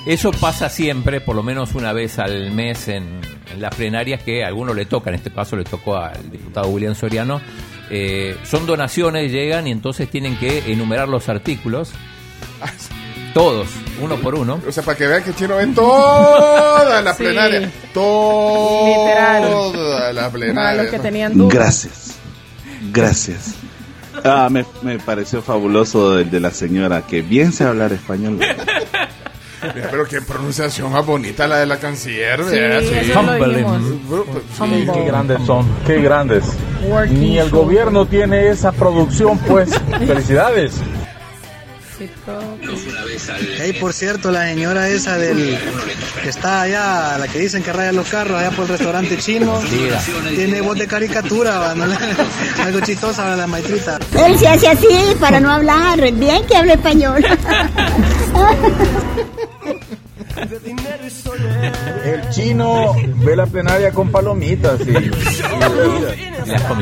Eso pasa siempre, por lo menos una vez al mes en, en las plenarias que a alguno le toca, en este caso le tocó al diputado William Soriano. Eh, son donaciones, llegan y entonces tienen que enumerar los artículos. Todos, uno por uno. O sea, para que vean que Chino ve toda la Sí. plenaria. Toda la Para plenaria. los que tenían dudas. Gracias. Gracias. Ah, me, me pareció fabuloso el de la señora, que bien sabe hablar español. Pero qué pronunciación más bonita la de la canciller. Sí, lo dijimos. Sí, qué grandes son, qué grandes. Ni el gobierno tiene esa producción, pues. Felicidades. Hey, por cierto, la señora esa del que está allá, la que dicen que raya los carros allá por el restaurante chino, Diga. tiene voz de caricatura, ¿no? algo chistosa la maestrita. Él se hace así para no hablar. Bien que habla español. El chino ve la plenaria con palomitas y,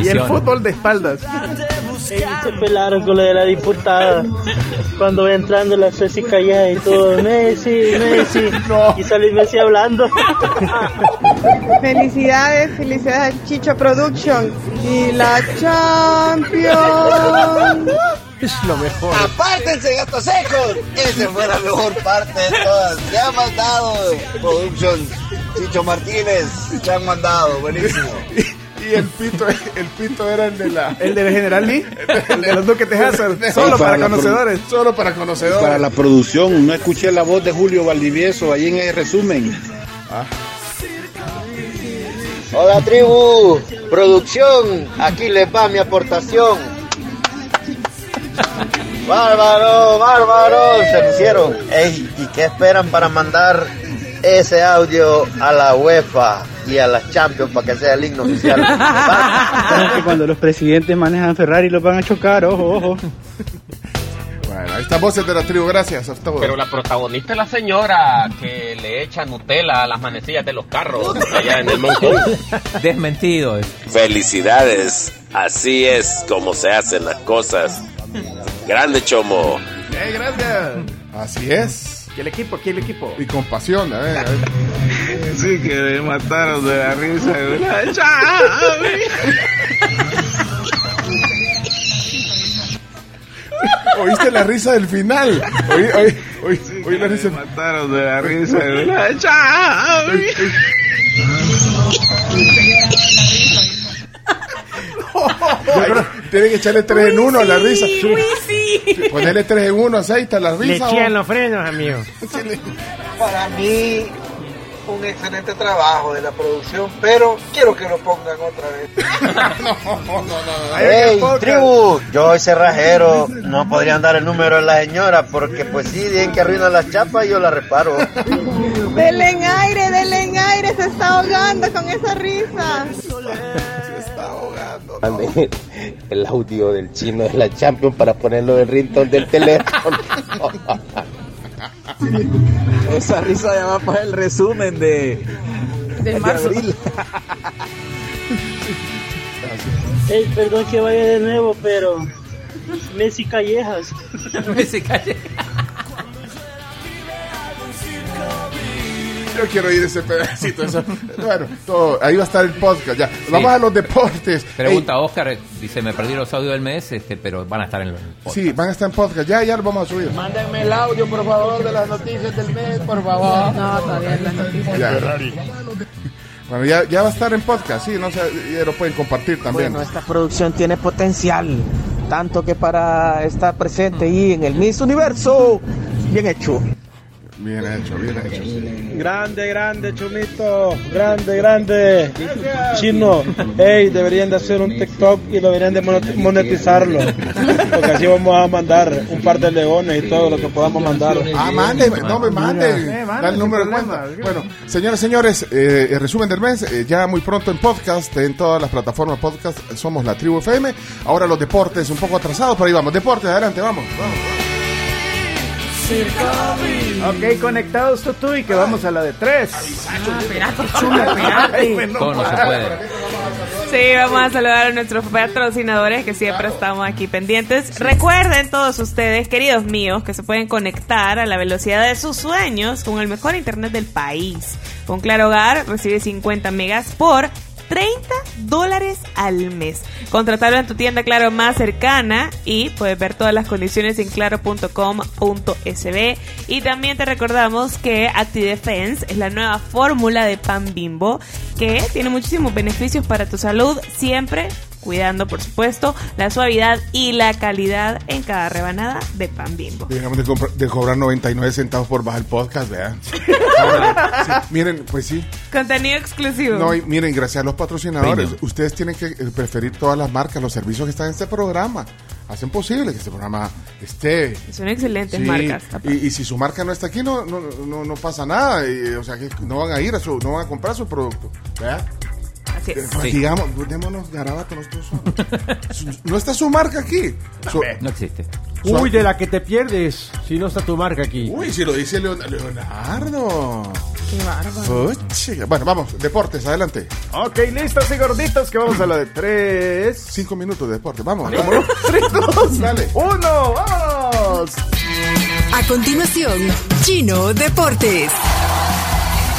Y el fútbol de espaldas. Se pelaron con lo de la diputada. Cuando va entrando la Ceci callada y todo, Messi, Messi. Y sale Messi hablando. Felicidades, felicidades a Chicho Production y la Champions. Es lo mejor. Apártense, gatos secos. Esa fue la mejor parte de todas. Se ha mandado Production Chicho Martínez. Se han mandado, buenísimo. Y el pito, el pito era el de la. El de General Lee, el de los Duques Hazard, solo para la conocedores. Solo para conocedores. Para la producción, no escuché la voz de Julio Valdivieso ahí en el resumen. Hola tribu, producción, aquí les va mi aportación. Bárbaro, bárbaro, se lo hicieron. Ey, ¿y qué esperan para mandar ese audio a la UEFA y a las Champions para que sea el himno oficial? que cuando los presidentes manejan Ferrari los van a chocar, ojo, ojo. Bueno, ahí están voces de la tribu, gracias. Hasta luego. Pero la protagonista es la señora que le echa Nutella a las manecillas de los carros allá en el montón. Desmentido. Felicidades, así es como se hacen las cosas. Grande Chomo. Eh, gracias. Así es. ¿Qué el equipo? ¿Qué el equipo? Y con pasión, a ver, a ver. Sí, que me mataron de la risa. ¿Oíste la risa del final? Oí, oí, oí, oí la risa. Me mataron de la risa. Yo creo- Tienen que echarle 3 en 1 a la risa. sí. Ponerle 3 en 1, aceita la risa. o- los frenos, amigo. Para mí, un excelente trabajo de la producción, pero quiero que lo pongan otra vez. no, no, no. ¡Ey, tribu! Yo soy cerrajero, no podrían dar el número de la señora porque pues sí, bien que arruina las chapas y yo la reparo. Denle en aire, denle en aire, se está ahogando con esa risa. El audio del chino de la Champions para ponerlo en ringtone del teléfono. Esa risa ya va para el resumen de, De marzo. abril. Ey, perdón que vaya de nuevo, pero Messi Callejas. Messi Callejas. Yo quiero ir ese pedacito. eso. Bueno, todo- ahí va a estar el podcast ya. Vamos a los deportes. Pregunta Oscar, dice, me perdí los audios del mes, este, pero van a estar en los... Ey, sí, van a estar en podcast. Ya, ya lo vamos a subir. Mándenme el audio, por favor, de las noticias del mes, por favor. No, todavía las noticias. Ya. Bueno, ya, ya va a estar en podcast, sí, no sé, ya lo pueden compartir también. Bueno, esta producción tiene potencial, tanto que para estar presente ahí en el Miss Universo, bien hecho. Bien hecho, bien hecho. sí. Grande, grande, Chumito. Grande, grande. Chino. Ey, deberían de hacer un TikTok y deberían de monet- monetizarlo. Porque así vamos a mandar un par de leones y todo lo que podamos mandar. Ah, mande, no me mande. Eh, mande, Da el número de cuenta. Bueno, señoras y señores, eh, el resumen del mes, eh, ya muy pronto en podcast, en todas las plataformas podcast, somos la tribu FM. Ahora los deportes, un poco atrasados, pero ahí vamos. Deportes, adelante, vamos. vamos. Ok, conectados tú, tú y que vamos a la de tres. Todo no se puede. Sí, vamos a saludar a nuestros patrocinadores que siempre estamos aquí pendientes. Recuerden todos ustedes, queridos míos, que se pueden conectar a la velocidad de sus sueños con el mejor internet del país. Con Claro Hogar recibe 50 megas por 30 dólares al mes. Contratarlo en tu tienda Claro más cercana y puedes ver todas las condiciones en claro.com.sb. Y también te recordamos que ActiDefense es la nueva fórmula de pan bimbo que tiene muchísimos beneficios para tu salud, siempre cuidando, por supuesto, la suavidad y la calidad en cada rebanada de pan bimbo. Dejamos de, comprar- de cobrar 99 centavos por bajar el podcast, vean. Sí, miren, pues sí. Contenido exclusivo. No, y miren, gracias a los patrocinadores, Premium. ustedes tienen que eh, preferir todas las marcas, los servicios que están en este programa. Hacen posible que este programa esté. Son excelentes Sí, marcas. Y, y si su marca no está aquí, no, no, no, no pasa nada. y, o sea, que no van a ir a su, no van a comprar su producto. ¿verdad? Así es. Digamos, démonos garabato nosotros solos. ¿No está su marca aquí? Su- No existe. Uy, de la que te pierdes si no está tu marca aquí. Uy, si lo dice Leon- Leonardo. Qué bárbaro. Bueno, vamos, deportes, adelante. Ok, listos y gorditos que vamos a la de tres. Cinco minutos de deporte, vamos. Vámonos. Tres, dos, Dale. uno, vamos. A continuación, Chino Deportes.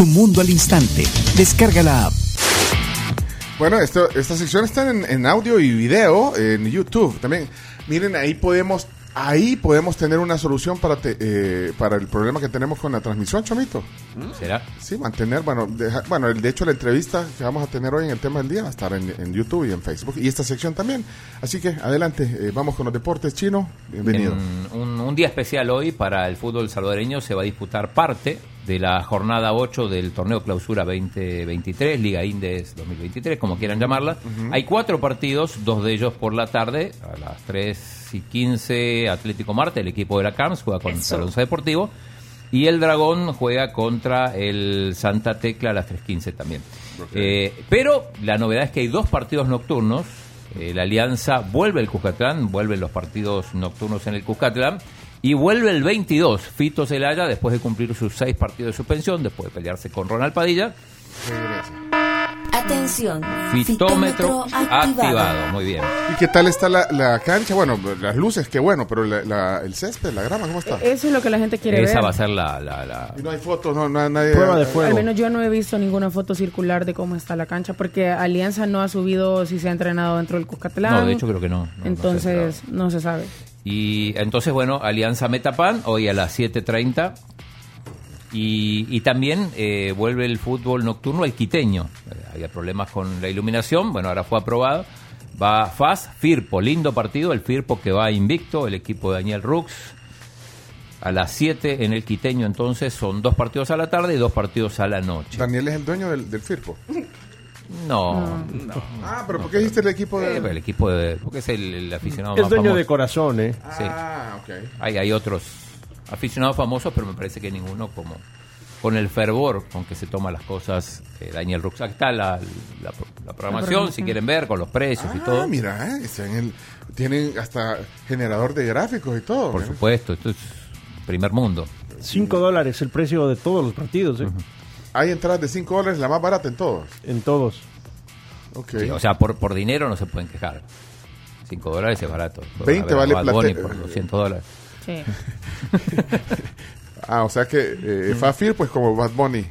Tu Mundo al Instante, descarga la app. Bueno, esto, esta sección está en, en audio y video en YouTube. También, miren, ahí podemos, ahí podemos tener una solución para, te- eh, para el problema que tenemos con la transmisión, Chomito. ¿Será? Sí, mantener, bueno, deja- bueno, el- de hecho la entrevista que vamos a tener hoy en el tema del día va a estar en, en YouTube y en Facebook y esta sección también. Así que adelante, eh, vamos con los deportes chino. Bienvenido. En un, un día especial hoy para el fútbol salvadoreño se va a disputar parte de la jornada 8 del torneo clausura 2023, Liga Indes 2023, como quieran llamarla. Hay cuatro partidos, dos de ellos por la tarde, a las 3 y 15 Atlético Marte, el equipo de la CAMS juega con Eso. Alonso Deportivo. Y el Dragón juega contra el Santa Tecla a las 3.15 también. Eh, pero la novedad es que hay dos partidos nocturnos. Eh, la Alianza vuelve el Cuscatlán, vuelven los partidos nocturnos en el Cuscatlán. Y vuelve el 22, Fito Celaya, después de cumplir sus seis partidos de suspensión, después de pelearse con Ronald Padilla. Atención. Fitómetro activado. Muy bien. ¿Y qué tal está la, la cancha? Bueno, las luces, qué bueno, pero la- la- el césped, la grama, ¿cómo está? Eso es lo que la gente quiere Esa ver. va a ser la... la- la- Y no hay fotos, no, no- nadie... Al menos yo no he visto ninguna foto circular de cómo está la cancha, porque Alianza no ha subido si se ha entrenado dentro del Cuscatlán. No, de hecho creo que no. no, no sé. Entonces, no se sabe. Y entonces, bueno, Alianza Metapan, hoy a las 7.30. Y, y también eh, vuelve el fútbol nocturno el quiteño. Eh, había problemas con la iluminación, bueno, ahora fue aprobado. Va FAS, Firpo, lindo partido, el Firpo que va invicto, el equipo de Daniel Rux. A las 7 en el quiteño, entonces son dos partidos a la tarde y dos partidos a la noche. Daniel es el dueño del, del Firpo. No, no. Ah, pero ¿por qué dijiste el equipo de...? Eh, el equipo de... Porque es el, el aficionado Es más dueño famoso. de corazón, ¿eh? Sí. Ah, ok. Hay, hay otros aficionados famosos, pero me parece que ninguno como con el fervor con que se toman las cosas. eh, Daniel Rux, Aquí está la, la- la programación, si quieren ver, con los precios y Ah, todo. mira, eh, está en el- tienen hasta generador de gráficos y todo. Por ¿eh? supuesto, esto es primer mundo. 5 dólares el precio de todos los partidos, ¿eh? Hay entradas de 5 dólares, la más barata en todos. En todos. Sí, o sea, por, por dinero no se pueden quejar. 5 dólares es barato. Pueden 20 haber vale Bad Bunny por 200 dólares. Sí. Ah, o sea que eh, Fafir, pues como Bad Bunny.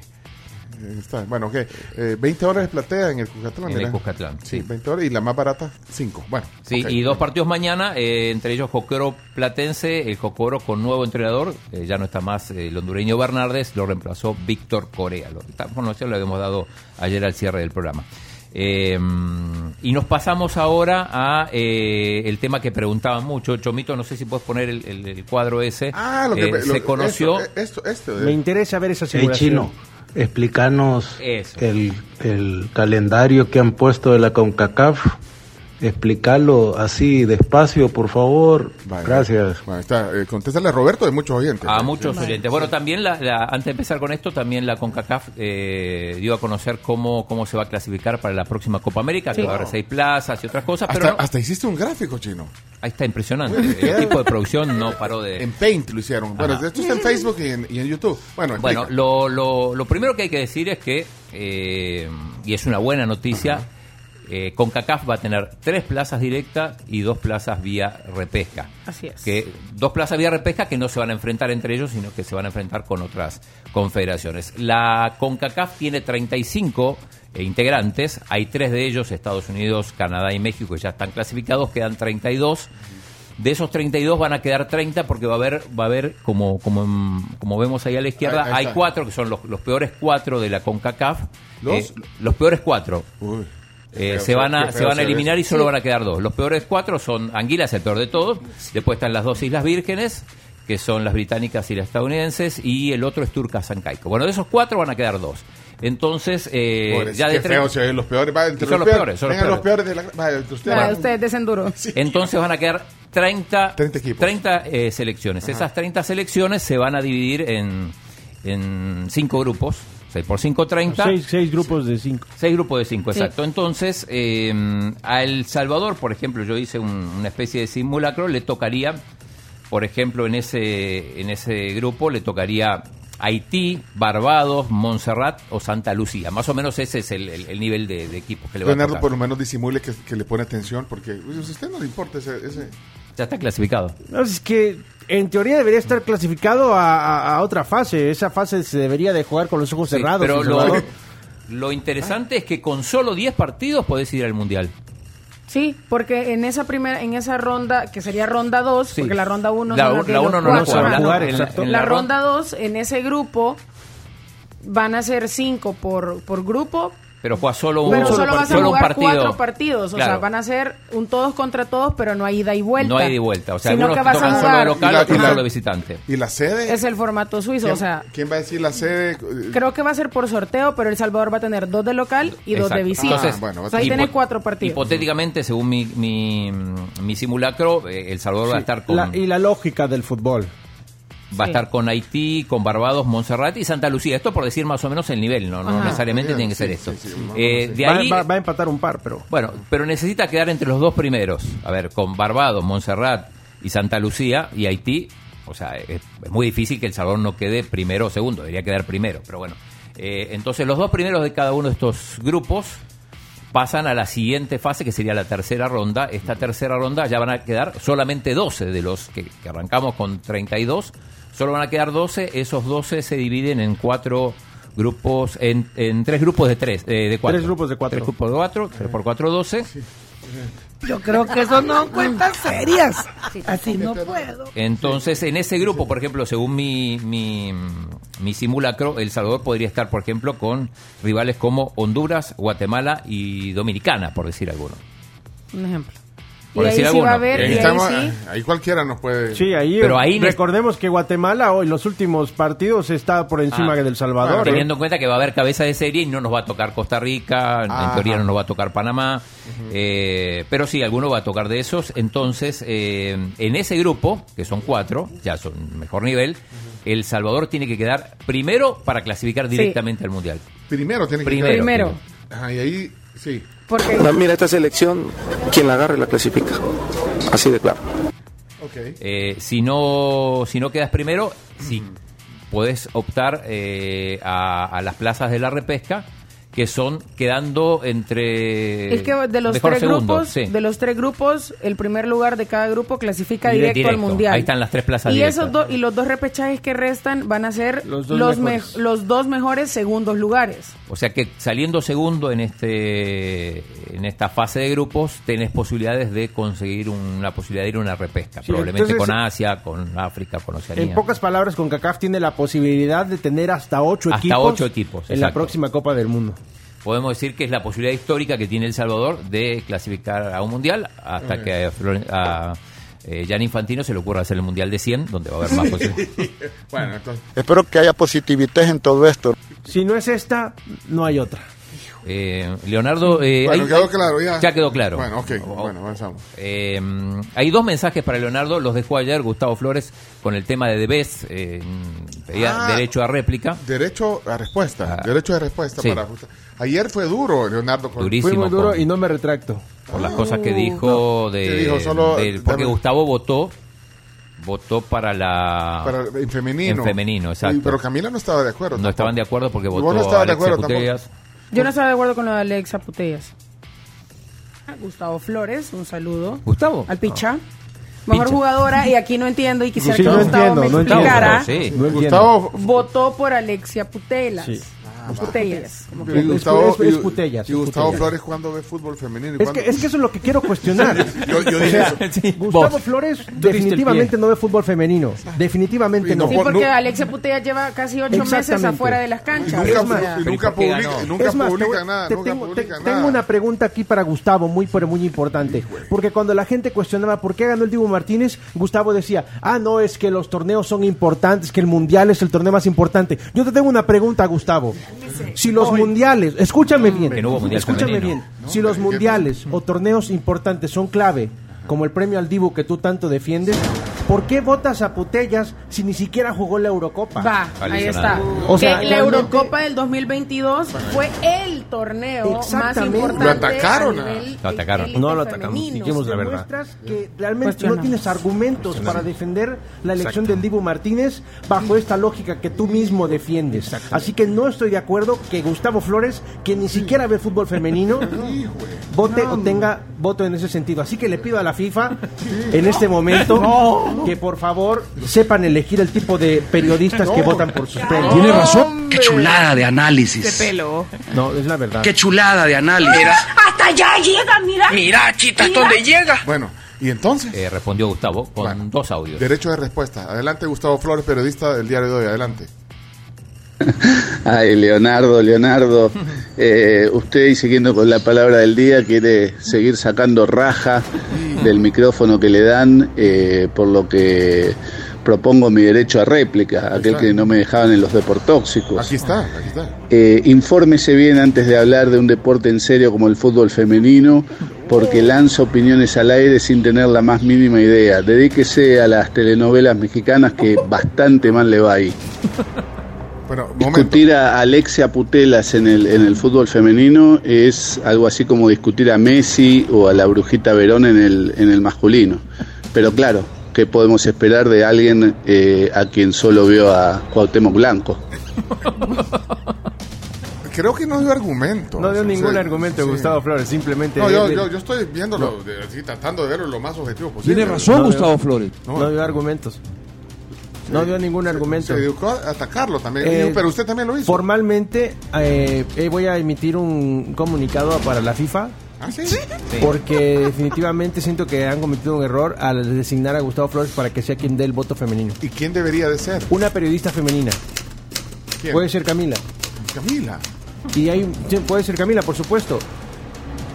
Eh, está. Bueno, ok. Eh, 20 dólares platea en el Cucatlán. En el mira. Cuscatlán, sí. 20 dólares y la más barata, 5. Bueno. Sí, y dos partidos mañana, eh, entre ellos Jocoro Platense, el Jocoro con nuevo entrenador, eh, ya no está más el hondureño Bernardes, lo reemplazó Víctor Corea. Lo, esta información lo habíamos dado ayer al cierre del programa. Eh, y nos pasamos ahora a eh, el tema que preguntaban mucho. Chomito, no sé si puedes poner el, el- el cuadro ese. Ah, lo que Eh, lo- se conoció. Esto, esto, esto, Me interesa ver esa Hey, simulación. Chino, explícanos el, el calendario que han puesto de la CONCACAF. Explicarlo así despacio, por favor. Vale. Gracias. Bueno, está, eh, contéstale a Roberto de muchos oyentes. A ¿no? muchos oyentes. Bueno, también, la, la- antes de empezar con esto, también la CONCACAF eh, dio a conocer cómo, cómo se va a clasificar para la próxima Copa América, que va a haber seis plazas y otras cosas, pero Hasta, no- hasta hiciste un gráfico chino. ahí está impresionante. El equipo de producción no paró de... En Paint lo hicieron. Bueno, Ajá. esto está en Facebook y en, y en YouTube. Bueno, Bueno, lo, lo, lo primero que hay que decir es que, eh, y es una buena noticia, eh, CONCACAF va a tener tres plazas directas y dos plazas vía repesca. Así es. que dos plazas vía repesca que no se van a enfrentar entre ellos, sino que se van a enfrentar con otras confederaciones. La CONCACAF tiene 35 eh, integrantes, hay tres de ellos, Estados Unidos, Canadá y México, que ya están clasificados, quedan 32. De esos 32 van a quedar 30 porque va a haber, va a haber como, como, como vemos ahí a la izquierda, Ahí- ahí hay cuatro que son los, los peores cuatro de la CONCACAF. ¿Los? Eh, los peores cuatro. Uy. Eh, se van a, se van a eliminar y eso. solo Sí. van a quedar dos. Los peores cuatro son Anguila, es el peor de todos. Después están las dos Islas Vírgenes, que son las británicas y las estadounidenses, y el otro es Turca San Caico. Bueno, de esos cuatro van a quedar dos. Entonces, eh, ya de tres- feo los peores. Va, entre son los peores. son los peores. peores de la. va, entre ustedes. Para ustedes desen duro. Entonces van a quedar 30, 30 equipos. 30, eh, selecciones. Esas 30 selecciones se van a dividir en, en cinco grupos. O sea, por 5, 30. Seis, seis grupos de cinco. Seis grupos de cinco, Sí. exacto. Entonces, eh, a El Salvador, por ejemplo, yo hice un- una especie de simulacro, le tocaría, por ejemplo, en ese, en ese grupo, le tocaría Haití, Barbados, Montserrat o Santa Lucía. Más o menos ese es el, el- el nivel de, de equipos que le va a Leonardo tocar. por lo menos disimule que, que le pone atención porque a usted no le importa ese... ese- Ya está clasificado. No, es que en teoría debería estar clasificado a, a- a otra fase. Esa fase se debería de jugar con los ojos Sí, cerrados. pero El lo, Salvador. lo interesante es que con solo 10 partidos podés ir al Mundial. Sí, porque en esa primera, en esa ronda, que sería ronda 2, Sí. porque la ronda 1 La- la uno no la juegan, jugar, en la- exacto. en La, la ron- ronda 2, en ese grupo, van a ser 5 por, por grupo, Pero juega solo un, pero solo solo vas a solo un jugar partido. cuatro partidos. O sea, van a ser un todos contra todos, pero no hay ida y vuelta. No hay ida y vuelta. O sea, sino que vas tocan a solo de jugar. local, Y la- otros y la- solo de visitante. ¿Y la sede? Es el formato suizo, ¿Quién, o sea, ¿Quién va a decir la sede? creo que va a ser por sorteo, pero El Salvador va a tener dos de local y dos de Exacto. visita. Entonces, Ah, bueno, O sea, ahí tiene cuatro partidos. Hipotéticamente, según mi, mi, mi simulacro, eh, El Salvador va a estar con La- y la lógica del fútbol. Va a estar con Haití, con Barbados, Montserrat y Santa Lucía. Esto por decir más o menos el nivel, no, necesariamente Bien, tiene que ser esto. Eh, de Va, ahí, va- va a empatar un par, pero. bueno, pero necesita quedar entre los dos primeros. A ver, con Barbados, Montserrat y Santa Lucía y Haití. O sea, es, es muy difícil que El Salvador no quede primero o segundo. Debería quedar primero, pero bueno. Eh, entonces, los dos primeros de cada uno de estos grupos pasan a la siguiente fase, que sería la tercera ronda. Esta tercera ronda ya van a quedar solamente 12 de los que, que arrancamos con 32. Solo van a quedar 12. Esos 12 se dividen en cuatro grupos, en, en tres grupos de tres, eh, de cuatro. Tres grupos de cuatro. Tres grupos de cuatro, tres por cuatro, 12. Yo creo que eso no son cuentas serias. Así no puedo. Entonces, en ese grupo, por ejemplo, según mi, mi, mi simulacro, El Salvador podría estar, por ejemplo, con rivales como Honduras, Guatemala y Dominicana, por decir alguno. Un ejemplo. Por Y ahí decir sí va a alguno. haber- Ahí, y ahí estamos- sí. ahí cualquiera nos puede. Sí, ahí, Pero ahí- recordemos que Guatemala hoy los últimos partidos está por encima Ah, que del Salvador. ¿eh? Teniendo en cuenta que va a haber cabeza de serie y no nos va a tocar Costa Rica, en Ajá. teoría no nos va a tocar Panamá, eh, pero sí, alguno va a tocar de esos. Entonces, eh, en ese grupo, que son cuatro, ya son mejor nivel, El Salvador tiene que quedar primero para clasificar Sí. directamente al Mundial. Primero tiene que Primero. Primero. Ajá, y ahí, sí. Porque No, mira, esta selección, quien la agarre la clasifica. Así de claro. Ok. Eh, si no si no quedas primero, sí, puedes optar eh, a, a las plazas de la repesca, que son quedando entre es que de los mejor tres segundo, grupos, sí. de los tres grupos, el primer lugar de cada grupo clasifica Dire- directo, al mundial. Ahí están las tres plazas y directas. esos dos y los dos repechajes que restan van a ser Los los, dos me- mejores. los dos mejores segundos lugares. O sea que saliendo segundo en este en esta fase de grupos, tenés posibilidades de conseguir una posibilidad de ir a una repesca, Sí, probablemente entonces- con Asia, con África, con Oceanía. En pocas palabras, con CACAF tiene la posibilidad de tener hasta ocho Hasta equipos, ocho equipos, en la próxima Copa del Mundo. Podemos decir que es la posibilidad histórica que tiene El Salvador de clasificar a un mundial hasta Ok. que a, a eh, Gianni Infantino se le ocurra hacer el mundial de 100, donde va a haber más posibilidades. bueno, entonces. Espero que haya positividad en todo esto. Si no es esta, no hay otra. Eh, Leonardo. eh, Bueno, hay- quedó claro ya. quedó claro. Bueno, ok, bueno, avanzamos. Eh, hay dos mensajes para Leonardo, los dejó ayer Gustavo Flores con el tema de Debes, eh, pedía Ah. derecho a réplica. Derecho a respuesta. derecho de respuesta Ah. sí. para Ayer fue duro, Leonardo. con- Durísimo. Fue muy duro con- y no me retracto. por las cosas que dijo de, ¿Qué dijo? Solo- del- porque dame- Gustavo votó votó para la Para, en femenino. en femenino exacto Y- Pero Camila no estaba de acuerdo. no estaban de acuerdo porque votó no estabas de Alexia acuerdo tampoco. Putellas. Yo no estaba de acuerdo con lo de Alexa Putellas. Gustavo Flores, un saludo. Gustavo. Al Picha. Mejor Picha. jugadora, y aquí no entiendo, y quisiera Sí, que no Gustavo entiendo, me no explicara. entiendo. Sí. No. Gustavo. Votó por Alexia Putelas. Sí. Putellas. como Y que- Gustavo, es- putellas, y Gustavo putellas. Flores cuando ve fútbol femenino. y Es cuando- que, es que eso es lo que quiero cuestionar. Yo- yo O dije sea, eso. Gustavo Vos. Flores definitivamente no ve fútbol femenino. Definitivamente no no. Sí, porque no- Alexia Putellas lleva casi ocho meses afuera de las canchas. nunca, y nunca ¿por qué publica, nunca más, publica nada. te nunca tengo, publica te- nada. tengo una pregunta aquí para Gustavo, muy pero muy importante. Porque cuando la gente cuestionaba por qué ganó el Dibu Martínez, Gustavo decía, ah, no, es que los torneos son importantes, que el Mundial es el torneo más importante. Yo te tengo una pregunta, Gustavo. Si los mundiales, escúchame bien, Que no hubo mundial escúchame femenino. bien, si los mundiales o torneos importantes son clave, como el premio al Dibu que tú tanto defiendes, ¿por qué votas a Putellas si ni siquiera jugó la Eurocopa? Va, ahí está. O sea, que la Eurocopa del 2022 fue el torneo más Exactamente. importante. Lo atacaron, a nivel Lo atacaron. No lo atacamos, dijimos la verdad. Demuestras que realmente no tienes argumentos para defender la elección del Dibu Martínez bajo esta lógica que tú mismo defiendes. Así que no estoy de acuerdo que Gustavo Flores, que ni siquiera ve fútbol femenino, vote o tenga voto en ese sentido. Así que le pido a la FIFA en este momento que por favor sepan elegir el tipo de periodistas que votan por sus premios. Tiene razón. Qué chulada de De análisis. pelo. No, es la verdad. Qué chulada de análisis. Hasta allá llega, mira. Mira, chita, ¿hasta dónde llega? Bueno, y entonces, Eh, respondió Gustavo con Bueno. dos audios. derecho de respuesta. Adelante, Gustavo Flores, periodista del diario de hoy. Adelante. Ay, Leonardo, Leonardo, eh, usted y siguiendo con la palabra del día quiere seguir sacando raja del micrófono que le dan, eh, por lo que propongo mi derecho a réplica, aquel que no me dejaban en los deportóxicos. Aquí está, aquí está. Eh, infórmese bien antes de hablar de un deporte en serio como el fútbol femenino, porque lanza opiniones al aire sin tener la más mínima idea. Dedíquese a las telenovelas mexicanas que bastante mal le va ahí. Discutir a Alexia Putelas en el, en el fútbol femenino es algo así como discutir a Messi o a la Brujita Verón en el, en el masculino. Pero claro, ¿qué podemos esperar de alguien eh, a quien solo vio a Cuauhtémoc Blanco? Creo que no dio argumento. No dio O sea, ningún sí, argumento sí. Gustavo Flores, simplemente... No, yo, yo, yo estoy viéndolo, de- así, tratando de verlo lo más objetivo posible. Tiene razón, No, Gustavo no. Flores. No dio argumentos. No dio ningún argumento. Se dedicó a atacarlo también. Eh, pero usted también lo hizo. Formalmente eh, eh, voy a emitir un comunicado para la FIFA ¿Ah, sí? porque definitivamente siento que han cometido un error al designar a Gustavo Flores para que sea quien dé el voto femenino. ¿Y quién debería de ser? Una periodista femenina. ¿Quién? Puede ser Camila. Camila. Y hay, sí, puede ser Camila, por supuesto.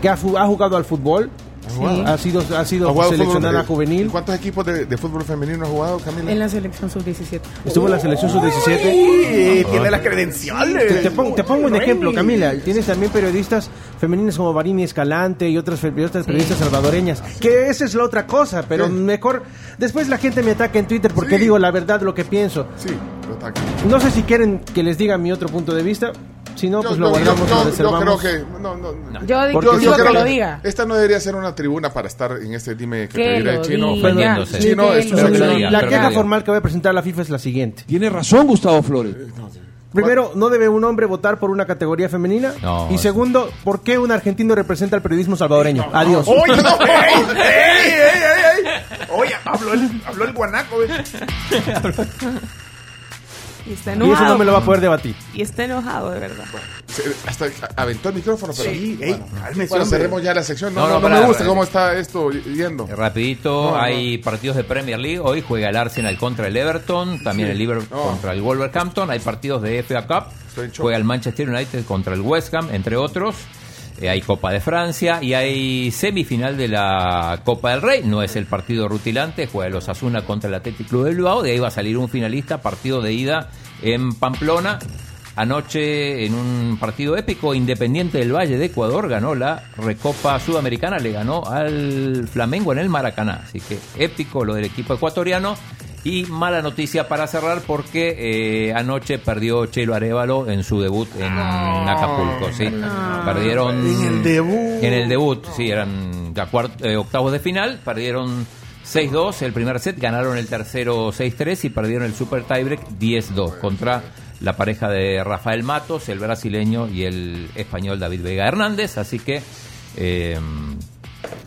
Que ha jugado al fútbol, jugado. Ha sido, ha sido ¿Ha seleccionada fútbol, juvenil. ¿Cuántos equipos de, de fútbol femenino ha jugado, Camila? En la selección sub-17. Estuvo en la selección sub-17. Uy, tiene las credenciales. Te, te pongo, te pongo un ejemplo, Camila. Tienes también periodistas femeninas como Varini Escalante y otras, otras periodistas salvadoreñas. Que esa es la otra cosa, pero mejor. Después la gente me ataca en Twitter porque digo la verdad, lo que pienso. Sí, lo ataca. No sé si quieren que les diga mi otro punto de vista. Si no, pues lo guardamos, yo- yo reservamos. creo que. No, no, no. Yo, digo que creo lo que- diga. Esta no debería ser una tribuna para estar en este dime que Que te diré chino. que diga. La queja formal que voy a presentar a la FIFA es la siguiente. Tiene razón Gustavo Flores. Primero, ¿no debe un hombre votar por una categoría femenina? No, y segundo, ¿por qué un argentino representa al periodismo salvadoreño? Adiós. Oye, no, ey, ey, ey, ey, ey. Oye, habló el, habló el guanaco. eh. Y está Y eso enojado. no me lo va a poder debatir. Y está enojado, de verdad. Se- Hasta aventó el micrófono, pero. Sí, ey, cálmese, Bueno, cerremos ya la sección. No, No, no, no, no pará, me gusta cómo está esto yendo. Rapidito, No, no. hay partidos de Premier League. Hoy juega el Arsenal contra el Everton, también Sí. el Liverpool No. contra el Wolverhampton. Hay partidos de FA Cup. Juega el Manchester United contra el West Ham, entre otros. Eh, hay Copa de Francia y hay semifinal de la Copa del Rey. No es el partido rutilante, juega el Osasuna contra el Athletic Club de Bilbao. De ahí va a salir un finalista, partido de ida en Pamplona. Anoche, en un partido épico, Independiente del Valle de Ecuador ganó la Recopa Sudamericana, le ganó al Flamengo en el Maracaná. Así que épico lo del equipo ecuatoriano. Y mala noticia para cerrar porque eh, anoche perdió Chelo Arevalo en su debut en Acapulco. ¿sí? Perdieron En el debut. En el debut, sí, eran ya cuart- eh, octavos de final, perdieron 6-2 el primer set, ganaron el tercero 6-3 y perdieron el super tiebreak 10-2 contra la pareja de Rafael Matos, el brasileño y el español David Vega Hernández, así que eh,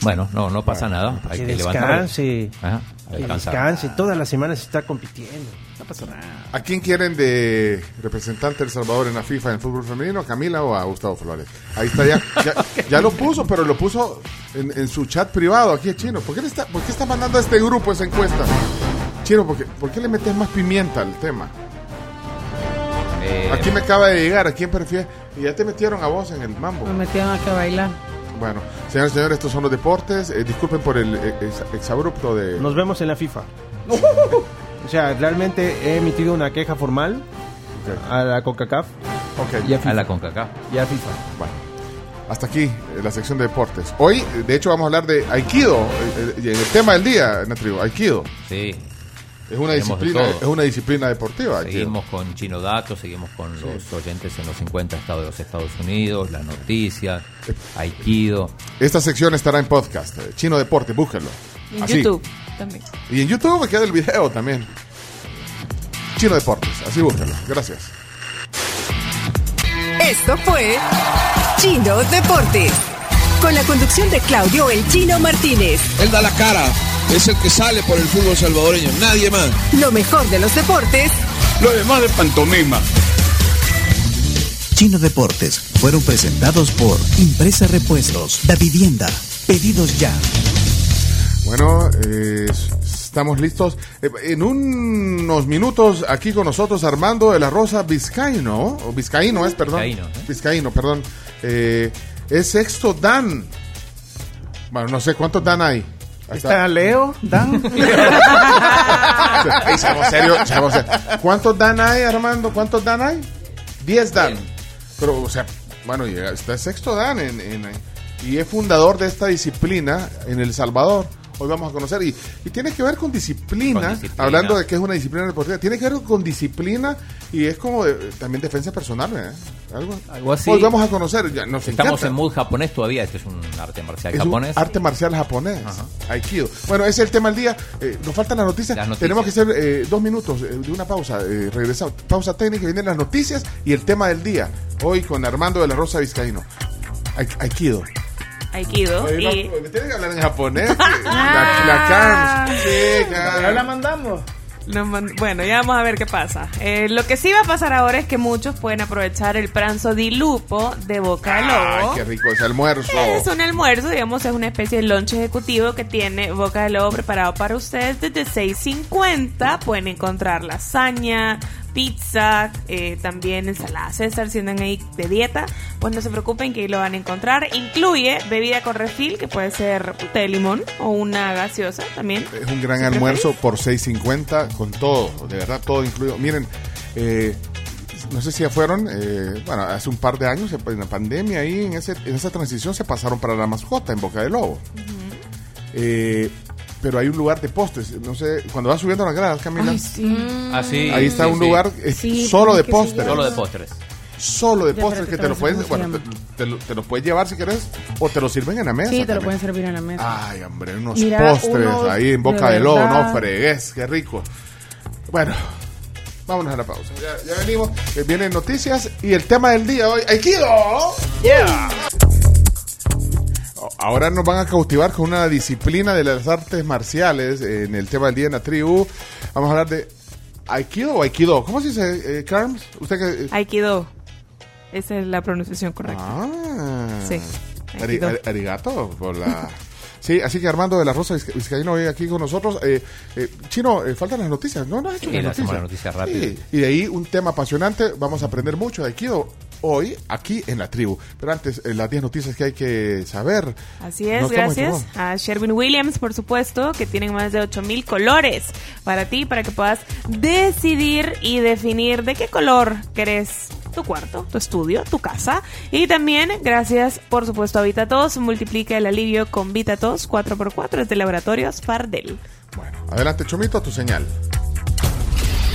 bueno, no no pasa nada, hay Que que, levantar. Descanse. Que. Todas las semanas está compitiendo. No pasa nada. ¿A quién quieren de representante del Salvador en la FIFA en fútbol femenino? ¿A Camila o a Gustavo Flores? Ahí está, ya, ya, ya lo puso, pero lo puso en, en su chat privado aquí a Chino. ¿Por qué, le está, ¿Por qué está mandando a este grupo esa encuesta? Chino, ¿por qué, por qué le metes más pimienta al tema? Eh, Aquí me acaba de llegar, ¿a quién prefiere? Y ya te metieron a vos en el mambo. Me metieron a que bailar. Bueno, señores y señores, estos son los deportes. Eh, disculpen por el eh, ex- exabrupto de... Nos vemos en la FIFA. O sea, realmente he emitido una queja formal a la CONCACAF Ok. y a FIFA. a la CONCACAF. Y a FIFA. Bueno, hasta aquí eh, la sección de deportes. Hoy, de hecho, vamos a hablar de Aikido. y el tema del día, Natrio, Aikido. Sí. Es una disciplina, es una disciplina deportiva. Seguimos con Chino Datos, seguimos con los oyentes en los 50 estados de los Estados Unidos, las noticias, Aikido. Esta sección estará en podcast. eh, Chino Deporte, búsquenlo. En Así. YouTube también. Y en YouTube me queda el video también. Chino Deportes, así búsquenlo. Gracias. Esto fue Chino Deportes. Con la conducción de Claudio El Chino Martínez. Él da la cara, es el que sale por el fútbol salvadoreño, nadie más. Lo mejor de los deportes Lo demás de pantomima. Chino Deportes fueron presentados por Impresa Repuestos, Da Vivienda, Pedidos Ya. Bueno, eh, estamos listos. Eh, en unos minutos aquí con nosotros Armando de la Rosa Vizcaíno, o Vizcaíno es, perdón. Vizcaíno, ¿eh? Vizcaíno, perdón. Eh, es sexto Dan. Bueno, no sé cuántos Dan hay. ¿Está Leo? ¿Dan? Ey, seamos serios, seamos serios. ¿Cuántos Dan hay, Armando? ¿Cuántos Dan hay? Diez Dan. Pero, o sea, bueno, está sexto Dan en, en- y es fundador de esta disciplina en El Salvador. Hoy vamos a conocer. Y, y tiene que ver con disciplina, Con disciplina. hablando de que es una disciplina deportiva. Tiene que ver con disciplina y es como de- también defensa personal. ¿eh? Algo, Algo así. Hoy vamos a conocer. Ya, nos Estamos encanta. en mood japonés todavía, este es un arte marcial Es un japonés. arte marcial japonés. Aikido. Bueno, ese es el tema del día. Eh, nos faltan las noticias. Las noticias. Tenemos que hacer eh, dos minutos eh, de una pausa. Eh, regresamos. Pausa técnica. Vienen las noticias y el tema del día. Hoy con Armando de la Rosa Vizcaíno. Ai- Aikido. Aikido. Oye, y... no, me tienen que hablar en japonés. la, la cams. Sí, Ya cara. la mandamos. Man- Bueno, ya vamos a ver qué pasa. Eh, lo que sí va a pasar ahora es que muchos pueden aprovechar el pranzo di lupo de Boca de Ay, Lobo. qué rico ese almuerzo. Es un almuerzo, digamos, es una especie de lunch ejecutivo que tiene Boca de Lobo preparado para ustedes desde 6.50. Pueden encontrar lasaña, pizza, eh, también ensalada César, si andan ahí de dieta, pues no se preocupen que ahí lo van a encontrar. Incluye bebida con refil, que puede ser té de limón o una gaseosa también. Es un gran almuerzo por 6.50 con todo, de verdad, todo incluido. Miren, eh, no sé si ya fueron, eh, bueno, hace un par de años, en la pandemia, ahí en, ese, en esa transición se pasaron para la mascota en Boca de Lobo. Eh, pero hay un lugar de postres, no sé, cuando vas subiendo las gradas, Camila. Ah, sí. Ahí está Sí, un sí. lugar eh, Sí, solo ¿cómo de postres. Solo de postres. Solo de postres que que te lo puedes, bueno, te, lo, te lo puedes llevar si quieres o te lo sirven en la mesa. Sí, te lo pueden servir en la mesa. Ay, hombre, unos Mira, postres unos ahí en Boca de de, Lobo, no fregues, qué rico. Bueno, vámonos a la pausa. Ya, ya venimos, eh, vienen noticias y el tema del día hoy, Aikido. Yeah. Ahora nos van a cautivar con una disciplina de las artes marciales en el tema del día en la tribu. Vamos a hablar de Aikido o Aikido. ¿Cómo se dice, eh, Carms? Usted que... eh, Aikido. Esa es la pronunciación correcta. Ah. Sí. Ari- arigato por la... Sí, así que Armando de la Rosa Vizca- Vizcaíno hoy aquí con nosotros. Eh, eh, Chino, eh, faltan las noticias. No, no has hecho Sí, las noticias. las noticias rápido. Sí, Y de ahí un tema apasionante. Vamos a aprender mucho de Aikido hoy aquí en la tribu. Pero antes, eh, las 10 noticias que hay que saber. Así es, gracias a Sherwin Williams, por supuesto, que tienen más de 8000 colores para ti, para que puedas decidir y definir de qué color querés tu cuarto, tu estudio, tu casa. Y también, gracias, por supuesto, a VitaTos, multiplica el alivio con VitaTos 4x4 es de Laboratorios Fardel. Adelante, Chomito, tu señal.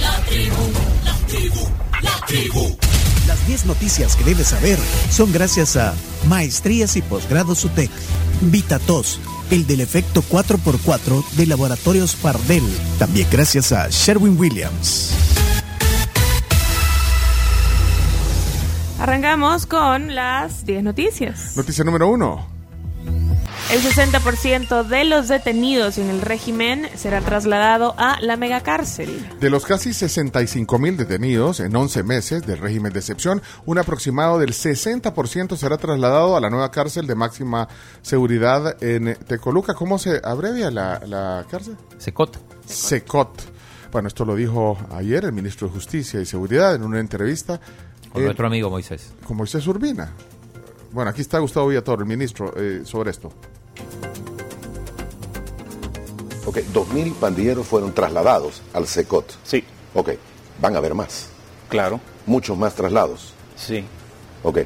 La tribu, la tribu, la tribu. Las 10 noticias que debes saber son gracias a Maestrías y Posgrados UTEC, VitaTos, el del efecto 4x4 de Laboratorios Pardel. También gracias a Sherwin Williams. Arrancamos con las 10 noticias. Noticia número uno. El 60% de los detenidos en el régimen será trasladado a la megacárcel. De los casi 65 mil detenidos en 11 meses del régimen de excepción, un aproximado del 60% será trasladado a la nueva cárcel de máxima seguridad en Tecoluca. ¿Cómo se abrevia la, la cárcel? Secot. Secot. Bueno, esto lo dijo ayer el ministro de Justicia y Seguridad en una entrevista Con eh, nuestro amigo Moisés. con Moisés Urbina. Bueno, aquí está Gustavo Villator, el ministro, eh, sobre esto. Ok, 2.000 pandilleros fueron trasladados al SECOT. Sí. Ok, van a haber más. Claro. Muchos más traslados. Sí. Ok,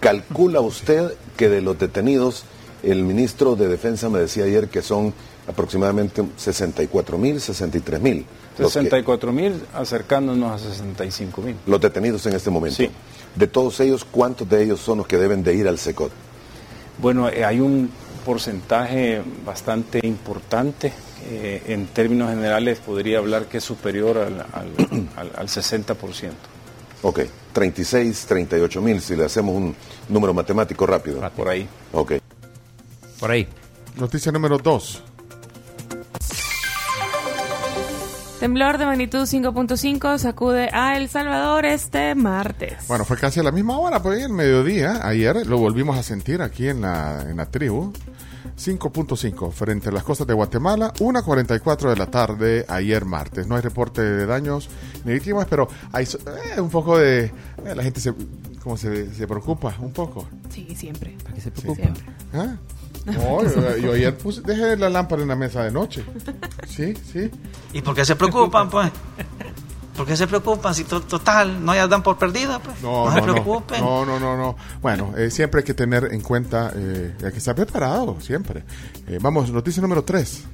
calcula usted que de los detenidos, el ministro de Defensa me decía ayer que son aproximadamente 64 mil, 63 mil. 64 mil acercándonos a 65 mil. Los detenidos en este momento. De todos ellos, ¿cuántos de ellos son los que deben de ir al SECOT? Bueno, eh, hay un porcentaje bastante importante. eh, en términos generales podría hablar que es superior al, al, al- al 60%. Ok, 36, 38 mil, si le hacemos un número matemático rápido. Por ahí. Ok. Por ahí. Noticia número 2. Temblor de magnitud 5.5 sacude a El Salvador este martes. Bueno, fue casi a la misma hora, pues el mediodía, ayer lo volvimos a sentir aquí en la, en la tribu. 5.5 frente a las costas de Guatemala, 1.44 de la tarde ayer martes. No hay reporte de daños ni víctimas, pero hay so- eh, un poco de... eh, la gente se, como se, se preocupa un poco. Sí, siempre. ¿Para qué se preocupa? ¿Ah? No, yo, yo ayer puse, dejé la lámpara en la mesa de noche. Sí, sí. ¿Y por qué se preocupan, pues? ¿Por qué se preocupan? Si to- total, no ya dan por perdida, pues. No, se no, no, preocupen. no, no, no, no. Bueno, eh, siempre hay que tener en cuenta, eh, hay que estar preparado, siempre. Eh, vamos, noticia número 3.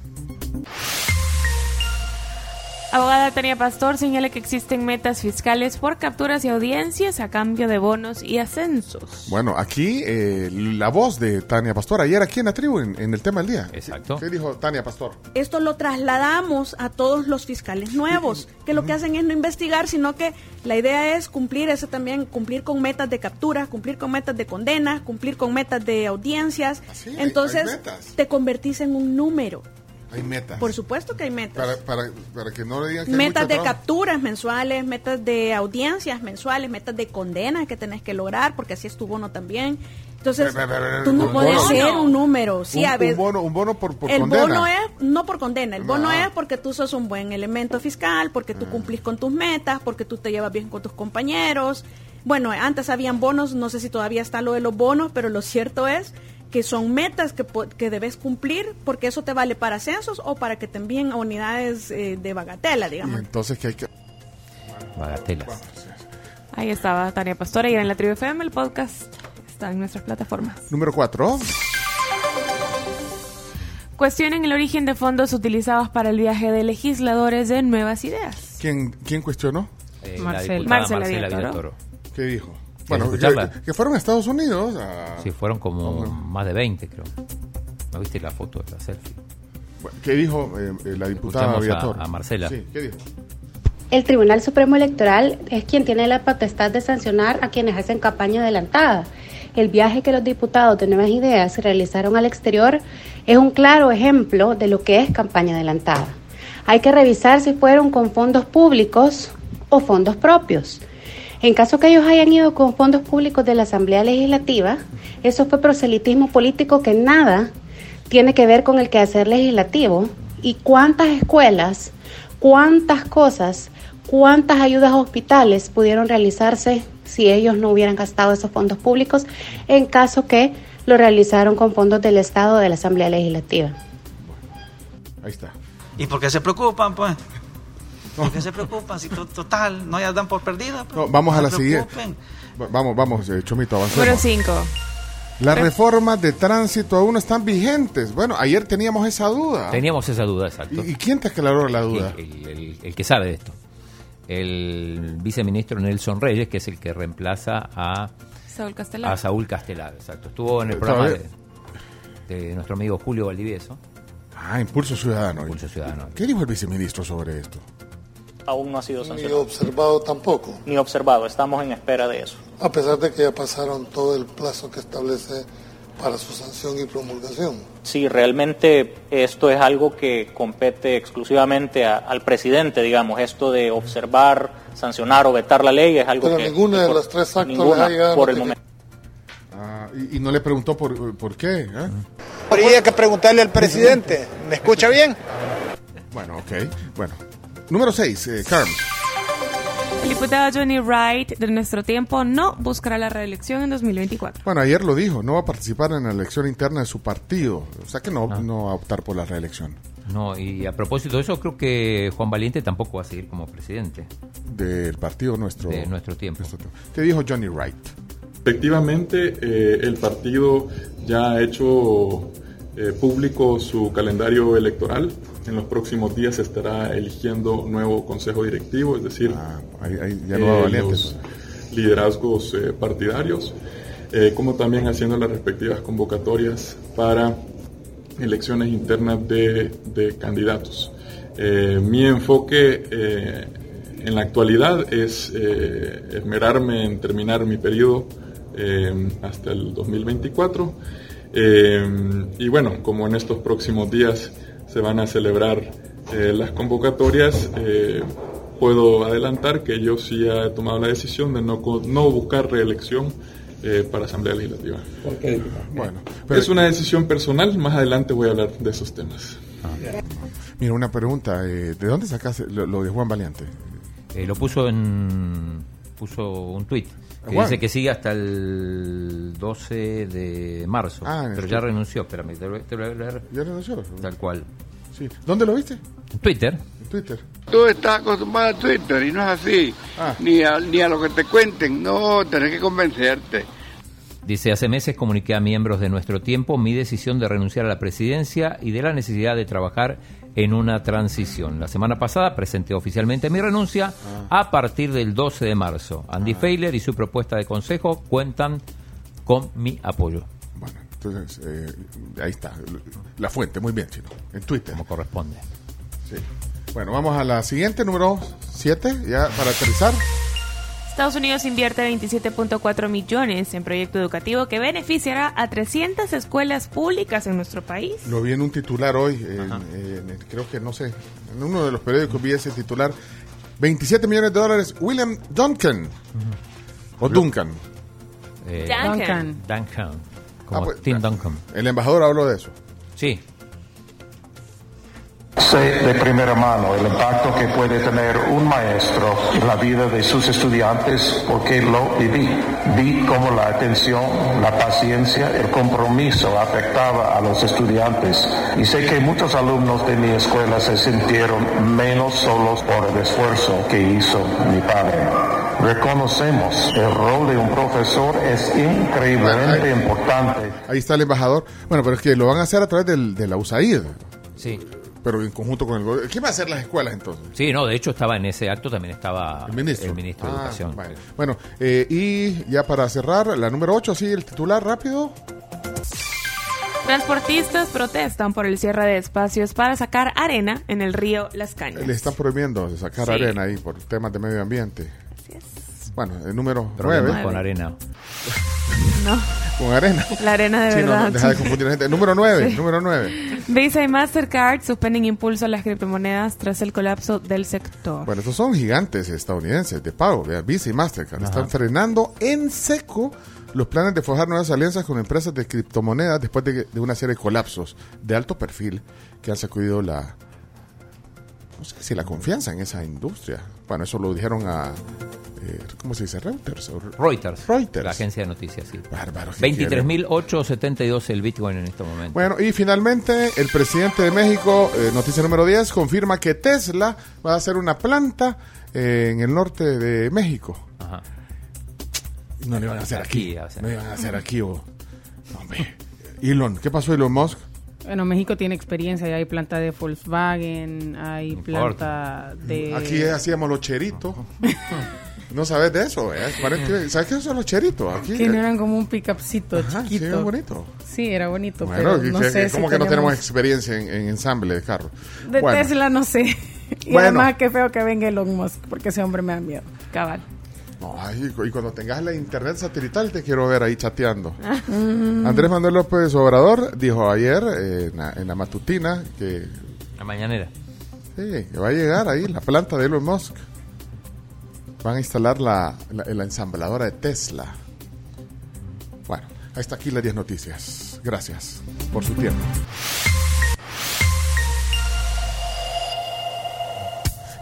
Abogada Tania Pastor señala que existen metas fiscales por capturas y audiencias a cambio de bonos y ascensos. Bueno, aquí eh, la voz de Tania Pastor, ayer aquí en la tribu, en, en el tema del día. Exacto. ¿Qué dijo Tania Pastor? Esto lo trasladamos a todos los fiscales nuevos, que lo que hacen es no investigar, sino que la idea es cumplir eso también, cumplir con metas de captura, cumplir con metas de condena, cumplir con metas de audiencias. hay Entonces, metas. te convertís en un número. Hay metas. Por supuesto que hay metas. Para, para, para que no le digan que hay metas mucho de trabajo. capturas mensuales, metas de audiencias mensuales, metas de condenas que tenés que lograr, porque así es tu bono también. Entonces, Pero, pero, pero, tú no puedes bono. ser un número. Sí, un, a veces. un bono, un bono por, por el condena. bono es no por condena, el bono es porque tú sos un buen elemento fiscal, porque tú cumplís con tus metas, porque tú te llevas bien con tus compañeros. Bueno, antes habían bonos, no sé si todavía está lo de los bonos, pero lo cierto es que son metas que, que debes cumplir porque eso te vale para ascensos o para que te envíen a unidades eh, de bagatela, Y digamos. entonces que hay que... Bagatelas. Ahí estaba Tania Pastora y en la Tribu FM el podcast está en nuestras plataformas. Número 4. Cuestionen el origen de fondos utilizados para el viaje de legisladores de Nuevas Ideas. ¿Quién, ¿Quién cuestionó? Eh, la Marcela. Marcela Marcela Villatoro. Villatoro. ¿Qué dijo? ¿Quieres Bueno, escucharla? que, que fueron a Estados Unidos. a- Sí, fueron como más de 20, creo. ¿No viste la foto de la selfie? Bueno, ¿Qué dijo eh, eh, la diputada Escuchamos a- a Marcela. Sí, ¿qué dijo? El Tribunal Supremo Electoral es quien tiene la potestad de sancionar a quienes hacen campaña adelantada. El viaje que los diputados de Nuevas Ideas realizaron al exterior es un claro ejemplo de lo que es campaña adelantada. Hay que revisar si fueron con fondos públicos o fondos propios. En caso que ellos hayan ido con fondos públicos de la Asamblea Legislativa, eso fue proselitismo político que nada tiene que ver con el quehacer legislativo. ¿Y cuántas escuelas, cuántas cosas, cuántas ayudas a hospitales pudieron realizarse si ellos no hubieran gastado esos fondos públicos en caso que lo realizaron con fondos del Estado o de la Asamblea Legislativa? Ahí está. ¿Y por qué se preocupan, pues? ¿Por qué se preocupan? Si to- total, no ya dan por perdida. pues. No, vamos a la siguiente. Vamos, vamos, eh, Chomito, avancemos. Número 5. Las reformas de tránsito aún están vigentes. Bueno, ayer teníamos esa duda. Teníamos esa duda, exacto. ¿Y, y quién te aclaró la duda? El, el- el que sabe de esto. El viceministro Nelson Reyes, que es el que reemplaza a, Saúl Castelar. a Saúl Castelar. Exacto. Estuvo en el programa de, de nuestro amigo Julio Valdivieso. Ah, Impulso Ciudadano. Impulso Ciudadano. ¿Qué dijo el viceministro sobre esto? Aún no ha sido Ni sancionado. observado tampoco, Ni observado, estamos en espera de eso. a pesar de que ya pasaron todo el plazo que establece para su sanción y promulgación. Sí, realmente esto es algo que compete exclusivamente a- al presidente, digamos, esto de observar, sancionar o vetar la ley es algo Pero que... ninguna de por- los tres actos ninguna, por el momento. Ah, y, y no le preguntó por, por qué. ¿eh? Habría que preguntarle al presidente. ¿Me escucha bien? Bueno, ok. Bueno. Número 6, eh, Carm. El diputado Johnny Wright de nuestro tiempo no buscará la reelección en 2024. Bueno, ayer lo dijo, no va a participar en la elección interna de su partido. O sea que no, no va a optar por la reelección No, y a propósito de eso, creo que Juan Valiente tampoco va a seguir como presidente del partido nuestro. de nuestro tiempo. ¿Qué dijo Johnny Wright? Efectivamente, eh, el partido ya ha hecho eh, público su calendario electoral. En los próximos días se estará eligiendo nuevo consejo directivo, es decir, Ah, ya no va Valiente. los liderazgos eh, partidarios, eh, como también haciendo las respectivas convocatorias para elecciones internas de, de candidatos. Eh, mi enfoque eh, en la actualidad es eh, esmerarme en terminar mi periodo eh, hasta el 2024. Eh, y bueno, como en estos próximos días se van a celebrar eh, las convocatorias, eh, puedo adelantar que yo sí he tomado la decisión de no, co- no buscar reelección eh, para Asamblea Legislativa. Bueno, es una decisión personal, más adelante voy a hablar de esos temas. Mira, una pregunta. eh, ¿De dónde sacaste lo, lo de Juan Valiente? Eh, lo puso en puso un tuit que Juan. dice que sigue hasta el 12 de marzo, Ah, pero ya tuit. renunció. Espérame, te lo, te lo voy a leer. ¿Ya renunció? Tal cual. Sí. ¿Dónde lo viste? En Twitter. En Twitter. Tú estás acostumbrado a Twitter y no es así. Ni, a, ni a lo que te cuenten. No, tenés que convencerte. Dice, hace meses comuniqué a miembros de nuestro tiempo mi decisión de renunciar a la presidencia y de la necesidad de trabajar en una transición. La semana pasada presenté oficialmente mi renuncia a partir del 12 de marzo. Andy Feiler y su propuesta de consejo cuentan con mi apoyo. Bueno, entonces, eh, ahí está. La fuente, muy bien, chino. En Twitter. Como corresponde. Sí. Bueno, vamos a la siguiente, número 7, ya para aterrizar. Estados Unidos invierte 27.4 millones en proyecto educativo que beneficiará a 300 escuelas públicas en nuestro país. Lo vi en un titular hoy, en- en- creo que no sé, en uno de los periódicos vi ese titular. 27 millones de dólares, William Duncan. O Duncan. Eh, Duncan. Duncan. Como Ah, pues, Tim Duncan. El embajador habló de eso. Sí. Sé de primera mano el impacto que puede tener un maestro en la vida de sus estudiantes porque lo viví. Vi cómo la atención, la paciencia, el compromiso afectaba a los estudiantes y sé que muchos alumnos de mi escuela se sintieron menos solos por el esfuerzo que hizo mi padre. Reconocemos el rol de un profesor es increíblemente importante. Ahí está el embajador. Bueno, pero es que lo van a hacer a través del, de la USAID. Sí. Pero en conjunto con el gobierno. ¿Qué va a hacer las escuelas entonces? Sí, no, de hecho estaba en ese acto, también estaba el ministro, de Ah, Educación. vale. Bueno, eh, y ya para cerrar, la número 8, sí, el titular rápido. Transportistas protestan por el cierre de espacios para sacar arena en el río Las Cañas. Le están prohibiendo sacar Sí. arena ahí por temas de medio ambiente. Bueno, el número Problemas 9. con arena. No, Con arena. la arena de Sí, verdad. no, deja de confundir a la gente. Número 9, Sí. número 9. Visa y Mastercard suspenden impulso a las criptomonedas tras el colapso del sector. Bueno, estos son gigantes estadounidenses de pago, Visa y Mastercard. Están frenando en seco los planes de forjar nuevas alianzas con empresas de criptomonedas después de, de una serie de colapsos de alto perfil que han sacudido la, no sé si la confianza en esa industria. Bueno, eso lo dijeron a, eh, ¿cómo se dice? Reuters. o- Reuters. Reuters. La agencia de noticias, sí. Bárbaro. ¿qué 23.872 el Bitcoin en este momento. Bueno, y finalmente el presidente de México, eh, noticia número 10, confirma que Tesla va a hacer una planta eh, en el norte de México. Ajá. No le van a hacer aquí. Aquí, o sea. No le van a hacer aquí. O... Hombre. Elon, ¿qué pasó Elon Musk? Bueno, México tiene experiencia, ya hay planta de Volkswagen, hay planta de... Aquí hacíamos los cheritos. no sabes de eso, ¿eh? Parece- ¿Sabes qué son los cheritos? Aquí, Que no eran como un pickupcito sí, chiquito. era bonito. Sí, era bonito, Bueno, pero no que- sé que- si ¿cómo que no tenemos experiencia en, en ensamble de carro? De Bueno. Tesla no sé. Y Bueno. además qué feo que venga Elon Musk, porque ese hombre me da miedo. Cabal. No, ay, y cuando tengas la internet satelital te quiero ver ahí chateando. Mm. Andrés Manuel López Obrador dijo ayer eh, en, la, en la matutina que, La mañanera. sí, que va a llegar ahí la planta de Elon Musk. Van a instalar la, la, la ensambladora de Tesla. Bueno, ahí está aquí las 10 noticias. Gracias por su tiempo.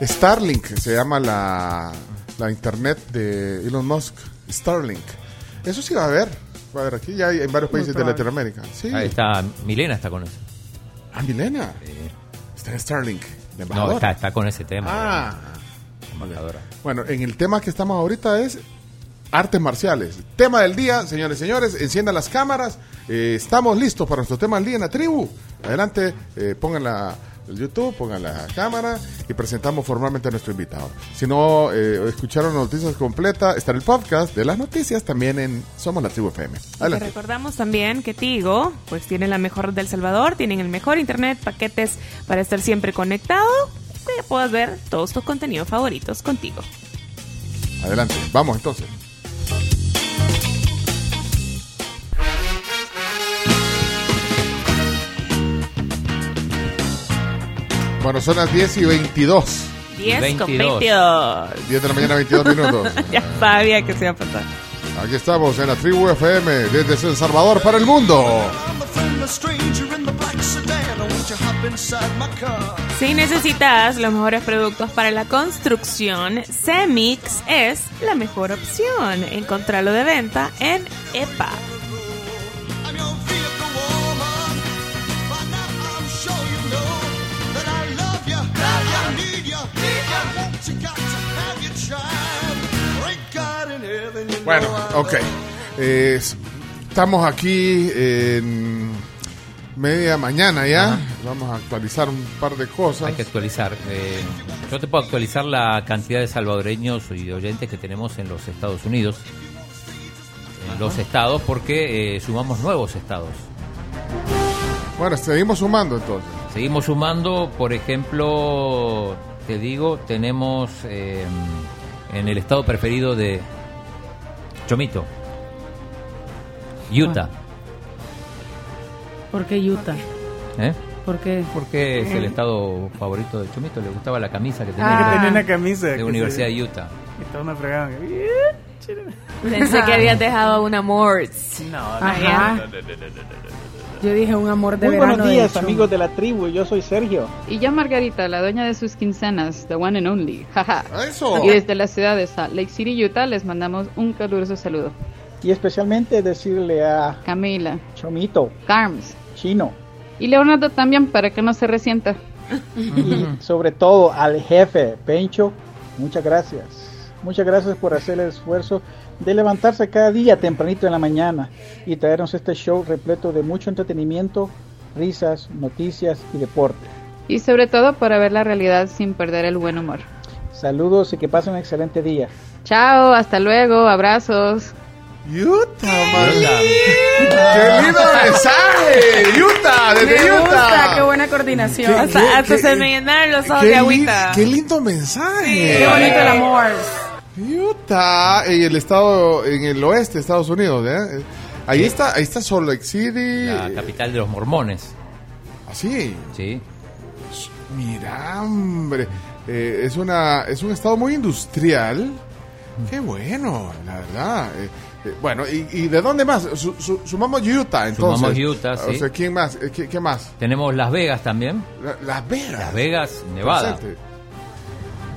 Starlink se llama la, la internet de Elon Musk. Starlink. Eso sí va a haber. Va a haber aquí ya hay en varios países de. Latinoamérica. Sí. Ahí está, Milena está con eso. Ah, Milena. Está en Starlink. No, de está, está con ese tema. Ah. Embajadora. Bueno, en el tema que estamos ahorita es artes marciales. Tema del día, señores y señores, enciendan las cámaras. Eh, estamos listos para nuestro tema del día en la tribu. Adelante, eh, pongan la el YouTube, pongan la cámara y presentamos formalmente a nuestro invitado. Si no eh, escucharon noticias completas, está el podcast de las noticias también en Somos la Tribu FM. Te Adelante. recordamos también que Tigo, pues tiene la mejor del Salvador, tienen el mejor internet, paquetes para estar siempre conectado, que puedas ver todos tus contenidos favoritos contigo. Adelante. Vamos entonces. Bueno, son las 10 y 22. 10 con 22. 10 de la mañana, 22 minutos. ya sabía que se iba a pasar. Aquí estamos en la tribu FM desde El Salvador para el mundo. Si necesitas los mejores productos para la construcción, Cemix es la mejor opción. Encontrarlo de venta en EPA. Bueno, ok. Eh, estamos aquí en media mañana ya. Vamos a actualizar un par de cosas. Hay que actualizar. Eh, yo te puedo actualizar la cantidad de salvadoreños y de oyentes que tenemos en los Estados Unidos. En los estados, porque eh, sumamos nuevos estados. Bueno, seguimos sumando entonces. Seguimos sumando, por ejemplo, te digo, tenemos eh, en el estado preferido de Chomito. Utah. ¿Por qué Utah? ¿Eh? ¿Por qué? Porque es el estado favorito de Chomito. Le gustaba la camisa que tenía. Ah. Que tenía una camisa. De que Universidad se- de Utah. Y todos me fregaban. Pensé que habías dejado un amor. No, Ajá. Yo dije un amor de Muy verano. buenos días, amigos de la tribu. Yo soy Sergio. Y yo, Margarita, la dueña de sus quincenas, the one and only. Jaja. Eso. Y desde la ciudad de Salt Lake City, Utah, les mandamos un caluroso saludo. Y especialmente decirle a Camila, Chomito, Carms, Chino y Leonardo también, para que no se resienta. y sobre todo al jefe, Pencho, muchas gracias. Muchas gracias por hacer el esfuerzo de levantarse cada día tempranito en la mañana y traernos este show repleto de mucho entretenimiento, risas, noticias y deporte. Y sobre todo para ver la realidad sin perder el buen humor. Saludos y que pasen un excelente día. Chao, hasta luego, abrazos. Utah, man. ¡Qué lindo mensaje! Utah, desde Me Utah. gusta, qué buena coordinación. ¿Qué- Hasta, qué- hasta qué- se me llenaron los ojos de agüita. Qué lindo mensaje. Qué bonito el amor. Utah, en el estado, en el oeste de Estados Unidos, ¿eh? Ahí está, ahí está Salt Lake City. La capital de los mormones. ¿Así? Sí. Mira, hombre, eh, es una, es un estado muy industrial. Qué bueno, la verdad. Eh, bueno, ¿y, y de dónde más? Su- su- sumamos Utah, entonces. Sumamos Utah, O sí. sea, ¿quién más? Eh, ¿Qué, qué más? Tenemos Las Vegas también. La- Las Vegas. Las Vegas, Nevada. Presente.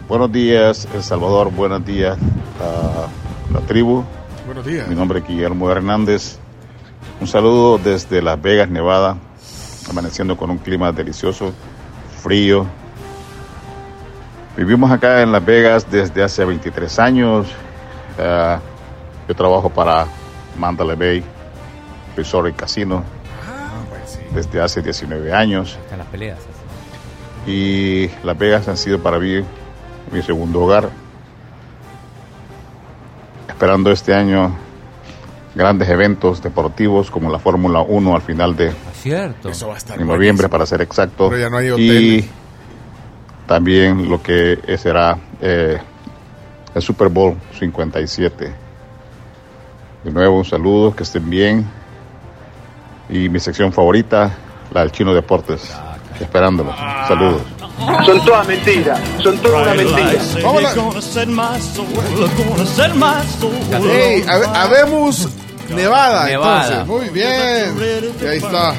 Buenos días, El Salvador. Buenos días a la tribu. Buenos días. Mi nombre es Guillermo Hernández. Un saludo desde Las Vegas, Nevada. Amaneciendo con un clima delicioso, frío. Vivimos acá en Las Vegas desde hace 23 años. Ah, yo trabajo para Mandalay Bay Resort y Casino desde hace 19 años. Están las peleas. Y Las Vegas han sido para mí mi segundo hogar. Esperando este año grandes eventos deportivos como la Fórmula 1 al final de Cierto. Eso va a estar en noviembre para ser exacto. Pero ya no hay y también lo que será eh, el Super Bowl 57. De nuevo un saludo, que estén bien. Y mi sección favorita, la del Chino Deportes. Esperándolos. Saludos. Son todas mentiras, son todas una mentira. Hey, habe- habemos Nevada, Nevada. entonces. Muy bien. Y ahí está.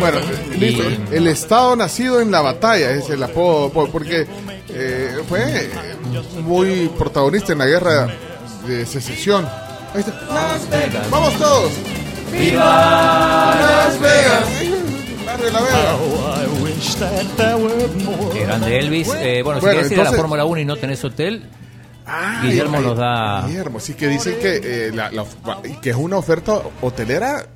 Bueno, listo. El Estado nacido en la batalla es el apodo, po- porque eh, fue muy protagonista en la guerra de secesión. Ahí está. Las Vegas. Vamos todos. ¡Viva Las Vegas! Barrio de la Vega. Qué grande Elvis. Eh, bueno, si Bueno, quieres ir a la Fórmula 1 y no tenés hotel, Ay, Guillermo nos da... Guillermo, sí que dicen que, eh, la- la- que es una oferta hotelera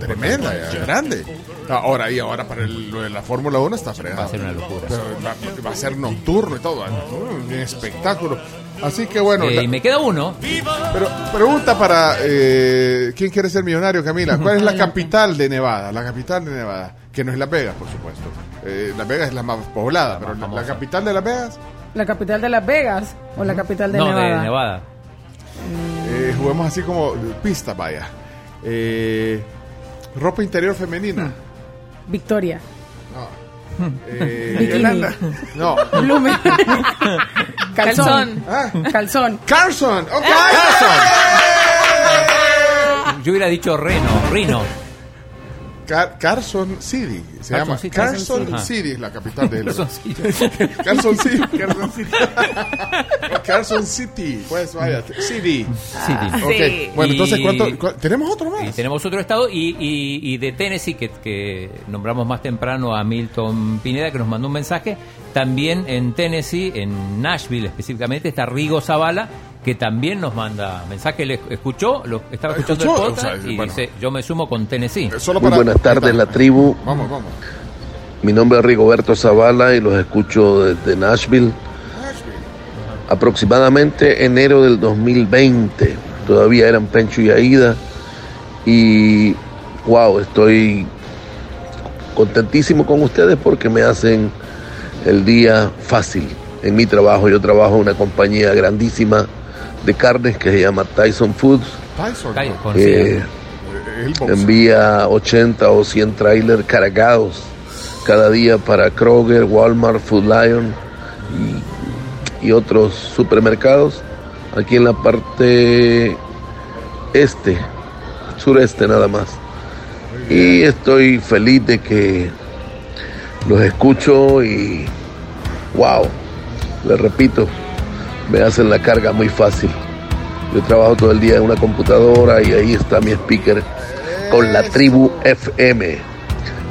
tremenda, grande. Ahora, y ahora para el- lo de la Fórmula 1 está fregado. Va a ser una locura. Pero va, va a ser nocturno y todo, va- un espectáculo. Así que bueno. Eh, la- y me queda uno. pero pregunta para eh, quién quiere ser millonario, Camila. ¿Cuál es la capital de Nevada? La capital de Nevada, que no es Las Vegas, por supuesto. Eh, Las Vegas es la más poblada, pero la, la capital de Las Vegas. ¿La capital de Las Vegas o la capital de no, Nevada? de Nevada. Eh, juguemos así como pista, vaya. Eh, ropa interior femenina. Victoria. Eh, Bikini. Yolanda. No. Blumen. Calzón. Ah. Calzón. Carson. Ok. Yo hubiera dicho Reno, Rino. Car- Carson City. Se Carson llama City. Carson Carson City. City. es la capital de Carson City. Carson City. Carson City. Carson City. Pues vaya. City. City. Ok. Sí. Bueno, entonces, ¿cuánto? cu- ¿Tenemos otro más? Y tenemos otro estado y, y- y de Tennessee que, que nombramos más temprano a Milton Pineda que nos mandó un mensaje. También en Tennessee, en Nashville específicamente, está Rigo Zavala que también nos manda mensaje. Le escuchó, lo, estaba escuchando ¿Escuchó? el podcast O sea, y bueno. dice, yo me sumo con Tennessee. Muy buenas tardes, la tribu. Vamos, vamos. Mi nombre es Rigoberto Zavala y los escucho desde Nashville. Aproximadamente enero del 2020. Todavía eran Pencho y Aida. Y wow, estoy contentísimo con ustedes porque me hacen el día fácil. En mi trabajo yo trabajo en una compañía grandísima de carnes que se llama Tyson Foods. Tyson. Eh, envía 80 o 100 trailers cargados cada día para Kroger, Walmart, Food Lion y, y otros supermercados aquí en la parte este, sureste nada más. Y estoy feliz de que los escucho y wow, les repito, me hacen la carga muy fácil. Yo trabajo todo el día en una computadora y ahí está mi speaker con la tribu FM.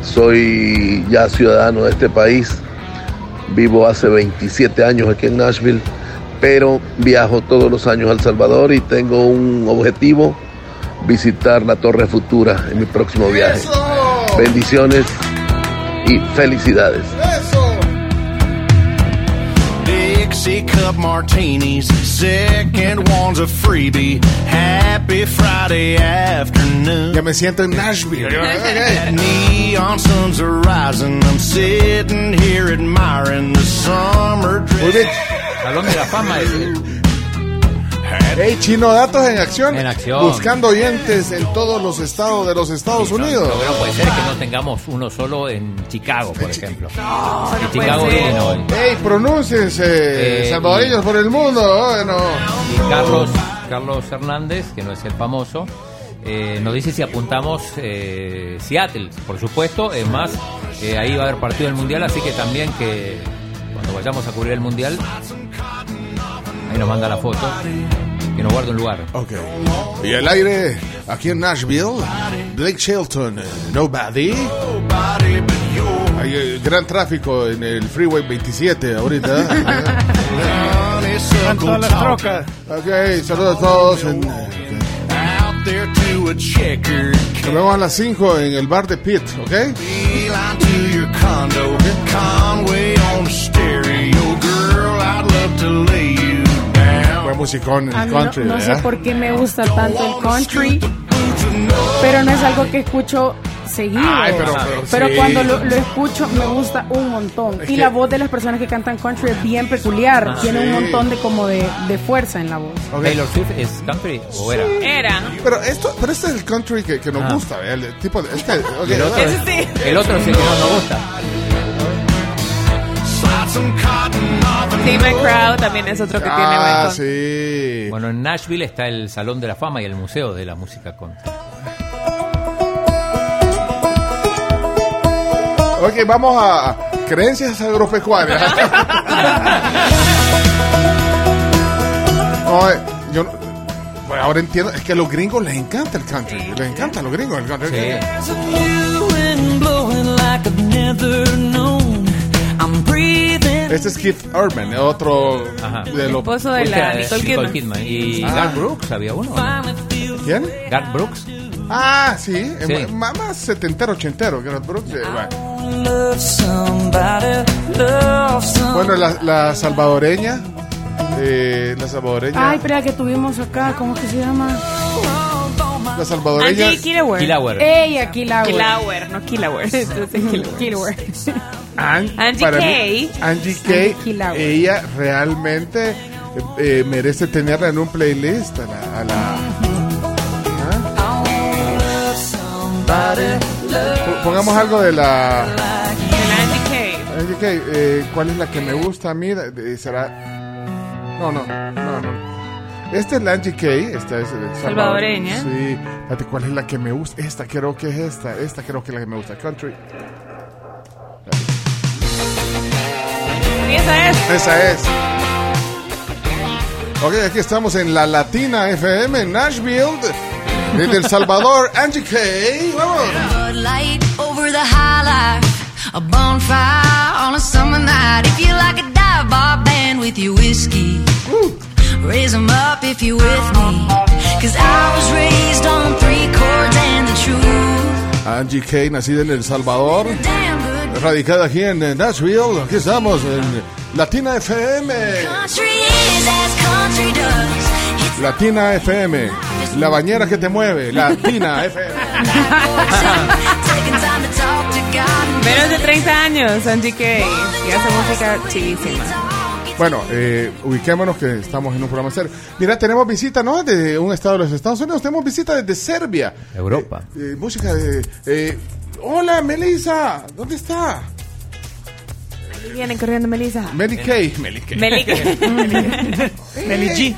Soy ya ciudadano de este país, vivo hace 27 años aquí en Nashville, pero viajo todos los años a El Salvador y tengo un objetivo, visitar la Torre Futura en mi próximo viaje. Bendiciones y felicidades. Dixie cup martinis, second one's a freebie. Happy Friday afternoon. Ya me siento en Nashville. Neon suns are rising. I'm sitting here admiring the summer Muy bien. Salón de la fama ese. Hey, Chino Datos en acción. En acción. Buscando oyentes en todos los estados de los Estados Unidos. Lo que no puede ser es que no tengamos uno solo en Chicago, por ejemplo. en puede Chicago, ser. Illinois. Hey, pronúnciense, Eh, salvadoreños por el mundo. Bueno. Y Carlos, Carlos Hernández, que no es el famoso, eh, nos dice si apuntamos eh, Seattle, por supuesto. Es más, eh, ahí va a haber partido del Mundial, así que también que cuando vayamos a cubrir el Mundial, ahí nos manda la foto, que nos guarde un lugar. Ok. Y el aire aquí en Nashville, Blake Shelton, eh, Nobody. Hay eh, gran tráfico en el Freeway 27 ahorita. Las trocas. Ok, saludos a todos. En, Out there to a checkered nos vemos a las 5 en el bar de Pitt, ¿ok? Musicón A el mí no, sé por qué me gusta tanto el country, pero no es algo que escucho seguido. Ay, pero- pero sí. cuando lo, lo escucho me gusta un montón. Es y que- la voz de las personas que cantan country es bien peculiar. Ah, Tiene un montón de como de, de fuerza en la voz. Taylor Swift es country o era. Era. Pero esto, pero este es el country que, que nos Ah. gusta, ¿verdad? El tipo de, este, otro, el otro sí que no nos gusta. Tim McCraw también es otro que tiene Ah, buen sí. Bueno, en Nashville está el Salón de la Fama y el Museo de la Música Country. Ok, vamos a creencias agropecuarias. No, eh, yo no- bueno, ahora entiendo, es que a los gringos les encanta el country, les encanta a los gringos el country. Este es Keith Urban, otro de los Esposo de la Nicole Kidman. Y Ah. Garth Brooks había uno. ¿Quién? Garth Brooks. Ah, sí, Sí. más setentero, ochentero, Gareth Brooks. eh, bueno. Bueno, la, la salvadoreña, eh, la salvadoreña, Ay, espera, que tuvimos acá, ¿cómo es que se llama? La salvadoreña. Angie Killauer. Killauer. Ella, Kilauer. Killauer, no Killauer. Entonces, Kilauer. An- Angie para mí, Kay. Angie Kay, Angie Killauer. ella realmente eh, eh, merece tenerla en un playlist a la... a la- ¿Ah? Po- Pongamos algo de la... Angie Kay. Angie Kay, eh, ¿cuál es la que me gusta a mí? ¿Será...? No, no, no, no. Esta es la Angie Kay, esta es de Salvador. Salvadoreña. Sí, Espérate, ¿cuál es la que me gusta? Esta creo que es esta, esta creo que es la que me gusta, Country. Y esa es. Esa es. Ok, aquí estamos en la Latina FM en Nashville. Desde El Salvador, Angie Kay. Vamos. A bonfire on a summer night. If you like a dive bar band with your whiskey, raise 'em up if you're with me. Cause I was raised on three chords and the truth. Angie Kay, nacida en El Salvador. Radicada aquí en Nashville. Aquí estamos en Latina FM. Latina FM. La bañera que te mueve. Latina FM. Menos de 30 años, Angie Kay. Y hace música chivísima. Bueno, eh, ubiquémonos que estamos en un programa serio. Mira, tenemos visita, ¿no? De un estado de los Estados Unidos. Tenemos visita desde Serbia. Europa. Eh, eh, música de... eh, hola, Melissa. ¿Dónde está? Vienen corriendo, Melissa. Meli Kay. Meli Kay. Meli. Meli G.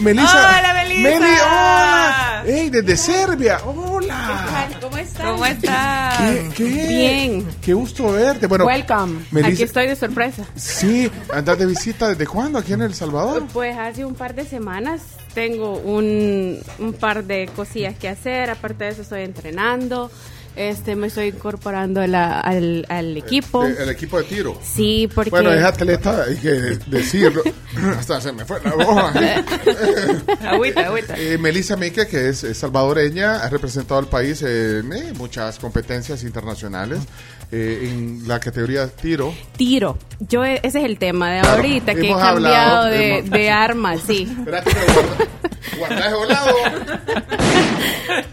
Melissa. Hola, Melissa. Meli, hola. Ey, desde Serbia. Hola. ¿Cómo estás? ¿Cómo estás? ¿Qué, qué? Bien. Qué gusto verte. Bueno, Welcome. Melissa- Aquí estoy de sorpresa. Sí, andas de visita desde cuándo aquí en El Salvador. Pues hace un par de semanas tengo un, un par de cosillas que hacer. Aparte de eso, estoy entrenando. Este, me estoy incorporando a la- al, al equipo. De- el equipo de tiro. Sí, porque. Bueno, es atleta, hay que decirlo. Hasta se me fue la voz. Agüita, agüita. Eh, Melissa Mique, que es, es salvadoreña, ha representado al país en eh, muchas competencias internacionales eh, en la categoría tiro. Tiro. Yo, ese es el tema de Claro, ahorita, que he cambiado hablado, de, hemos- de armas, sí. Espera que me guarda- guarda ese volado.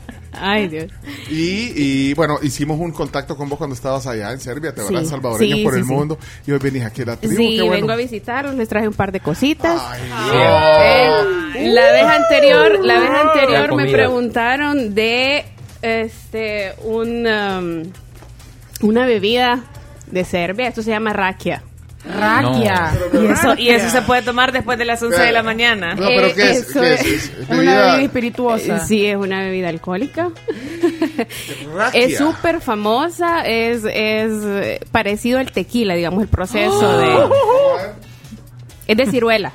Ay, Dios. Y, y, bueno, hicimos un contacto con vos cuando estabas allá en Serbia, te Sí, verás salvadoreña sí, por sí, el sí. mundo. Y hoy venís aquí a la tribu. Sí, qué bueno. vengo a visitarlos, les traje un par de cositas. Dios. Eh, la vez anterior, la vez La anterior me preguntaron de este un um, una bebida de Serbia, esto se llama rakia. Rakia. Y eso, y eso se puede tomar después de las 11 de la mañana. No, pero Eh, ¿qué es? eso ¿Qué es? es ¿Es Una bebida- espirituosa. Eh, Sí, es una bebida alcohólica. Rakia? Es súper famosa, es, es eh, parecido al tequila, digamos, el proceso de... Es de ciruela.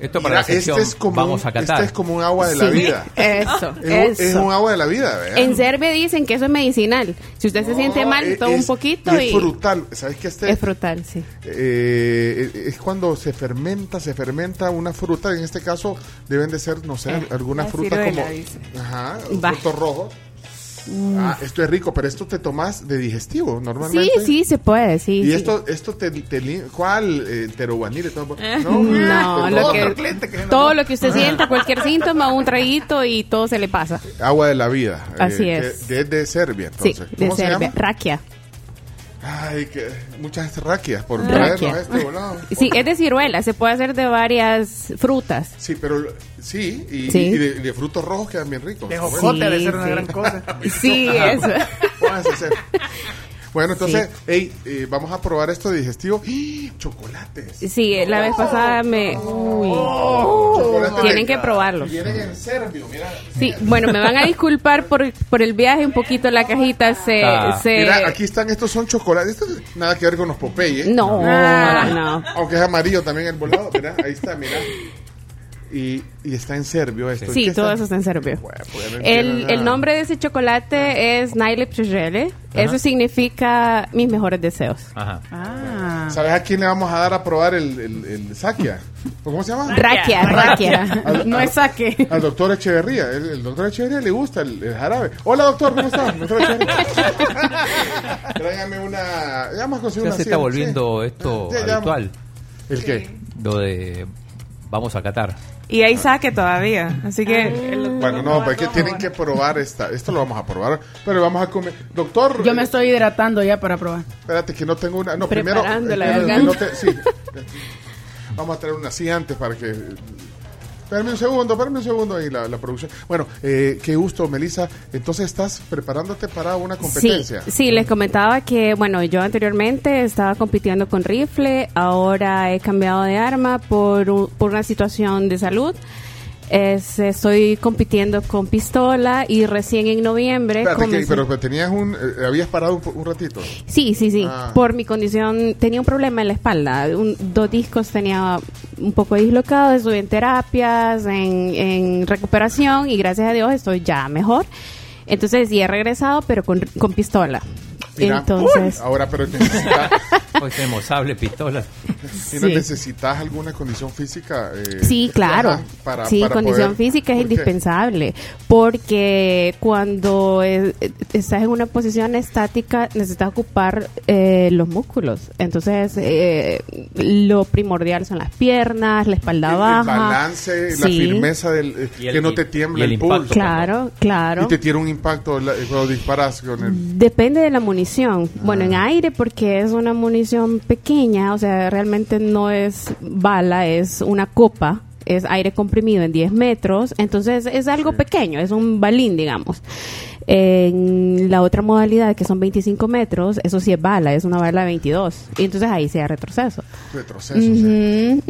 Esto para Mira, la sección este es como vamos un, a catar. Este es como un agua de la Sí, vida. Eso, Es un, eso. es un agua de la vida, ¿verdad? En Serbia dicen que eso es medicinal. Si usted se siente mal, es- toma un poquito y y... es frutal. ¿Sabes qué? Este, Es frutal, sí. eh, es cuando se fermenta, se fermenta una fruta. En este caso deben de ser, no sé, Eh, alguna fruta como... dice. Ajá, Va. frutos rojos. Ah, esto es rico, pero esto te tomas de digestivo Sí, normalmente. sí, se puede, sí. Y sí. esto, esto te, te ¿cuál? Eh, teroguanil todo. No, lo que, todo lo que usted sienta, cualquier síntoma, un traguito y todo se le pasa. Agua de la vida. Así eh, es. de Serbia, Sí, entonces. de ¿Cómo se Serbia. llama? Rakia. Ay, que muchas raquias por Rakia. traernos este volado. Sí, es de ciruela, se puede hacer de varias frutas. Sí, pero sí, y, Sí. y de, de frutos rojos quedan bien ricos. De jocote debe ser una Sí, gran sí. cosa. Sí, eso. Pónganse a hacer. Bueno, entonces, hey, eh, vamos a probar esto de digestivo. ¡Ah! Chocolates. Sí, la vez pasada me... Uy. Chocolates Tienen de- que probarlos. Vienen en serbio, mira. Sí, bueno, me van a disculpar por, por el viaje, un poquito la cajita se... Ah. se... Mira, aquí están, estos son chocolates. Esto nada que ver con los Popeye. No, Ah. no. Aunque es amarillo también el volado. Mira, ahí está, mira. Y, y está en serbio esto. Sí, ¿Qué todo está? eso está en serbio. pues no El, el nombre de ese chocolate es Nailep Chujele. Eso significa mis mejores deseos. Ajá. Ah. ¿Sabes a quién le vamos a dar a probar el, el, el saquia? ¿O ¿Cómo se llama? Raquia, raquia. Al- No es saque. Al doctor Echeverría. El, el doctor Echeverría le gusta el, el jarabe. Hola, doctor, ¿cómo está? Doctor Echeverría. Tráigame una... Ya a Ya una se está volviendo sí. esto Ya, ya. habitual. ¿El qué? Lo de vamos a catar. Y hay saque todavía. Así que. Bueno, no, porque tienen que probar esta. Esto lo vamos a probar. Pero vamos a comer. Doctor. Yo me estoy hidratando ya para probar. Espérate que no tengo una. No, primero. Espérate, garganta. no te- sí. Vamos a traer una así antes para que. Espérame un segundo, espérame un segundo ahí la, la producción. Bueno, eh, qué gusto, Melissa. Entonces estás preparándote para una competencia. Sí, sí, les comentaba que, bueno, yo anteriormente estaba compitiendo con rifle, ahora he cambiado de arma por, por una situación de salud. Es, estoy compitiendo con pistola y recién en noviembre... Espérate, que- pero, tenías un. eh, habías parado un, ratito. Sí, sí, sí. Ah. Por mi condición, tenía un problema en la espalda. Un- dos discos tenía un poco dislocado. Estuve en terapias, en, en recuperación y gracias a Dios estoy ya mejor. Entonces, sí he regresado, pero con, con pistola. Mira, Entonces, uy, ahora, pero necesita- Hoy tenemos sable, pistolas. ¿Y no Sí. necesitas alguna condición física? eh, Sí, claro. para- sí, para condición poder- física es ¿Por qué? indispensable porque cuando eh, estás en una posición estática necesitas ocupar eh, los músculos. Entonces, eh, lo primordial son las piernas, la espalda El baja. balance, la Sí. firmeza, del, eh, el- que no te tiembla el el, impacto pulso. Claro, claro. Y te tira un impacto la- cuando disparas con el... Depende de la munición. Bueno, Ah. en aire porque es una munición pequeña, o sea, realmente no es bala, es una copa, es aire comprimido en 10 metros, entonces es algo pequeño, es un balín, digamos. En la otra modalidad, que son 25 metros, eso sí es bala, es una bala de 22. Y entonces ahí se da retroceso. Retroceso. sí.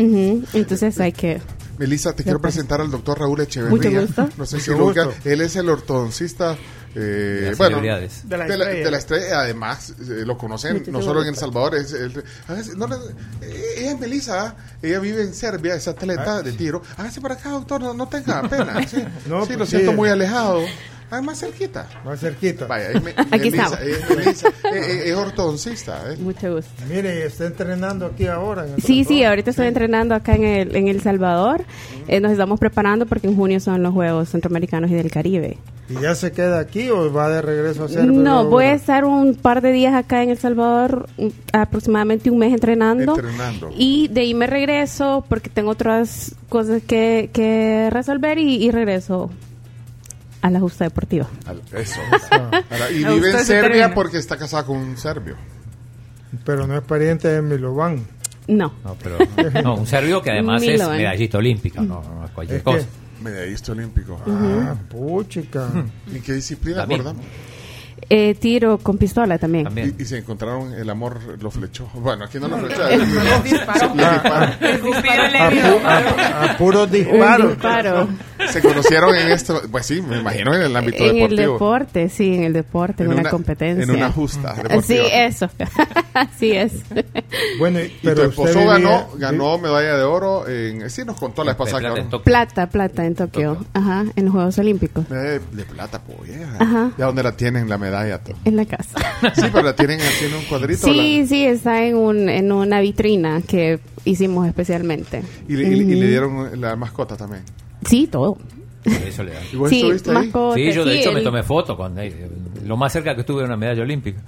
Entonces hay que... Melissa, te quiero presentar al doctor Raúl Echeverría. Mucho gusto. No sé si Mucho gusto. Él es el ortodoncista. Eh, De las bueno, de la, de la estrella. Además, eh, lo conocen no solo en El. Salvador. Es, el- hágase- no eh, ella es Melissa. Ella vive en Serbia, es atleta de tiro. Hágase para acá, doctor. No, no tenga pena. Sí, No, sí, lo pues siento sí. muy alejado. Ah, más cerquita. Más cerquita. Vaya, es me- Aquí estamos. es, eh, eh, es ortodoncista. eh. Mucho gusto. Mire, está entrenando aquí ahora. en Sí, sí, ahorita estoy entrenando acá en El, en el Salvador. Eh, nos estamos preparando porque en junio son los Juegos Centroamericanos y del Caribe. ¿Y ya se queda aquí o va de regreso a Serbia? No, voy a estar un par de días acá en El Salvador, aproximadamente un mes entrenando. Entrenando. Y de ahí me regreso porque tengo otras cosas que, que resolver y, y regreso a la justa deportiva. Al- Eso. Ahora, y A vive en se Serbia termina. porque está casada con un serbio. Pero no es pariente de Milovan. No. No, pero, no, un serbio que además es medallista olímpica, no, no es cualquier Es que- cosa. Medallista olímpico. Ah, puchica. ¿Y qué disciplina También. acordamos? Eh, tiro con pistola también. Y, y se encontraron el amor, lo flechó. Bueno, aquí no lo flechó. El A, a- a puros disparos. disparo. Se conocieron en esto, pues sí, me imagino en el ámbito En el deportivo. deporte, sí, en el deporte, en, En una, una- competencia. en una justa Sí, deportiva. eso. Así es. Bueno, Y tu pero esposo usted ganó, vivía- ganó medalla de oro en... Sí, nos contó la vez pasada ganó. Plata, plata en Tokio. Ajá, en los Juegos Olímpicos. Medalla de, de plata, pues, vieja. Ajá. ¿Ya dónde la tienen la medalla? Tú? En la casa. Sí, pero la tienen así en un cuadrito. Sí, sí, está en, un, en una vitrina que hicimos especialmente. la- y, le, y le- y le Ujú. dieron la mascota también. Sí, todo. Eso le da. ¿Y vos Sí, estuviste ahí? mascota, Sí, yo de sí, hecho me el- tomé foto con lo más cerca que estuve de una medalla olímpica.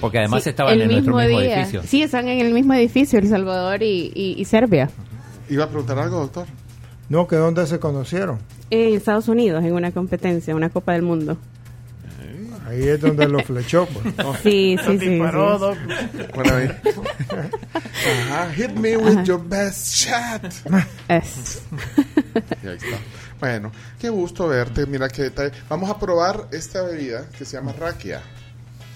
Porque además Sí, estaban en nuestro mismo día. edificio. Sí, están en el mismo edificio, El Salvador y, y- y Serbia. ¿Iba a preguntar algo, doctor? No, que dónde se conocieron. En Estados Unidos, en una competencia, una Copa del Mundo. Ahí es donde lo flechó. Pues. Sí, sí, sí. disparó, sí. doc. Bueno, ahí. Ajá, hit me with your best shot. Es. Y ahí está. Bueno, qué gusto verte. Mira qué detalle. Vamos a probar esta bebida que se llama rakia.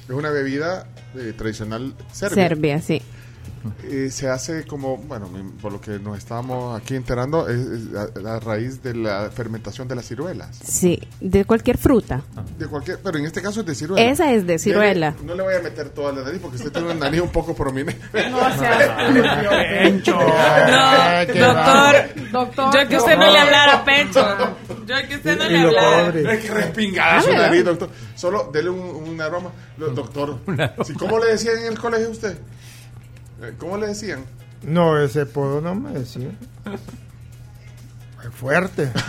Es una bebida eh, tradicional serbia. Serbia, sí. Eh, se hace como, bueno, por lo que nos estábamos aquí enterando, es, es a, a raíz de la fermentación de las ciruelas. Sí, de cualquier fruta. De cualquier, pero en este caso es de ciruela. Esa es de ciruela. No le voy a meter toda la nariz porque usted tiene una nariz un poco prominente. No, o sea, Pencho. Qué doctor, doctor. yo que usted no le hablara a Pencho. Yo que usted no le hablara. Es que respingada su Ah, nariz, doctor. Solo dele un, un aroma. Doctor, ¿sí, ¿cómo le decían en el colegio a usted? Eh, ¿Cómo le decían? No, ese podo no me decía. Es fuerte.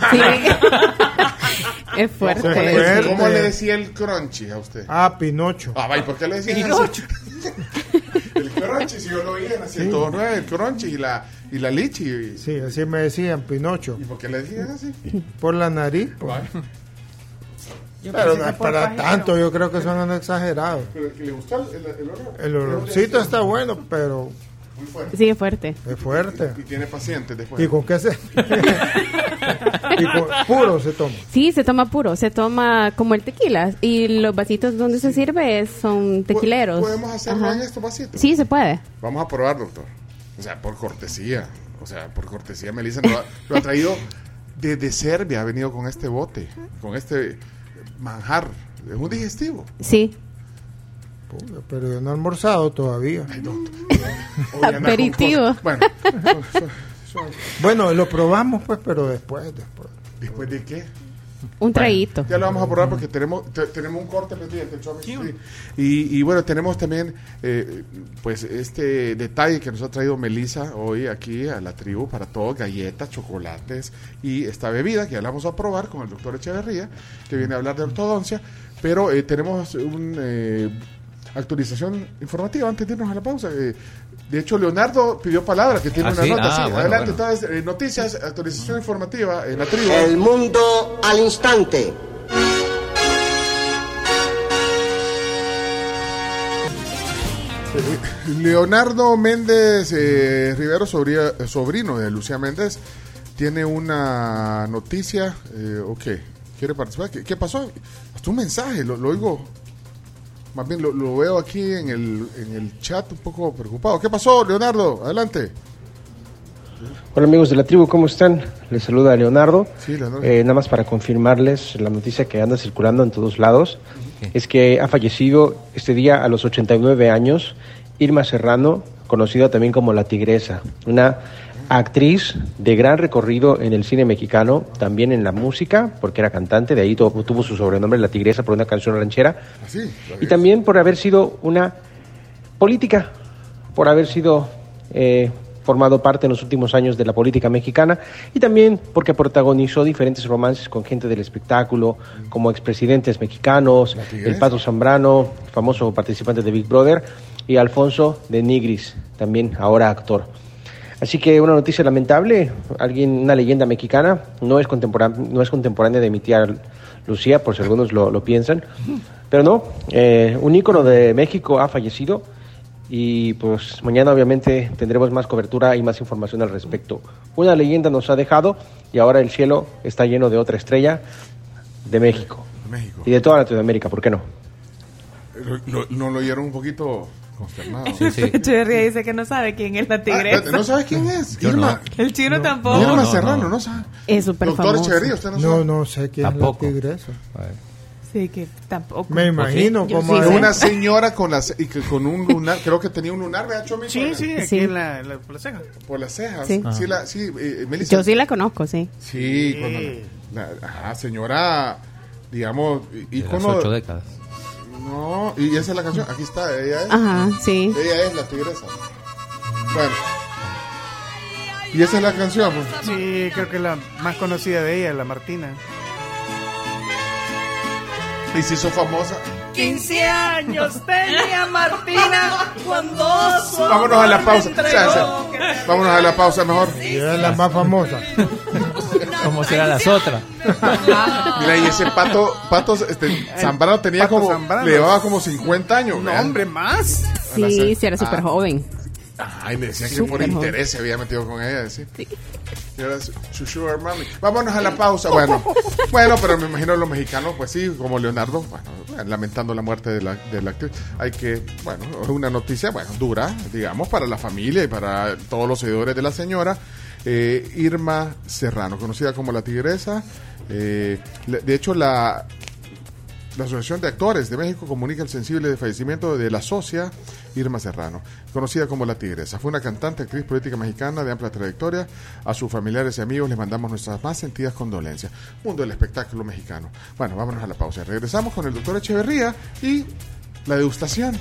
Es fuerte. ¿Cómo, le, Fuerte. cómo le decía el crunchy a usted? Ah, Pinocho. Ah, vaya, ¿por qué le decían Pinocho. el crunchy, si yo lo oía en la 109, el crunchy y la, y la lichi. Sí, así me decían, Pinocho. ¿Y por qué le decían así? Por la nariz. pues. Yo Pero no es para pajero. tanto, yo creo que son exagerados. Pero que le gustó el, el, el olor. El olorcito está bueno, pero Muy fuerte. Sí, es fuerte. es fuerte. Y tiene pacientes después. ¿Y con qué se...? y con puro se toma. Sí, se toma puro, se toma como el tequila y los vasitos donde se sirve son tequileros. ¿Podemos hacerlo Ajá. en estos vasitos? Sí, se puede. Vamos a probar, doctor. O sea, por cortesía. O sea, por cortesía, Melissa nos ha- lo ha traído desde Serbia. Ha venido con este bote, con este manjar. Es un digestivo. Sí. Puta, Pero yo no he almorzado todavía. Aperitivo. Bueno, Bueno, lo probamos pues, pero después, después. ¿después de qué? Un traguito. Ya lo vamos a probar porque tenemos te- tenemos un corte pendiente, sí. Y, y bueno, tenemos también eh, pues este detalle que nos ha traído Melissa hoy aquí a la tribu para todos, galletas, chocolates y esta bebida que ya la vamos a probar con el doctor Echeverría, que viene a hablar de ortodoncia, pero eh, tenemos una actualización informativa antes de irnos a la pausa. Eh, de hecho, Leonardo pidió palabra, que tiene Ah, una sí, nota. ah, sí. bueno, Adelante, bueno. entonces, eh, noticias, actualización informativa en la tribu. El mundo al instante. Eh, Leonardo Méndez eh, Rivero, sobrino de Lucía Méndez, tiene una noticia. Eh, ok, ¿quiere participar? ¿Qué, qué pasó? Hasta un mensaje, lo, lo oigo. Más bien lo, lo veo aquí en el, en el chat un poco preocupado. ¿Qué pasó, Leonardo? Adelante. Hola amigos de la tribu, ¿cómo están? Les saluda Leonardo. Sí, Leonardo. Eh, nada más para confirmarles la noticia que anda circulando en todos lados, es que ha fallecido este día a los 89 años Irma Serrano, conocida también como La Tigresa, una actriz de gran recorrido en el cine mexicano, también en la música, porque era cantante, de ahí tu- tuvo su sobrenombre La Tigresa por una canción ranchera, Así. y también por haber sido una política, por haber sido eh, formado parte en los últimos años de la política mexicana y también porque protagonizó diferentes romances con gente del espectáculo, como expresidentes mexicanos, el Pato Zambrano, famoso participante de Big Brother, y Alfonso de Nigris, también ahora actor. Así que una noticia lamentable, alguien, una leyenda mexicana, no es, contemporánea, no es contemporánea de mi tía Lucía, por si algunos lo, lo piensan, pero no, eh, un ícono de México ha fallecido y pues mañana obviamente tendremos más cobertura y más información al respecto. Una leyenda nos ha dejado y ahora el cielo está lleno de otra estrella de México México. y de toda Latinoamérica, ¿por qué no? Lo- ¿No lo oyeron un poquito consternado? Echeverría dice que no sabe quién es la Ah, tigresa. espérate, ¿No sabes quién es? Yo Irma. El chino tampoco. Irma No, no, Serrano, no. no, sabe. Es súper Doctor famoso. Echeverría, usted no No, sabe. no sé quién Tampoco. es la tigresa. Sí, que tampoco. Me imagino Yo como sí. Una señora con las y que con un lunar, creo que tenía un lunar, ¿verdad, Chomi? Sí, sí, aquí Sí. en la, la, por la ceja. Por las cejas. Sí. Sí, la, sí, eh, Melissa. Yo sí la conozco, sí. Sí, cuando la, la- ajá, señora, digamos, De las ícono. ocho décadas. No, y esa es la canción. Aquí está, ella es. Ajá, sí. Ella es la tigresa. Bueno. Y esa es la canción, pues. Sí, creo que la más conocida de ella, la Martina. Y se hizo famosa. 15 años tenía Martina cuando su Vámonos a la pausa. entregó. O sea, o sea, vámonos a la pausa mejor. Y es la más famosa. ¿Cómo serán las otras? Mira, y ese pato, pato, este, Zambrano tenía Pato como, Zambrano. le llevaba como 50 años. No, vean. hombre, más. Sí, sí, era súper Ah. joven. Ay, me decían que por interés se había metido con ella, ¿sí? Y era su, su sugar mommy. Vámonos a la pausa. Bueno, bueno, pero me imagino los mexicanos, pues sí, como Leonardo, bueno, lamentando la muerte de la, de la actriz. Hay que, bueno, es una noticia, bueno, dura, digamos, para la familia y para todos los seguidores de la señora. Eh, Irma Serrano, conocida como la Tigresa. Eh, de hecho, la, la Asociación de Actores de México comunica el sensible fallecimiento de la socia Irma Serrano, conocida como La Tigresa. Fue una cantante, actriz política mexicana de amplia trayectoria. A sus familiares y amigos les mandamos nuestras más sentidas condolencias. Mundo del espectáculo mexicano. Bueno, vámonos a la pausa. Regresamos con el doctor Echeverría y la degustación.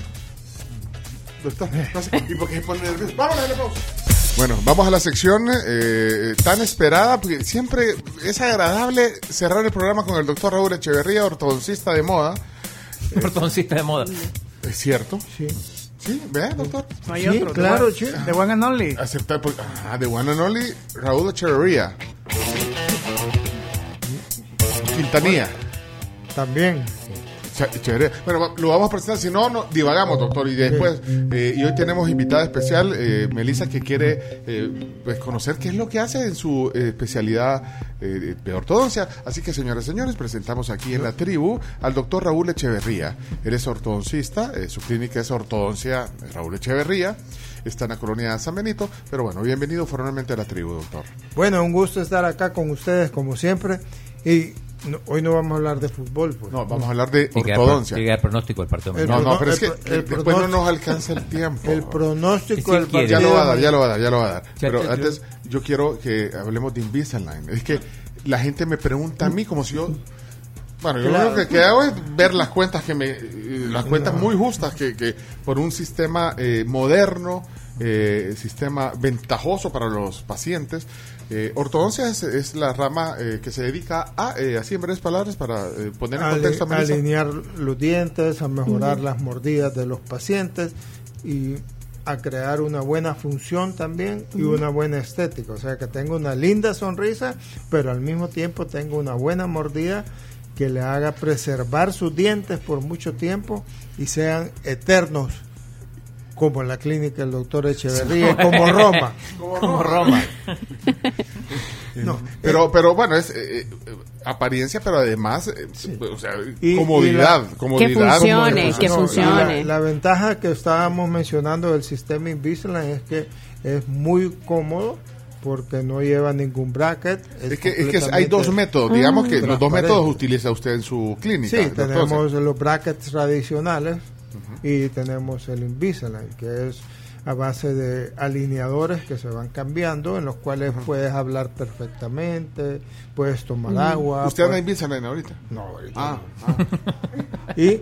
Doctor, no sé, ¿y por qué se pone nervioso? Vámonos a la pausa. Bueno, vamos a la sección eh, tan esperada, porque siempre es agradable cerrar el programa con el doctor Raúl Echeverría, ortodoncista de moda. Ortodoncista de moda. ¿Es cierto? Sí. Sí, vea, doctor. No hay Sí, otro. claro, The sí. One- The One and Only. Aceptar por... Ah, de One and Only, Raúl Echeverría. Quintanilla. También. Ch- Chévere. Bueno, lo vamos a presentar, si no, no divagamos, doctor. Y después, eh, y hoy tenemos invitada especial, eh, Melissa, que quiere eh, pues conocer qué es lo que hace en su eh, especialidad de ortodoncia. Así que, señoras y señores, presentamos aquí en la tribu al doctor Raúl Echeverría. Él es ortodoncista, su clínica es ortodoncia Raúl Echeverría. Está en la colonia de San Benito, pero bueno, bienvenido formalmente a la tribu, doctor. Bueno, un gusto estar acá con ustedes como siempre. Y no- hoy no vamos a hablar de fútbol. Pues. No, vamos a hablar de ortodoncia. que da pronóstico del partido. El No, no, pero es que el el después no nos alcanza el tiempo. El pronóstico del quiere. Ya partido. lo va a dar, ya lo va a dar, ya lo va a dar. Pero te- antes yo quiero que hablemos de Invisalign. Es que la gente me pregunta a mí como si yo... Bueno, yo lo único que, que hago es ver las cuentas que me... eh, Las cuentas muy justas que, que por un sistema eh, moderno, eh, sistema ventajoso para los pacientes. Eh, ortodoncia es, es la rama eh, que se dedica a, eh, así en breves palabras, para eh, poner en contexto a Melissa. alinear los dientes, a mejorar las mordidas de los pacientes y a crear una buena función también y una buena estética. O sea, que tenga una linda sonrisa, pero al mismo tiempo tenga una buena mordida que le haga preservar sus dientes por mucho tiempo y sean eternos. Como en la clínica del doctor Echeverría, y como Roma. Como Roma. No, pero, pero bueno, es eh, eh, apariencia, pero además, eh, o sea, Y- comodidad. y la- comodidad No, y La, la ventaja que estábamos mencionando del sistema Invisalign es que es muy cómodo porque no lleva ningún bracket. Es que, es que hay dos métodos, digamos que los dos métodos utiliza usted en su clínica. Sí, doctor. tenemos los brackets tradicionales y tenemos el Invisalign, que es a base de alineadores que se van cambiando, en los cuales puedes hablar perfectamente, puedes tomar agua. ¿Usted anda puedes- en Invisalign ahorita? No, ahorita Ah, y,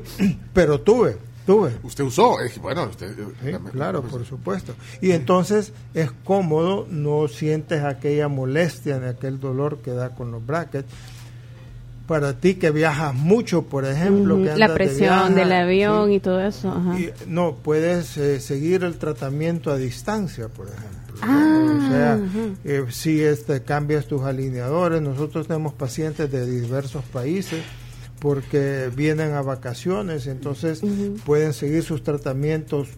pero tuve, tuve. Usted usó, bueno, usted... Sí, claro, por supuesto. Y entonces es cómodo, no sientes aquella molestia ni aquel dolor que da con los brackets. Para ti que viajas mucho, por ejemplo, que La de presión del avión sí, y todo eso. ajá. y no, puedes eh, seguir el tratamiento a distancia, por ejemplo. Ah, o sea, eh, si este, cambias tus alineadores, nosotros tenemos pacientes de diversos países porque vienen a vacaciones, entonces pueden seguir sus tratamientos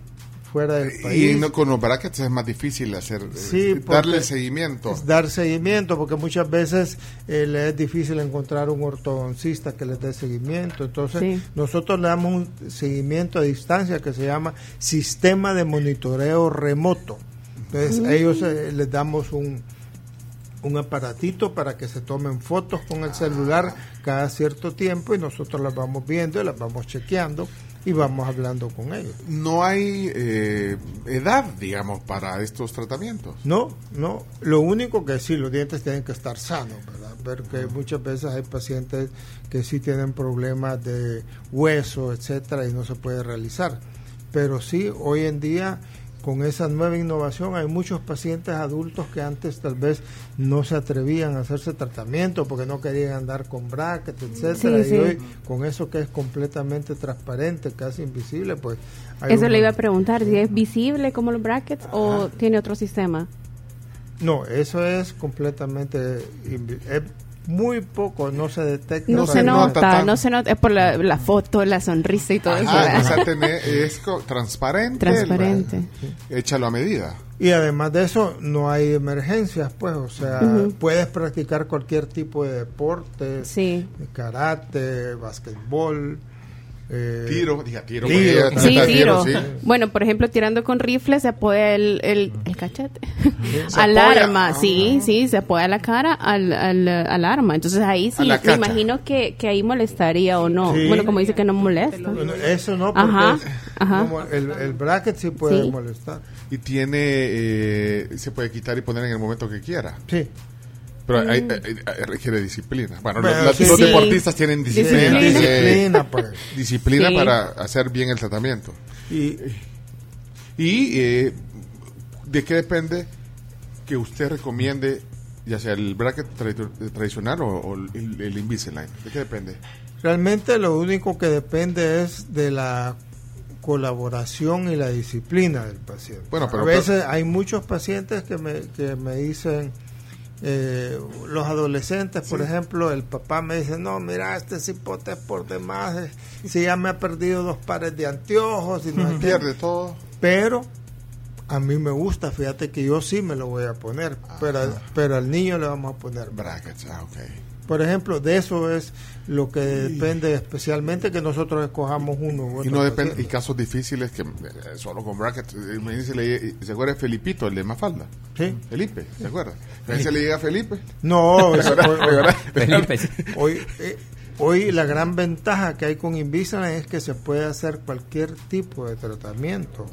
fuera del país. Y no, con los brackets es más difícil hacer, eh, Sí, darle seguimiento. es dar seguimiento, porque muchas veces eh, le es difícil encontrar un ortodoncista que les dé seguimiento. Entonces, Sí. nosotros le damos un seguimiento a distancia que se llama sistema de monitoreo remoto. Entonces, Mm. ellos eh, les damos un, un aparatito para que se tomen fotos con el celular cada cierto tiempo y nosotros las vamos viendo y las vamos chequeando y vamos hablando con ellos. No hay eh, edad, digamos, para estos tratamientos. No, no. Lo único que sí, los dientes tienen que estar sanos, ¿verdad? Porque muchas veces hay pacientes que sí tienen problemas de hueso, etcétera, y no se puede realizar. Pero sí, hoy en día, con esa nueva innovación, hay muchos pacientes adultos que antes tal vez no se atrevían a hacerse tratamiento porque no querían andar con brackets, etcétera. Sí, y sí. hoy, con eso que es completamente transparente, casi invisible, pues. hay Eso una- le iba a preguntar, si es visible como los brackets o tiene otro sistema. No, eso es completamente es muy poco, no se detecta. No, se nota, no se nota, es por la, la foto, la sonrisa y todo eso. Ajá, ¿verdad? o sea, es transparente. Transparente. Échalo a medida. Y además de eso, no hay emergencias, pues, o sea, puedes practicar cualquier tipo de deporte, Sí. karate, basquetbol, eh, Tiro, diga, tiro, tiro, Sí, Tiro, tiro. sí. Bueno, por ejemplo, tirando con rifle se apoya el, el, el cachete Se al apoya. arma. Ah. Sí, sí, se apoya la cara al, al, al arma. Entonces ahí sí, me imagino que, que ahí molestaría o no. Sí. Bueno, como dice que no molesta. Bueno, eso no, porque Ajá, es- ajá. como el, el bracket sí puede Sí. molestar. Y tiene, eh, se puede quitar y poner en el momento que quiera. Sí. Pero hay- Mm. hay- hay- requiere disciplina. Bueno, Pero los, sí, los sí. deportistas tienen disciplina. Disciplina. eh, Disciplina, pues. disciplina Sí. para hacer bien el tratamiento. Y, y eh, ¿de qué depende que usted recomiende, ya sea el bracket tradi- tradicional o, o el, el Invisalign? ¿De qué depende? Realmente lo único que depende es de la colaboración y la disciplina del paciente. Bueno, pero- a veces hay muchos pacientes que me, que me dicen, eh, los adolescentes, por ejemplo, el papá me dice, no, mira, este cipote es por demás, eh, si ya me ha perdido dos pares de anteojos y no sé qué". Pierde todo. Pero a mí me gusta, fíjate que yo sí me lo voy a poner, pero, pero al niño le vamos a poner brackets. Ah, ok. Por ejemplo, de eso es lo que depende especialmente que nosotros escojamos uno Y no depende, y casos difíciles que eh, solo con brackets. eh, Me dice, le- ¿se acuerda de Felipito, el de Mafalda? Sí. Felipe, ¿se acuerda? Veces le llega a Felipe. No, ¿Se ¿Se? Felipe. Hoy, eh, hoy la gran ventaja que hay con Invisalign es que se puede hacer cualquier tipo de tratamiento.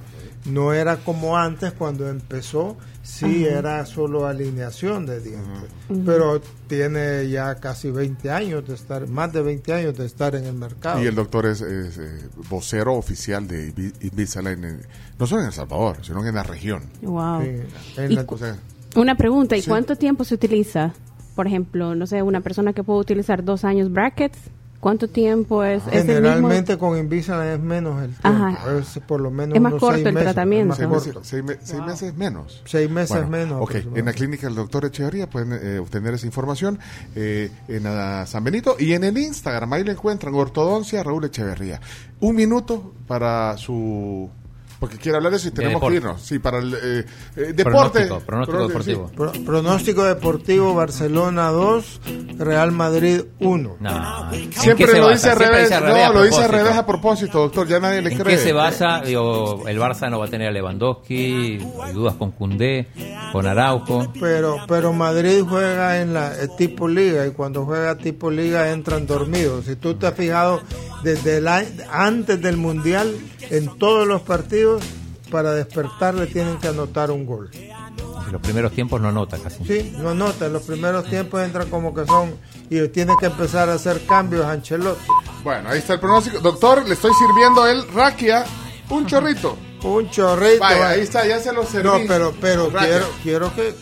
No era como antes cuando empezó, sí Ajá. era solo alineación de dientes, pero tiene ya casi 20 años de estar, más de 20 años de estar en el mercado. Y el doctor es, es, eh, vocero oficial de Invi- Invisalign, en- no solo en El Salvador, sino en la región. Wow. Sí, en Y la- cu- o sea, Una pregunta, ¿y Sí. cuánto tiempo se utiliza? Por ejemplo, no sé, una persona que puede utilizar dos años brackets, ¿cuánto tiempo es? ¿Es el mismo? Generalmente con Invisalign es menos el tiempo, Ajá. es por lo menos Es más unos corto seis el meses, tratamiento. es más seis, corto. meses, seis me- seis meses menos. Seis meses Bueno, menos. Ok, en la clínica del doctor Echeverría pueden eh, obtener esa información eh, en la San Benito y en el Instagram, ahí le encuentran Ortodoncia Raúl Echeverría. Un minuto para su... Porque quiere hablar de eso y De tenemos que irnos. Sí, para el eh, eh, deporte. Pronóstico, pronóstico Pro- deportivo. sí. Pro- pronóstico deportivo Barcelona 2, Real Madrid 1. No. ¿En Siempre lo dice al revés. dice No, a lo dice al propósito. revés a propósito, doctor. Ya nadie le ¿En cree. qué se basa? Digo, el Barça no va a tener a Lewandowski, hay dudas con Cundé, con Araujo. Pero, pero Madrid juega en la eh, tipo liga y cuando juega tipo liga entran dormidos. Si tú te has fijado desde el a- antes del mundial en todos los partidos para despertar le tienen que anotar un gol. En los primeros tiempos no nota casi. Sí, no nota, en los primeros tiempos entran como que son y tiene que empezar a hacer cambios Ancelotti. Bueno, ahí está el pronóstico. Doctor, le estoy sirviendo el raquia, un chorrito. Un chorrito. Vaya, vaya. ahí está, ya se lo serví. No, pero, pero Raquia. quiero, quiero que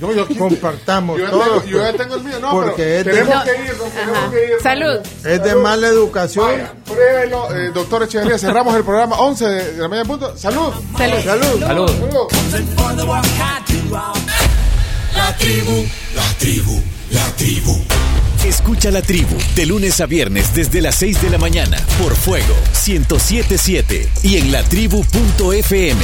No, yo aquí- compartamos yo ya todo. tengo- yo ya tengo el mío, no, porque pero es de, tenemos que irnos, tenemos que irnos. Salud. es de mala educación. Vaya, pruébelo, eh, doctor Echeverría. Cerramos el programa 11 de, de la media punto. Salud. Salud. Salud. Salud. La tribu, la tribu, la tribu. Escucha la tribu de lunes a viernes desde las 6 de la mañana por Fuego 1077 y en latribu.fm.